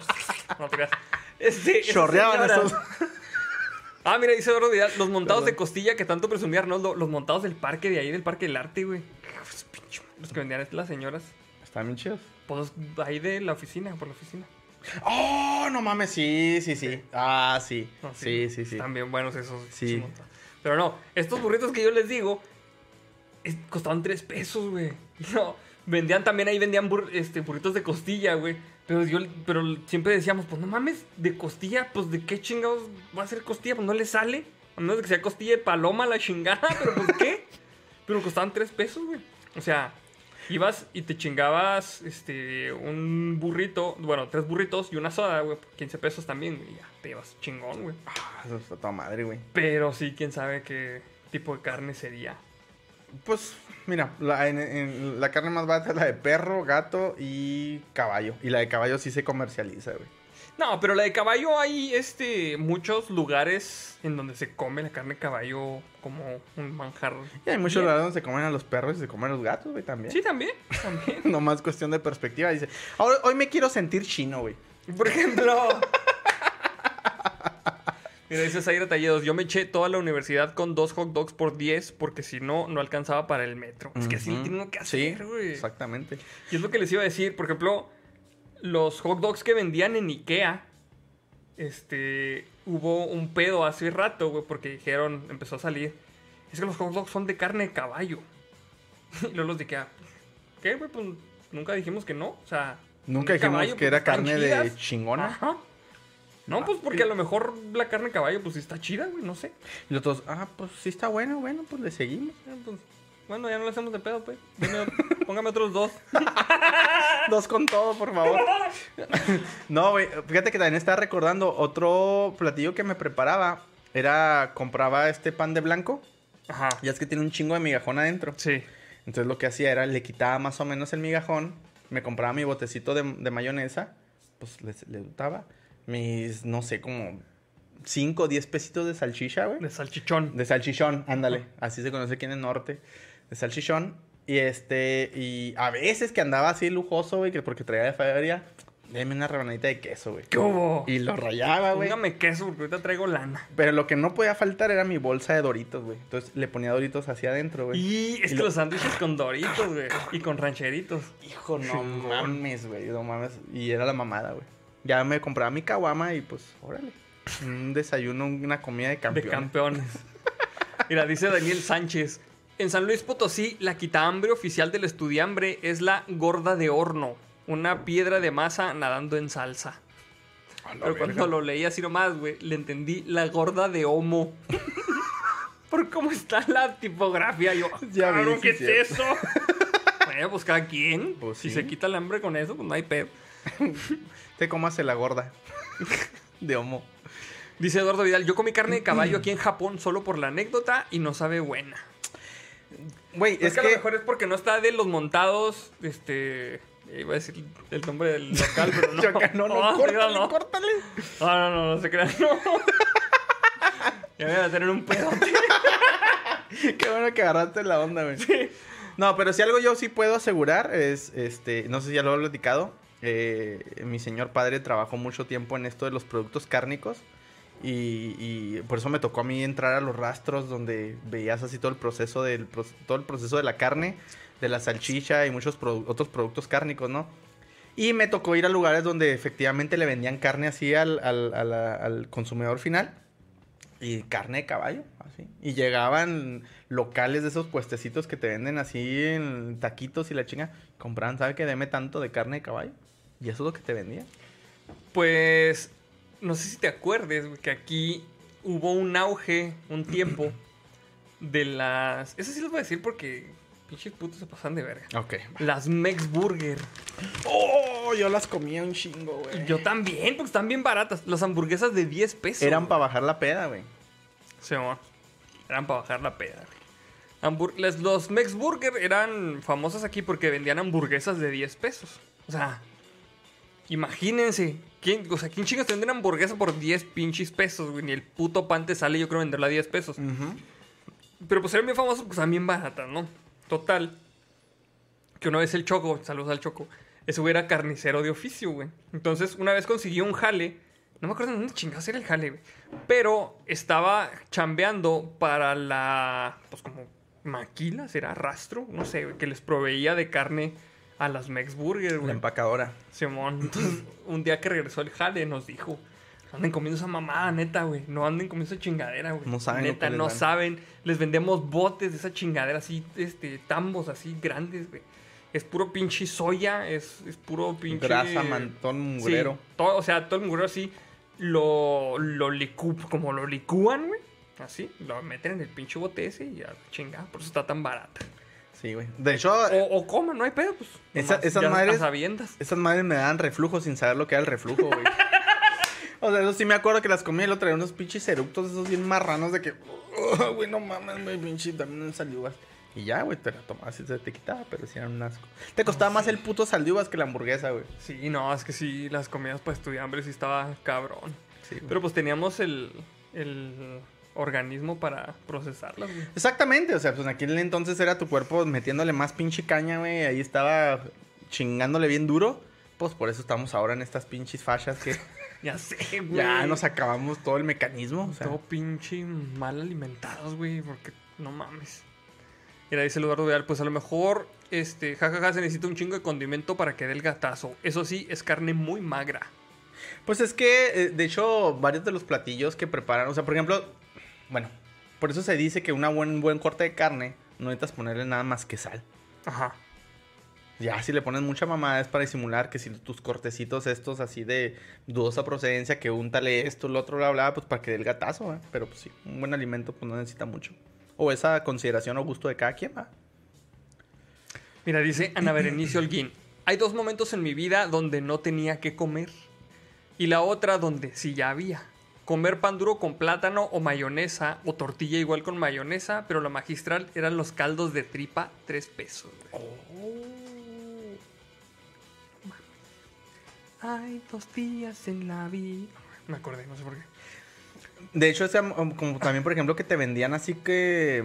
No te creas. Este, Chorreaban esos. Ah, mira, dice Eduardo Vidal, los montados Perdón. de costilla que tanto presumía Arnoldo, los montados del parque de ahí, del parque del arte, güey. Los que vendían las señoras. Están bien chidos. Pues ahí de la oficina, por la oficina. Oh, no mames, sí, sí, sí. Ah, sí. No, sí, sí, sí. Están bien buenos esos. Sí. Pero no, estos burritos que yo les digo, es- costaban tres pesos, güey. No, vendían también ahí, vendían bur- este, burritos de costilla, güey. Pero yo, pero siempre decíamos, pues no mames, de costilla, pues de qué chingados va a ser costilla, pues no le sale. A menos de que sea costilla de paloma la chingada, pero pues qué. Pero costaban tres pesos, güey. O sea, ibas y te chingabas este un burrito, bueno, tres burritos y una soda, güey, por 15 pesos también, güey. Ya, te llevas chingón, güey. Ah, eso está toda madre, güey. Pero sí, quién sabe qué tipo de carne sería. Pues, mira, la, en- en- la carne más barata es la de perro, gato y caballo. Y la de caballo sí se comercializa, güey. No, pero la de caballo hay este muchos lugares en donde se come la carne de caballo como un manjar. Y hay muchos Bien. lugares donde se comen a los perros y se comen a los gatos, güey, también. Sí, también, también. No más cuestión de perspectiva. Dice, ahora, hoy me quiero sentir chino, güey. Por ejemplo. Mira, dice Zaira Talledos, yo me eché toda la universidad con dos hot dogs por 10 porque si no, no alcanzaba para el metro. Es que así Ujú. tiene que hacer, güey. exactamente. Y es lo que les iba a decir, por ejemplo, los hot dogs que vendían en Ikea, este, hubo un pedo hace rato, güey, porque dijeron, empezó a salir, es que los hot dogs son de carne de caballo. y luego los de Ikea, ¿qué, güey? Pues nunca dijimos que no, o sea... Nunca dijimos caballo, que pues, era carne de chingona. Ajá. No, pues porque a lo mejor la carne de caballo, pues sí está chida, güey, no sé. Y los dos, ah, pues sí está bueno, bueno, pues le seguimos. Eh, pues, bueno, ya no le hacemos de pedo, pues. Deme- póngame otros dos. Dos con todo, por favor. no, güey, fíjate que también estaba recordando otro platillo que me preparaba. Era, compraba este pan de blanco. Ajá. Ya es que tiene un chingo de migajón adentro. Sí. Entonces lo que hacía era, le quitaba más o menos el migajón. Me compraba mi botecito de, de mayonesa. Pues le, le untaba mis, no sé, como 5 o 10 pesitos de salchicha, güey. De salchichón. De salchichón, ándale. Así se conoce aquí en el norte. De salchichón. Y este, y a veces que andaba así lujoso, güey, que porque traía de feria, Deme una rebanadita de queso, güey. ¿Qué hubo? Y lo rayaba, güey. Póngame queso porque ahorita traigo lana. Pero lo que no podía faltar era mi bolsa de doritos, güey. Entonces le ponía doritos hacia adentro, güey. Y es Y que lo- los sándwiches con doritos, güey. Y con rancheritos. Hijo, no mames, güey. No mames. Y era la mamada, güey. Ya me compraba mi caguama y pues, órale. Un desayuno, una comida de De campeón. campeones. Mira, dice Daniel Sánchez. En San Luis Potosí, la quitambre oficial del estudiambre es la gorda de horno. Una piedra de masa nadando en salsa. Pero verga. cuando lo leí así nomás, güey, le entendí la gorda de homo. Por cómo está la tipografía. Yo, Ya vi, claro, sí ¿qué es es eso? Bueno, pues cada quien. Pues si sí. se quita el hambre con eso, pues no hay pedo. Te comas la gorda. de homo. Dice Eduardo Vidal, yo comí carne de caballo aquí en Japón solo por la anécdota y no sabe buena. Güey, Es, es que, a que. lo mejor es porque no está de los montados, este... Iba a decir el nombre del local, pero no. Choca, no, no, no, córtale, no. córtale. No, no, no, no se crean, no. ya voy a tener un pedo. Qué bueno que agarraste la onda, güey. No, pero si algo yo sí puedo asegurar es, este, no sé si ya lo he platicado, eh, mi señor padre trabajó mucho tiempo en esto de los productos cárnicos y, por eso me tocó a mí entrar a los rastros donde veías así todo el proceso del todo el proceso de la carne, de la salchicha y muchos otros productos cárnicos, ¿no? Y me tocó ir a lugares donde efectivamente le vendían carne así al, al- al consumidor final. Y carne de caballo, así. Y llegaban locales de esos puestecitos que te venden así en taquitos y la chinga. Compraban, ¿sabe qué? Deme tanto de carne de caballo. Y eso es lo que te vendía. Pues, no sé si te acuerdes, güey, que aquí hubo un auge, un tiempo, de las... Eso sí les voy a decir porque pinches putos se pasan de verga. Ok. Las Mex Burger. Oh, yo las comía un chingo, güey. Yo también, porque están bien baratas. Las hamburguesas de 10 pesos. Eran para bajar la peda, güey. Sí, amor. Eran para bajar la peda. güey. Hambur- las- los Mex Burger eran famosos aquí porque vendían hamburguesas de 10 pesos. O sea, imagínense. ¿Quién, o sea, ¿quién chingas te vende una hamburguesa por 10 pinches pesos, güey? Ni el puto pan te sale, yo creo, venderla a 10 pesos. Pero pues eran bien famosos porque estaban bien baratas, ¿no? Total. Que una vez el Choco, saludos al Choco, ese güey era carnicero de oficio, güey. Entonces, una vez consiguió un jale. No me acuerdo de dónde chingados era el jale, güey. Pero estaba chambeando para la. Pues como maquila, será rastro, no sé, güey, que les proveía de carne a las Mex Burger, La güey. empacadora. Simón, entonces, un día que regresó el jale nos dijo, anden comiendo esa mamada, neta, güey. No anden comiendo esa chingadera, güey. No saben Neta, no dan". saben. Les vendemos botes de esa chingadera así, este, tambos así grandes, güey. Es puro pinche soya, es, es puro pinche... Grasa, mantón, Sí, mugrero. todo, o sea, todo el mugrero así lo, lo licú, como lo licúan, güey. Así, lo meten en el pinche bote ese y ya, chingada, por eso está tan barata. Sí, güey. De hecho, O, o coman, no hay pedo, pues. Esa- esas madres-. Esas madres me daban reflujo sin saber lo que era el reflujo, güey. o sea, eso sí me acuerdo que las comía y lo traía unos pinches eructos, esos bien marranos de que, "Oh, güey, no mames, güey, pinche, también unas saliuvas. Y ya, güey, te la tomabas y se te quitaba, pero sí eran un asco. Te costaba más el puto saliuvas que la hamburguesa, güey. Sí, no, es que sí, las comidas para estudiantes sí estaba cabrón. Sí. Pero pues teníamos el, el organismo para procesarlas, güey. Exactamente, o sea, pues en aquel entonces era tu cuerpo metiéndole más pinche caña, güey. Ahí estaba chingándole bien duro. Pues por eso estamos ahora en estas pinches fachas que Ya sé, güey. ya nos acabamos todo el mecanismo. O sea, Todo pinche mal alimentados, güey, porque no mames. Mira, dice Eduardo Vidal, pues a lo mejor, este, jajaja, se necesita un chingo de condimento para que dé el gatazo. Eso sí, es carne muy magra. Pues es que, eh, de hecho, varios de los platillos que preparan, o sea, por ejemplo, bueno, por eso se dice que una buen, buen corte de carne no necesitas ponerle nada más que sal. Ajá. Ya, si le pones mucha mamada es para disimular que si tus cortecitos estos así de dudosa procedencia, que úntale esto, lo otro, bla, bla, pues para que dé el gatazo, ¿eh? Pero pues sí, un buen alimento pues no necesita mucho. O esa consideración o gusto de cada quien, ¿va? Mira, dice Ana Berenice Holguín. Hay dos momentos en mi vida donde no tenía que comer. Y la otra donde sí ya había. Comer pan duro con plátano o mayonesa o tortilla igual con mayonesa, pero la magistral eran los caldos de tripa, tres pesos. güey. Hay dos días en la vida. Me acordé, no sé por qué. De hecho, um, como también, por ejemplo, que te vendían así que...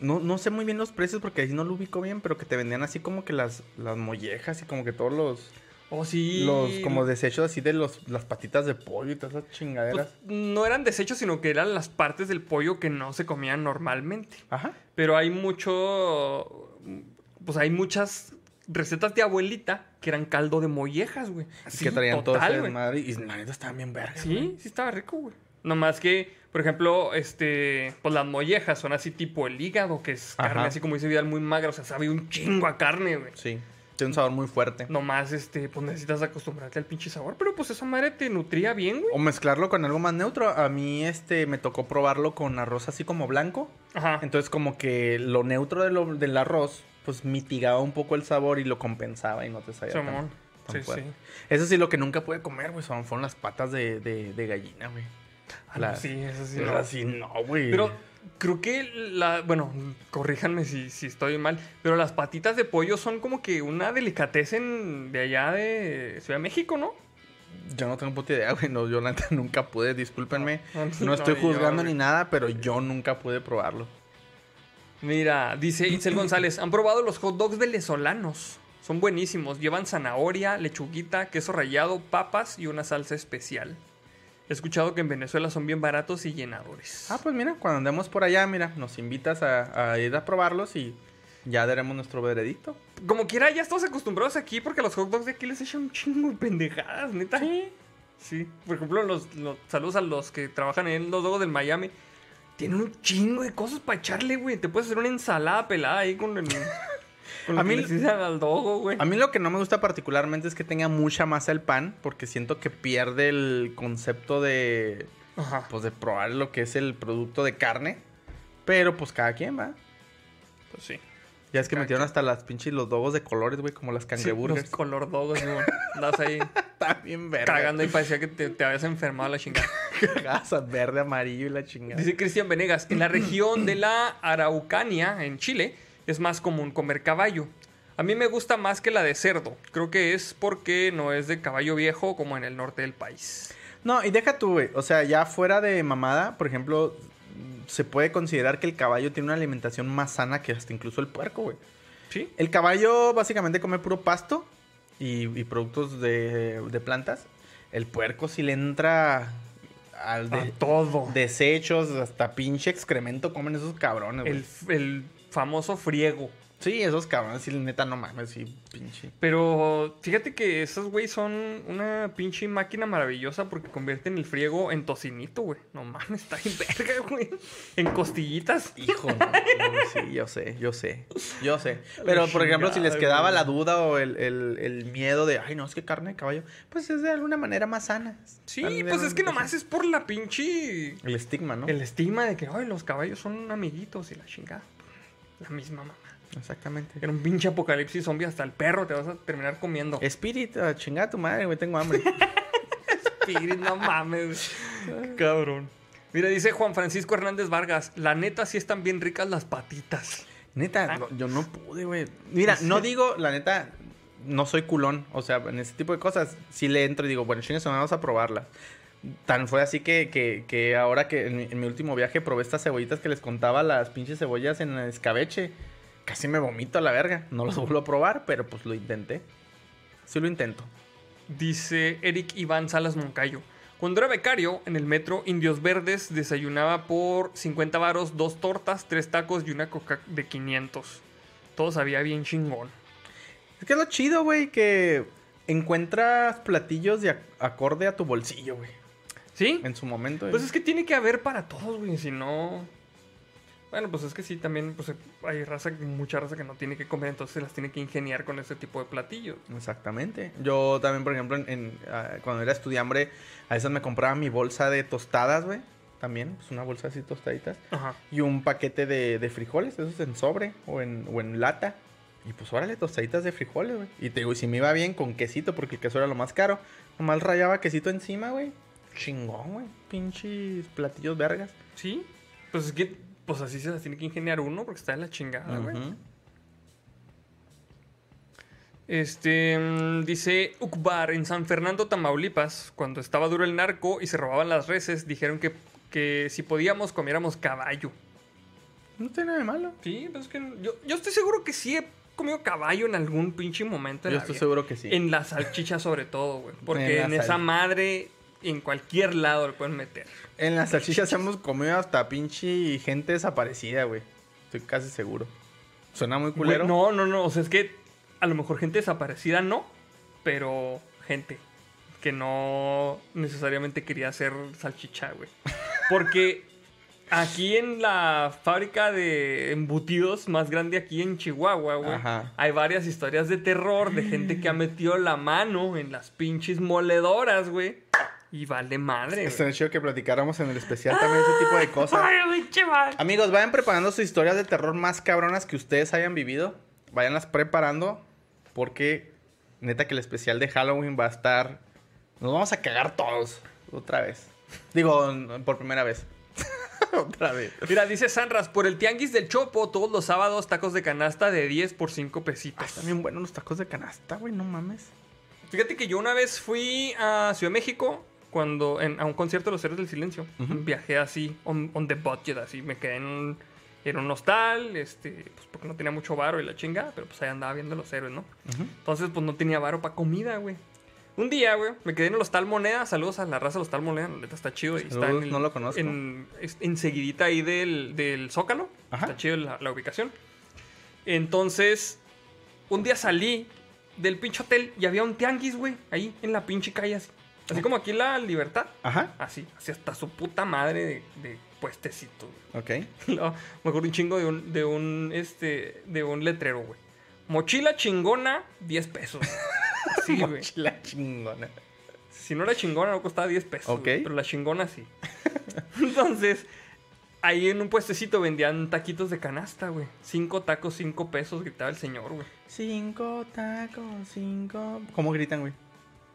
No, no sé muy bien los precios porque ahí no lo ubico bien, pero que te vendían así como que las, las mollejas y como que todos los... Oh, sí. Los como desechos así de los, las patitas de pollo y todas esas chingaderas. Pues, no eran desechos, sino que eran las partes del pollo que no se comían normalmente. Ajá. Pero hay mucho. Pues hay muchas recetas de abuelita que eran caldo de mollejas, güey. Así que traían todo ese desmadre y la neta estaban bien vergas. Sí, sí estaba rico, güey. Nomás que, por ejemplo, este, pues las mollejas son así tipo el hígado, que es carne así como dice Vidal, muy magra, o sea, sabe un chingo a carne, güey. Sí. Tiene un sabor muy fuerte. Nomás, este, pues necesitas acostumbrarte al pinche sabor, pero pues esa madre te nutría bien, güey. O mezclarlo con algo más neutro. A mí este me tocó probarlo con arroz así como blanco. Ajá. Entonces como que lo neutro de lo- del arroz pues mitigaba un poco el sabor y lo compensaba y no te sabía tan- Sí, fuerte. sí. Eso sí, lo que nunca pude comer, güey, son, fueron las patas de, de- de gallina, güey. Ah, La- sí, eso sí. No. así no, güey. Pero creo que la. Bueno, corríjanme si, si estoy mal. Pero las patitas de pollo son como que una delicatessen de allá de Ciudad de México, ¿no? Yo no tengo puta idea, güey. No, yo nunca pude, discúlpenme. No, No, no, estoy yo, juzgando ni nada, pero yo nunca pude probarlo. Mira, dice Itzel González, han probado los hot dogs venezolanos. Son buenísimos. Llevan zanahoria, lechuguita, queso rallado, papas y una salsa especial. He escuchado que en Venezuela son bien baratos y llenadores. Ah, pues mira, cuando andemos por allá, mira, nos invitas a, a ir a probarlos y ya daremos nuestro veredicto. Como quiera, ya estamos acostumbrados aquí porque los hot dogs de aquí les echan un chingo de pendejadas, neta. Sí. Sí. Por ejemplo, los, los- saludos a los que trabajan en los dogos del Miami. Tienen un chingo de cosas para echarle, güey. Te puedes hacer una ensalada pelada ahí con el. A mí al dogo, güey. A mí lo que no me gusta particularmente es que tenga mucha masa el pan, porque siento que pierde el concepto de, Ajá. pues, de probar lo que es el producto de carne. Pero pues cada quien va. Pues sí. Ya es que Cada metieron hasta las pinches los dogos de colores, güey, como las Sí, cangreburgers. los color dogos, güey. Andas ahí Está bien verde. cagando y parecía que te, te habías enfermado la chingada. Cagaza, verde, amarillo y la chingada. Dice Cristian Venegas, en la región de la Araucanía, en Chile, es más común comer caballo. A mí me gusta más que la de cerdo. Creo que es porque no es de caballo viejo como en el norte del país. No, y deja tú, güey. O sea, ya fuera de mamada, por ejemplo, se puede considerar que el caballo tiene una alimentación más sana que hasta incluso el puerco, güey. ¿Sí? El caballo básicamente come puro pasto y, y productos de, de plantas. El puerco sí le entra al de, A todo. desechos, hasta pinche excremento comen esos cabrones, güey. El, el famoso friego. Sí, esos cabrones, sí, neta, no mames, sí, pinche. Pero fíjate que esos güey son una pinche máquina maravillosa porque convierten el friego en tocinito, güey. No mames, está bien verga, güey. En costillitas. Hijo, no, no, sí, yo sé, yo sé, yo sé. Pero, por ejemplo, si les quedaba la duda o el, el- el miedo de, ay, no, es que carne de caballo, pues es de alguna manera más sana. Sí, pues es que nomás es por la pinche... El estigma, ¿no? El estigma de que, ay, los caballos son amiguitos y la chingada. La misma mamá. Exactamente. Era un pinche apocalipsis zombie, hasta el perro te vas a terminar comiendo. Espíritu, a chingar a tu madre, güey, tengo hambre. Spirit, no mames. Cabrón. Mira, dice Juan Francisco Hernández Vargas, la neta sí están bien ricas las patitas. Neta, Ah. no, yo no pude, güey. Mira, ¿En no digo, la neta, no soy culón. O sea, en ese tipo de cosas, sí le entro y digo, bueno, chingues, vamos a probarla. Tan fue así que, que, que ahora que en mi, en mi último viaje probé estas cebollitas que les contaba, las pinches cebollas en escabeche. Casi me vomito a la verga. No las vuelvo a probar, pero pues lo intenté. Sí lo intento. Dice Eric Iván Salas Moncayo. Cuando era becario, en el metro Indios Verdes desayunaba por 50 varos, dos tortas, tres tacos y una coca de 500. Todo sabía bien chingón. Es que es lo chido, güey, que encuentras platillos de ac- acorde a tu bolsillo, güey. ¿Sí? En su momento. Pues eh. es que tiene que haber para todos, güey. Si no. Bueno, pues es que sí, también pues, hay raza, mucha raza que no tiene que comer, entonces se las tiene que ingeniar con ese tipo de platillos. Exactamente. Yo también, por ejemplo, en, en, ah, cuando era estudiambre, a veces me compraba mi bolsa de tostadas, güey. También, pues una bolsa así tostaditas. Ajá. Y un paquete de, de frijoles, esos en sobre o en, o en lata. Y pues órale, tostaditas de frijoles, güey. Y te digo, y si me iba bien con quesito, porque el queso era lo más caro, nomás rayaba quesito encima, güey. Chingón, güey. Pinches platillos vergas. Sí. Pues es que, pues así se las tiene que ingeniar uno porque está de la chingada, güey. Este, mm, dice Ukbar, en San Fernando, Tamaulipas, cuando estaba duro el narco y se robaban las reses, dijeron que, que si podíamos comiéramos caballo. No tiene nada de malo. Sí, pues es que yo, yo estoy seguro que sí he comido caballo en algún pinche momento. En Yo la estoy vida. seguro que sí. En la salchicha sobre todo, güey. Porque En en, esa madre, en cualquier lado le pueden meter. En las salchichas hemos comido hasta pinche gente desaparecida, güey. Estoy casi seguro. Suena muy culero. Güey, no, no, no. O sea, es que a lo mejor gente desaparecida no, pero gente que no necesariamente quería hacer salchicha, güey. Porque aquí en la fábrica de embutidos más grande aquí en Chihuahua, güey, hay varias historias de terror de gente que ha metido la mano en las pinches moledoras, güey. Y vale madre. Estaría chido que platicáramos en el especial también ese tipo de cosas. Ay. Amigos, vayan preparando sus historias de terror más cabronas que ustedes hayan vivido. Váyanlas preparando porque neta que el especial de Halloween va a estar... Nos vamos a cagar todos otra vez. Digo, por primera vez. otra vez. Mira, dice Sanras, por el tianguis del Chopo, todos los sábados tacos de canasta de 10 por 5 Ah, pesitos. están bien buenos los tacos de canasta, güey, no mames. Fíjate que yo una vez fui a Ciudad de México cuando en- a un concierto de los Héroes del Silencio. Viajé así, on, on the budget, así. Me quedé en un, en un hostal, este, pues porque no tenía mucho varo y la chinga, pero pues ahí andaba viendo los héroes, ¿no? Entonces, pues no tenía varo para comida, güey. Un día, güey, me quedé en el Hostal Moneda. Saludos a la raza del Hostal Moneda, la neta está chido. y está Saludos, en el- no lo conozco. En, enseguidita ahí del, del Zócalo. Ajá. Está chido la, la ubicación. Entonces, un día salí del pinche hotel y había un tianguis, güey, ahí en la pinche calle así. Así como aquí la Libertad. Ajá, Así, así hasta su puta madre de, de puestecito. güey. ok. No, me acuerdo un chingo de un, de un, este, de un letrero, güey. Mochila chingona, 10 pesos. Sí, güey. Mochila chingona. Si no era chingona, no costaba 10 pesos. Ok. güey, pero la chingona sí. Entonces, ahí en un puestecito vendían taquitos de canasta, güey. Cinco tacos, cinco pesos, gritaba el señor, güey. Cinco tacos, cinco... ¿Cómo gritan, güey?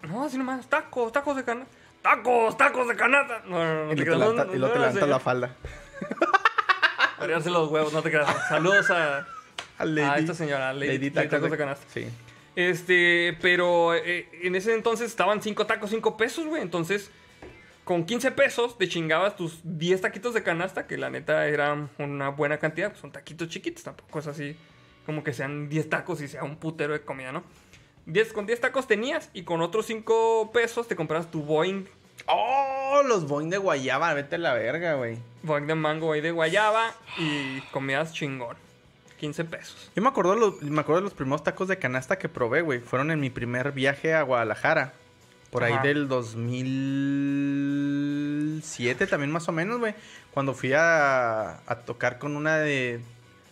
No, así nomás, tacos, tacos de canasta. ¡Tacos, tacos de canasta! No, no, no, Y te creas, levanta- no, y luego te no, levantas la falda. Arriarse los huevos, no te creas. Saludos a, A Lady, a esta señora, Lady, Lady Lady tacos de canasta. Sí. Este, pero eh, en ese entonces estaban 5 tacos, 5 pesos, güey. Entonces, con 15 pesos te chingabas tus 10 taquitos de canasta, que la neta era una buena cantidad. Pues son taquitos chiquitos, tampoco es así como que sean 10 tacos y sea un putero de comida, ¿no? 10, con 10 tacos tenías y con otros 5 pesos te comprabas tu Boeing, ¡Oh! Los boing de guayaba, vete a la verga, güey. Boeing de mango ahí de guayaba y comías chingón. 15 pesos. Yo me acuerdo, los, me acuerdo de los primeros tacos de canasta que probé, güey. Fueron en mi primer viaje a Guadalajara. Por ahí del 2007 también más o menos, güey. Cuando fui a, a tocar con una de...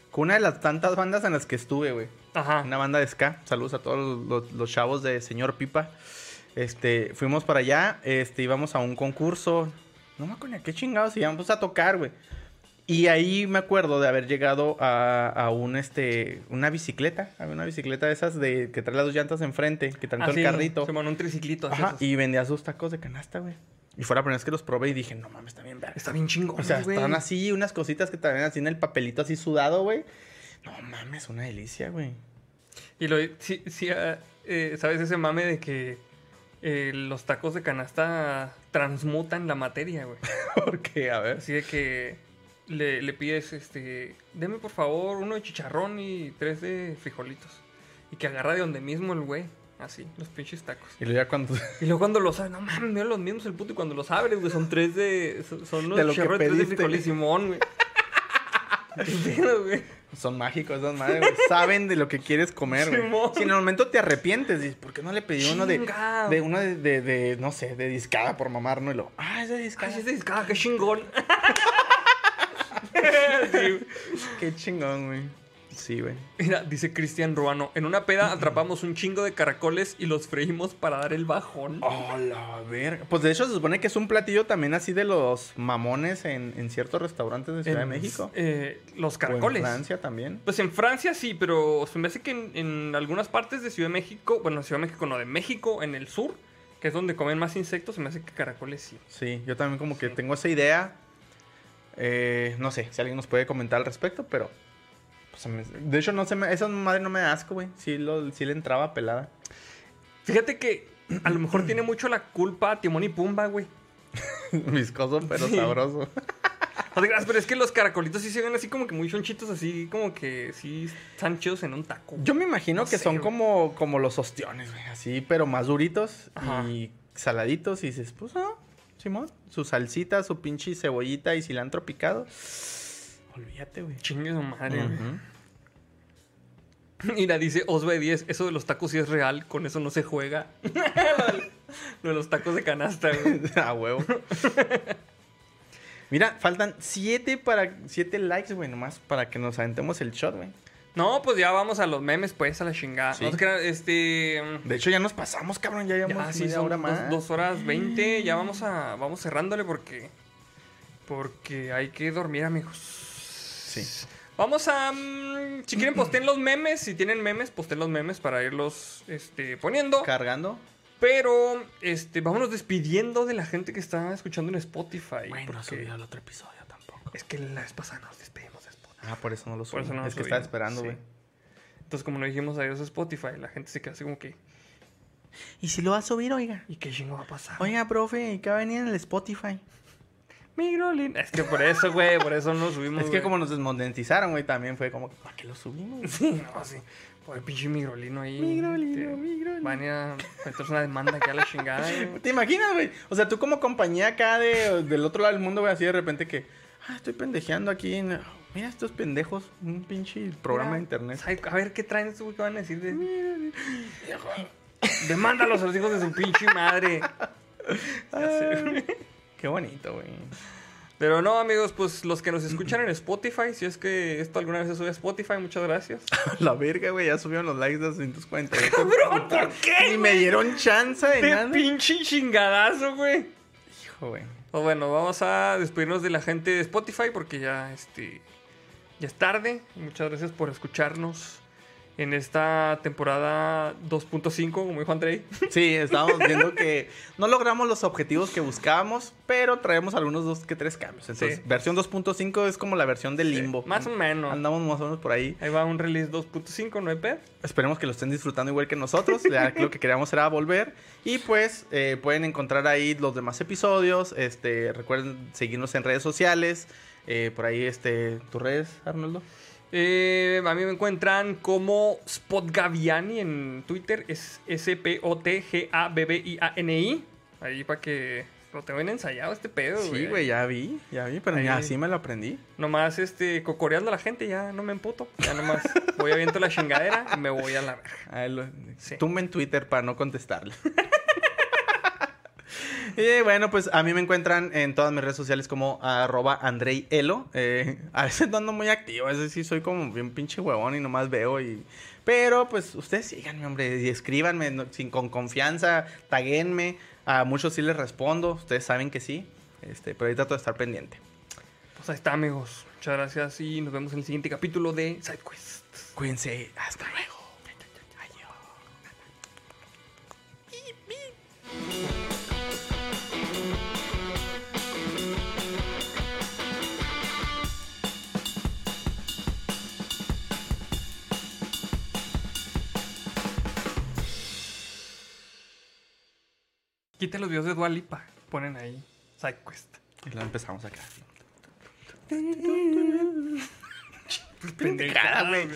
Con una de las tantas bandas en las que estuve, güey. Ajá. Una banda de ska. Saludos a todos los, los chavos de Señor Pipa. Este, fuimos para allá, este, íbamos a un concurso. No me acuerdo qué chingados íbamos a tocar, güey. Y ahí me acuerdo de haber llegado a, a un, este, una bicicleta. Había una bicicleta de esas de que trae las dos llantas enfrente, que trae todo Así, el carrito. Se mandó un triciclito. así Ajá, y vendía sus tacos de canasta, güey. Y fue la primera vez que los probé y dije, no mames, está bien verga. Está bien chingón, O sea, güey. estaban así, unas cositas que traían así en el papelito así sudado, güey. No mames, una delicia, güey. Y lo, sí, sí, ah, eh, ¿sabes ese mame de que eh, los tacos de canasta transmutan la materia, güey? Porque, a ver. Así de que le, le pides, este, deme por favor uno de chicharrón y tres de frijolitos. Y que agarra de donde mismo el güey. Así, los pinches tacos. Y luego ya cuando... Y luego cuando los abres, no mames, mira los mismos el puto. Y cuando los abres, güey, son tres de. Son, son unos De lo que chicharrones, tres de pediste. frijol y simón, güey. ¿Qué pedo, güey? Son mágicos esas madres, güey. Saben de lo que quieres comer, güey. Si en el momento te arrepientes, dices, ¿por qué no le pedí uno de, de uno de, de, de, no sé, de discada por mamar, no? Y lo, ah, es de discada. Ay, ese discada, qué chingón. Sí. Qué chingón, güey. Sí, güey. Mira, dice Cristian Ruano, en una peda atrapamos un chingo de caracoles y los freímos para dar el bajón. Oh, la verga. Pues de hecho se supone que es un platillo también así de los mamones en, en ciertos restaurantes de Ciudad En- de México. eh, los O caracoles. en Francia también. Pues en Francia sí, pero se me hace que en, en algunas partes de Ciudad de México, bueno, Ciudad de México no, de México, en el sur, que es donde comen más insectos, se me hace que caracoles sí. Sí, yo también como que Sí. tengo esa idea. Eh, no sé si alguien nos puede comentar al respecto, pero... de hecho, no se me, esa madre no me da asco, güey. Sí, lo, sí le entraba pelada. Fíjate que a lo mejor tiene mucho la culpa Timón y Pumba, güey. Viscoso, pero Sí. sabroso. Pero es que los caracolitos sí se ven así como que muy chonchitos, así como que sí están chidos en un taco. Yo me imagino No que sé, son güey. como, como los ostiones, güey. Así, pero más duritos Ajá. y saladitos. Y dices, pues no, Simón. Su salsita, su pinche cebollita y cilantro picado. Olvídate, güey. Chingue su madre, güey. Mira, dice Osva de 10, eso de los tacos sí es real, con eso no se juega. Lo de los tacos de canasta, güey. A huevo. Mira, faltan siete para siete likes, güey, nomás para que nos aventemos el shot, güey. No, pues ya vamos a los memes, pues, a la chingada. Sí. No este... De hecho, ya nos pasamos, cabrón, ya llevamos Ya, sí, media hora dos, más. dos horas veinte. Ya vamos a vamos cerrándole porque porque hay que dormir, amigos. Sí. Vamos a mm, si quieren posten los memes, si tienen memes, posten los memes para irlos este, poniendo. Cargando. Pero este vámonos despidiendo de la gente que está escuchando en Spotify. Bueno, no porque subió el otro episodio tampoco. es que la vez pasada nos despedimos de Spotify. Ah, por eso no lo subí. Por eso no es que subimos, estaba esperando, sí. güey. Entonces, como no dijimos adiós a Spotify, la gente se queda así como que ¿Y si lo va a subir, oiga? ¿y qué chingo va a pasar? Oiga, profe, ¿qué va a venir en el Spotify? Migrolin. Es que por eso, güey, por eso no lo subimos. Es que güey. como nos desmonetizaron, güey, también fue como, ¿para qué lo subimos? Sí, no, sí. Por el pinche migrolino ahí. Migrolino, migrolino. Van a meterse una demanda aquí a la chingada. güey. ¿Te imaginas, güey? O sea, tú como compañía acá de, del otro lado del mundo, güey, así de repente que, ah, estoy pendejeando aquí en... Mira estos pendejos, un pinche programa Mira, de internet. A ver qué traen estos güey que van a decir de. Demándalos a los hijos de su pinche madre. Ya sé, güey. Qué bonito, güey. Pero no, amigos, pues los que nos escuchan en Spotify, si es que esto alguna vez se sube a Spotify, muchas gracias. La verga, güey, ya subieron los likes de 248. Bro, ¿por qué? Ni me dieron chance de De nada. pinche chingadazo, güey. Hijo, güey. Pues bueno, vamos a despedirnos de la gente de Spotify porque ya este ya es tarde. Muchas gracias por escucharnos en esta temporada 2.5, como dijo Andrei. Sí, estábamos viendo que no logramos los objetivos que buscábamos, pero traemos algunos dos que tres cambios. Entonces, Sí. versión 2.5 es como la versión del limbo. Más o menos. Andamos más o menos por ahí. Ahí va un release 2.5, ¿no hay pedo? Esperemos que lo estén disfrutando igual que nosotros. Ya lo que queríamos era volver. Y pues eh, pueden encontrar ahí los demás episodios. Este, recuerden seguirnos en redes sociales. Eh, por ahí, este, tus redes, Arnoldo. Eh, a mí me encuentran como Spot Gaviani en Twitter. Es S-P-O-T-G-A-B-B-I-A-N-I. Ahí para que lo tengo bien ensayado este pedo, Sí, güey, ya vi, ya vi, pero Ahí. así me lo aprendí. Nomás este, cocoreando a la gente, ya no me emputo. Ya nomás voy aviento la chingadera y me voy a la verga. Sí. Tumba en Twitter para no contestarle. y bueno, pues a mí me encuentran en todas mis redes sociales como arroba andreielo. Eh, a veces no ando muy activo, a veces sí soy como bien pinche huevón y nomás veo y... Pero pues ustedes síganme, hombre, y escríbanme no- sin, con confianza, taguenme. A muchos sí les respondo, ustedes saben que sí. Este, pero ahí trato de estar pendiente. Pues ahí está, amigos. Muchas gracias y nos vemos en el siguiente capítulo de SideQuest. Cuídense, hasta luego. Quita los videos de Dualipa. Ponen ahí SideQuest. Y luego empezamos acá. Pendejada, güey.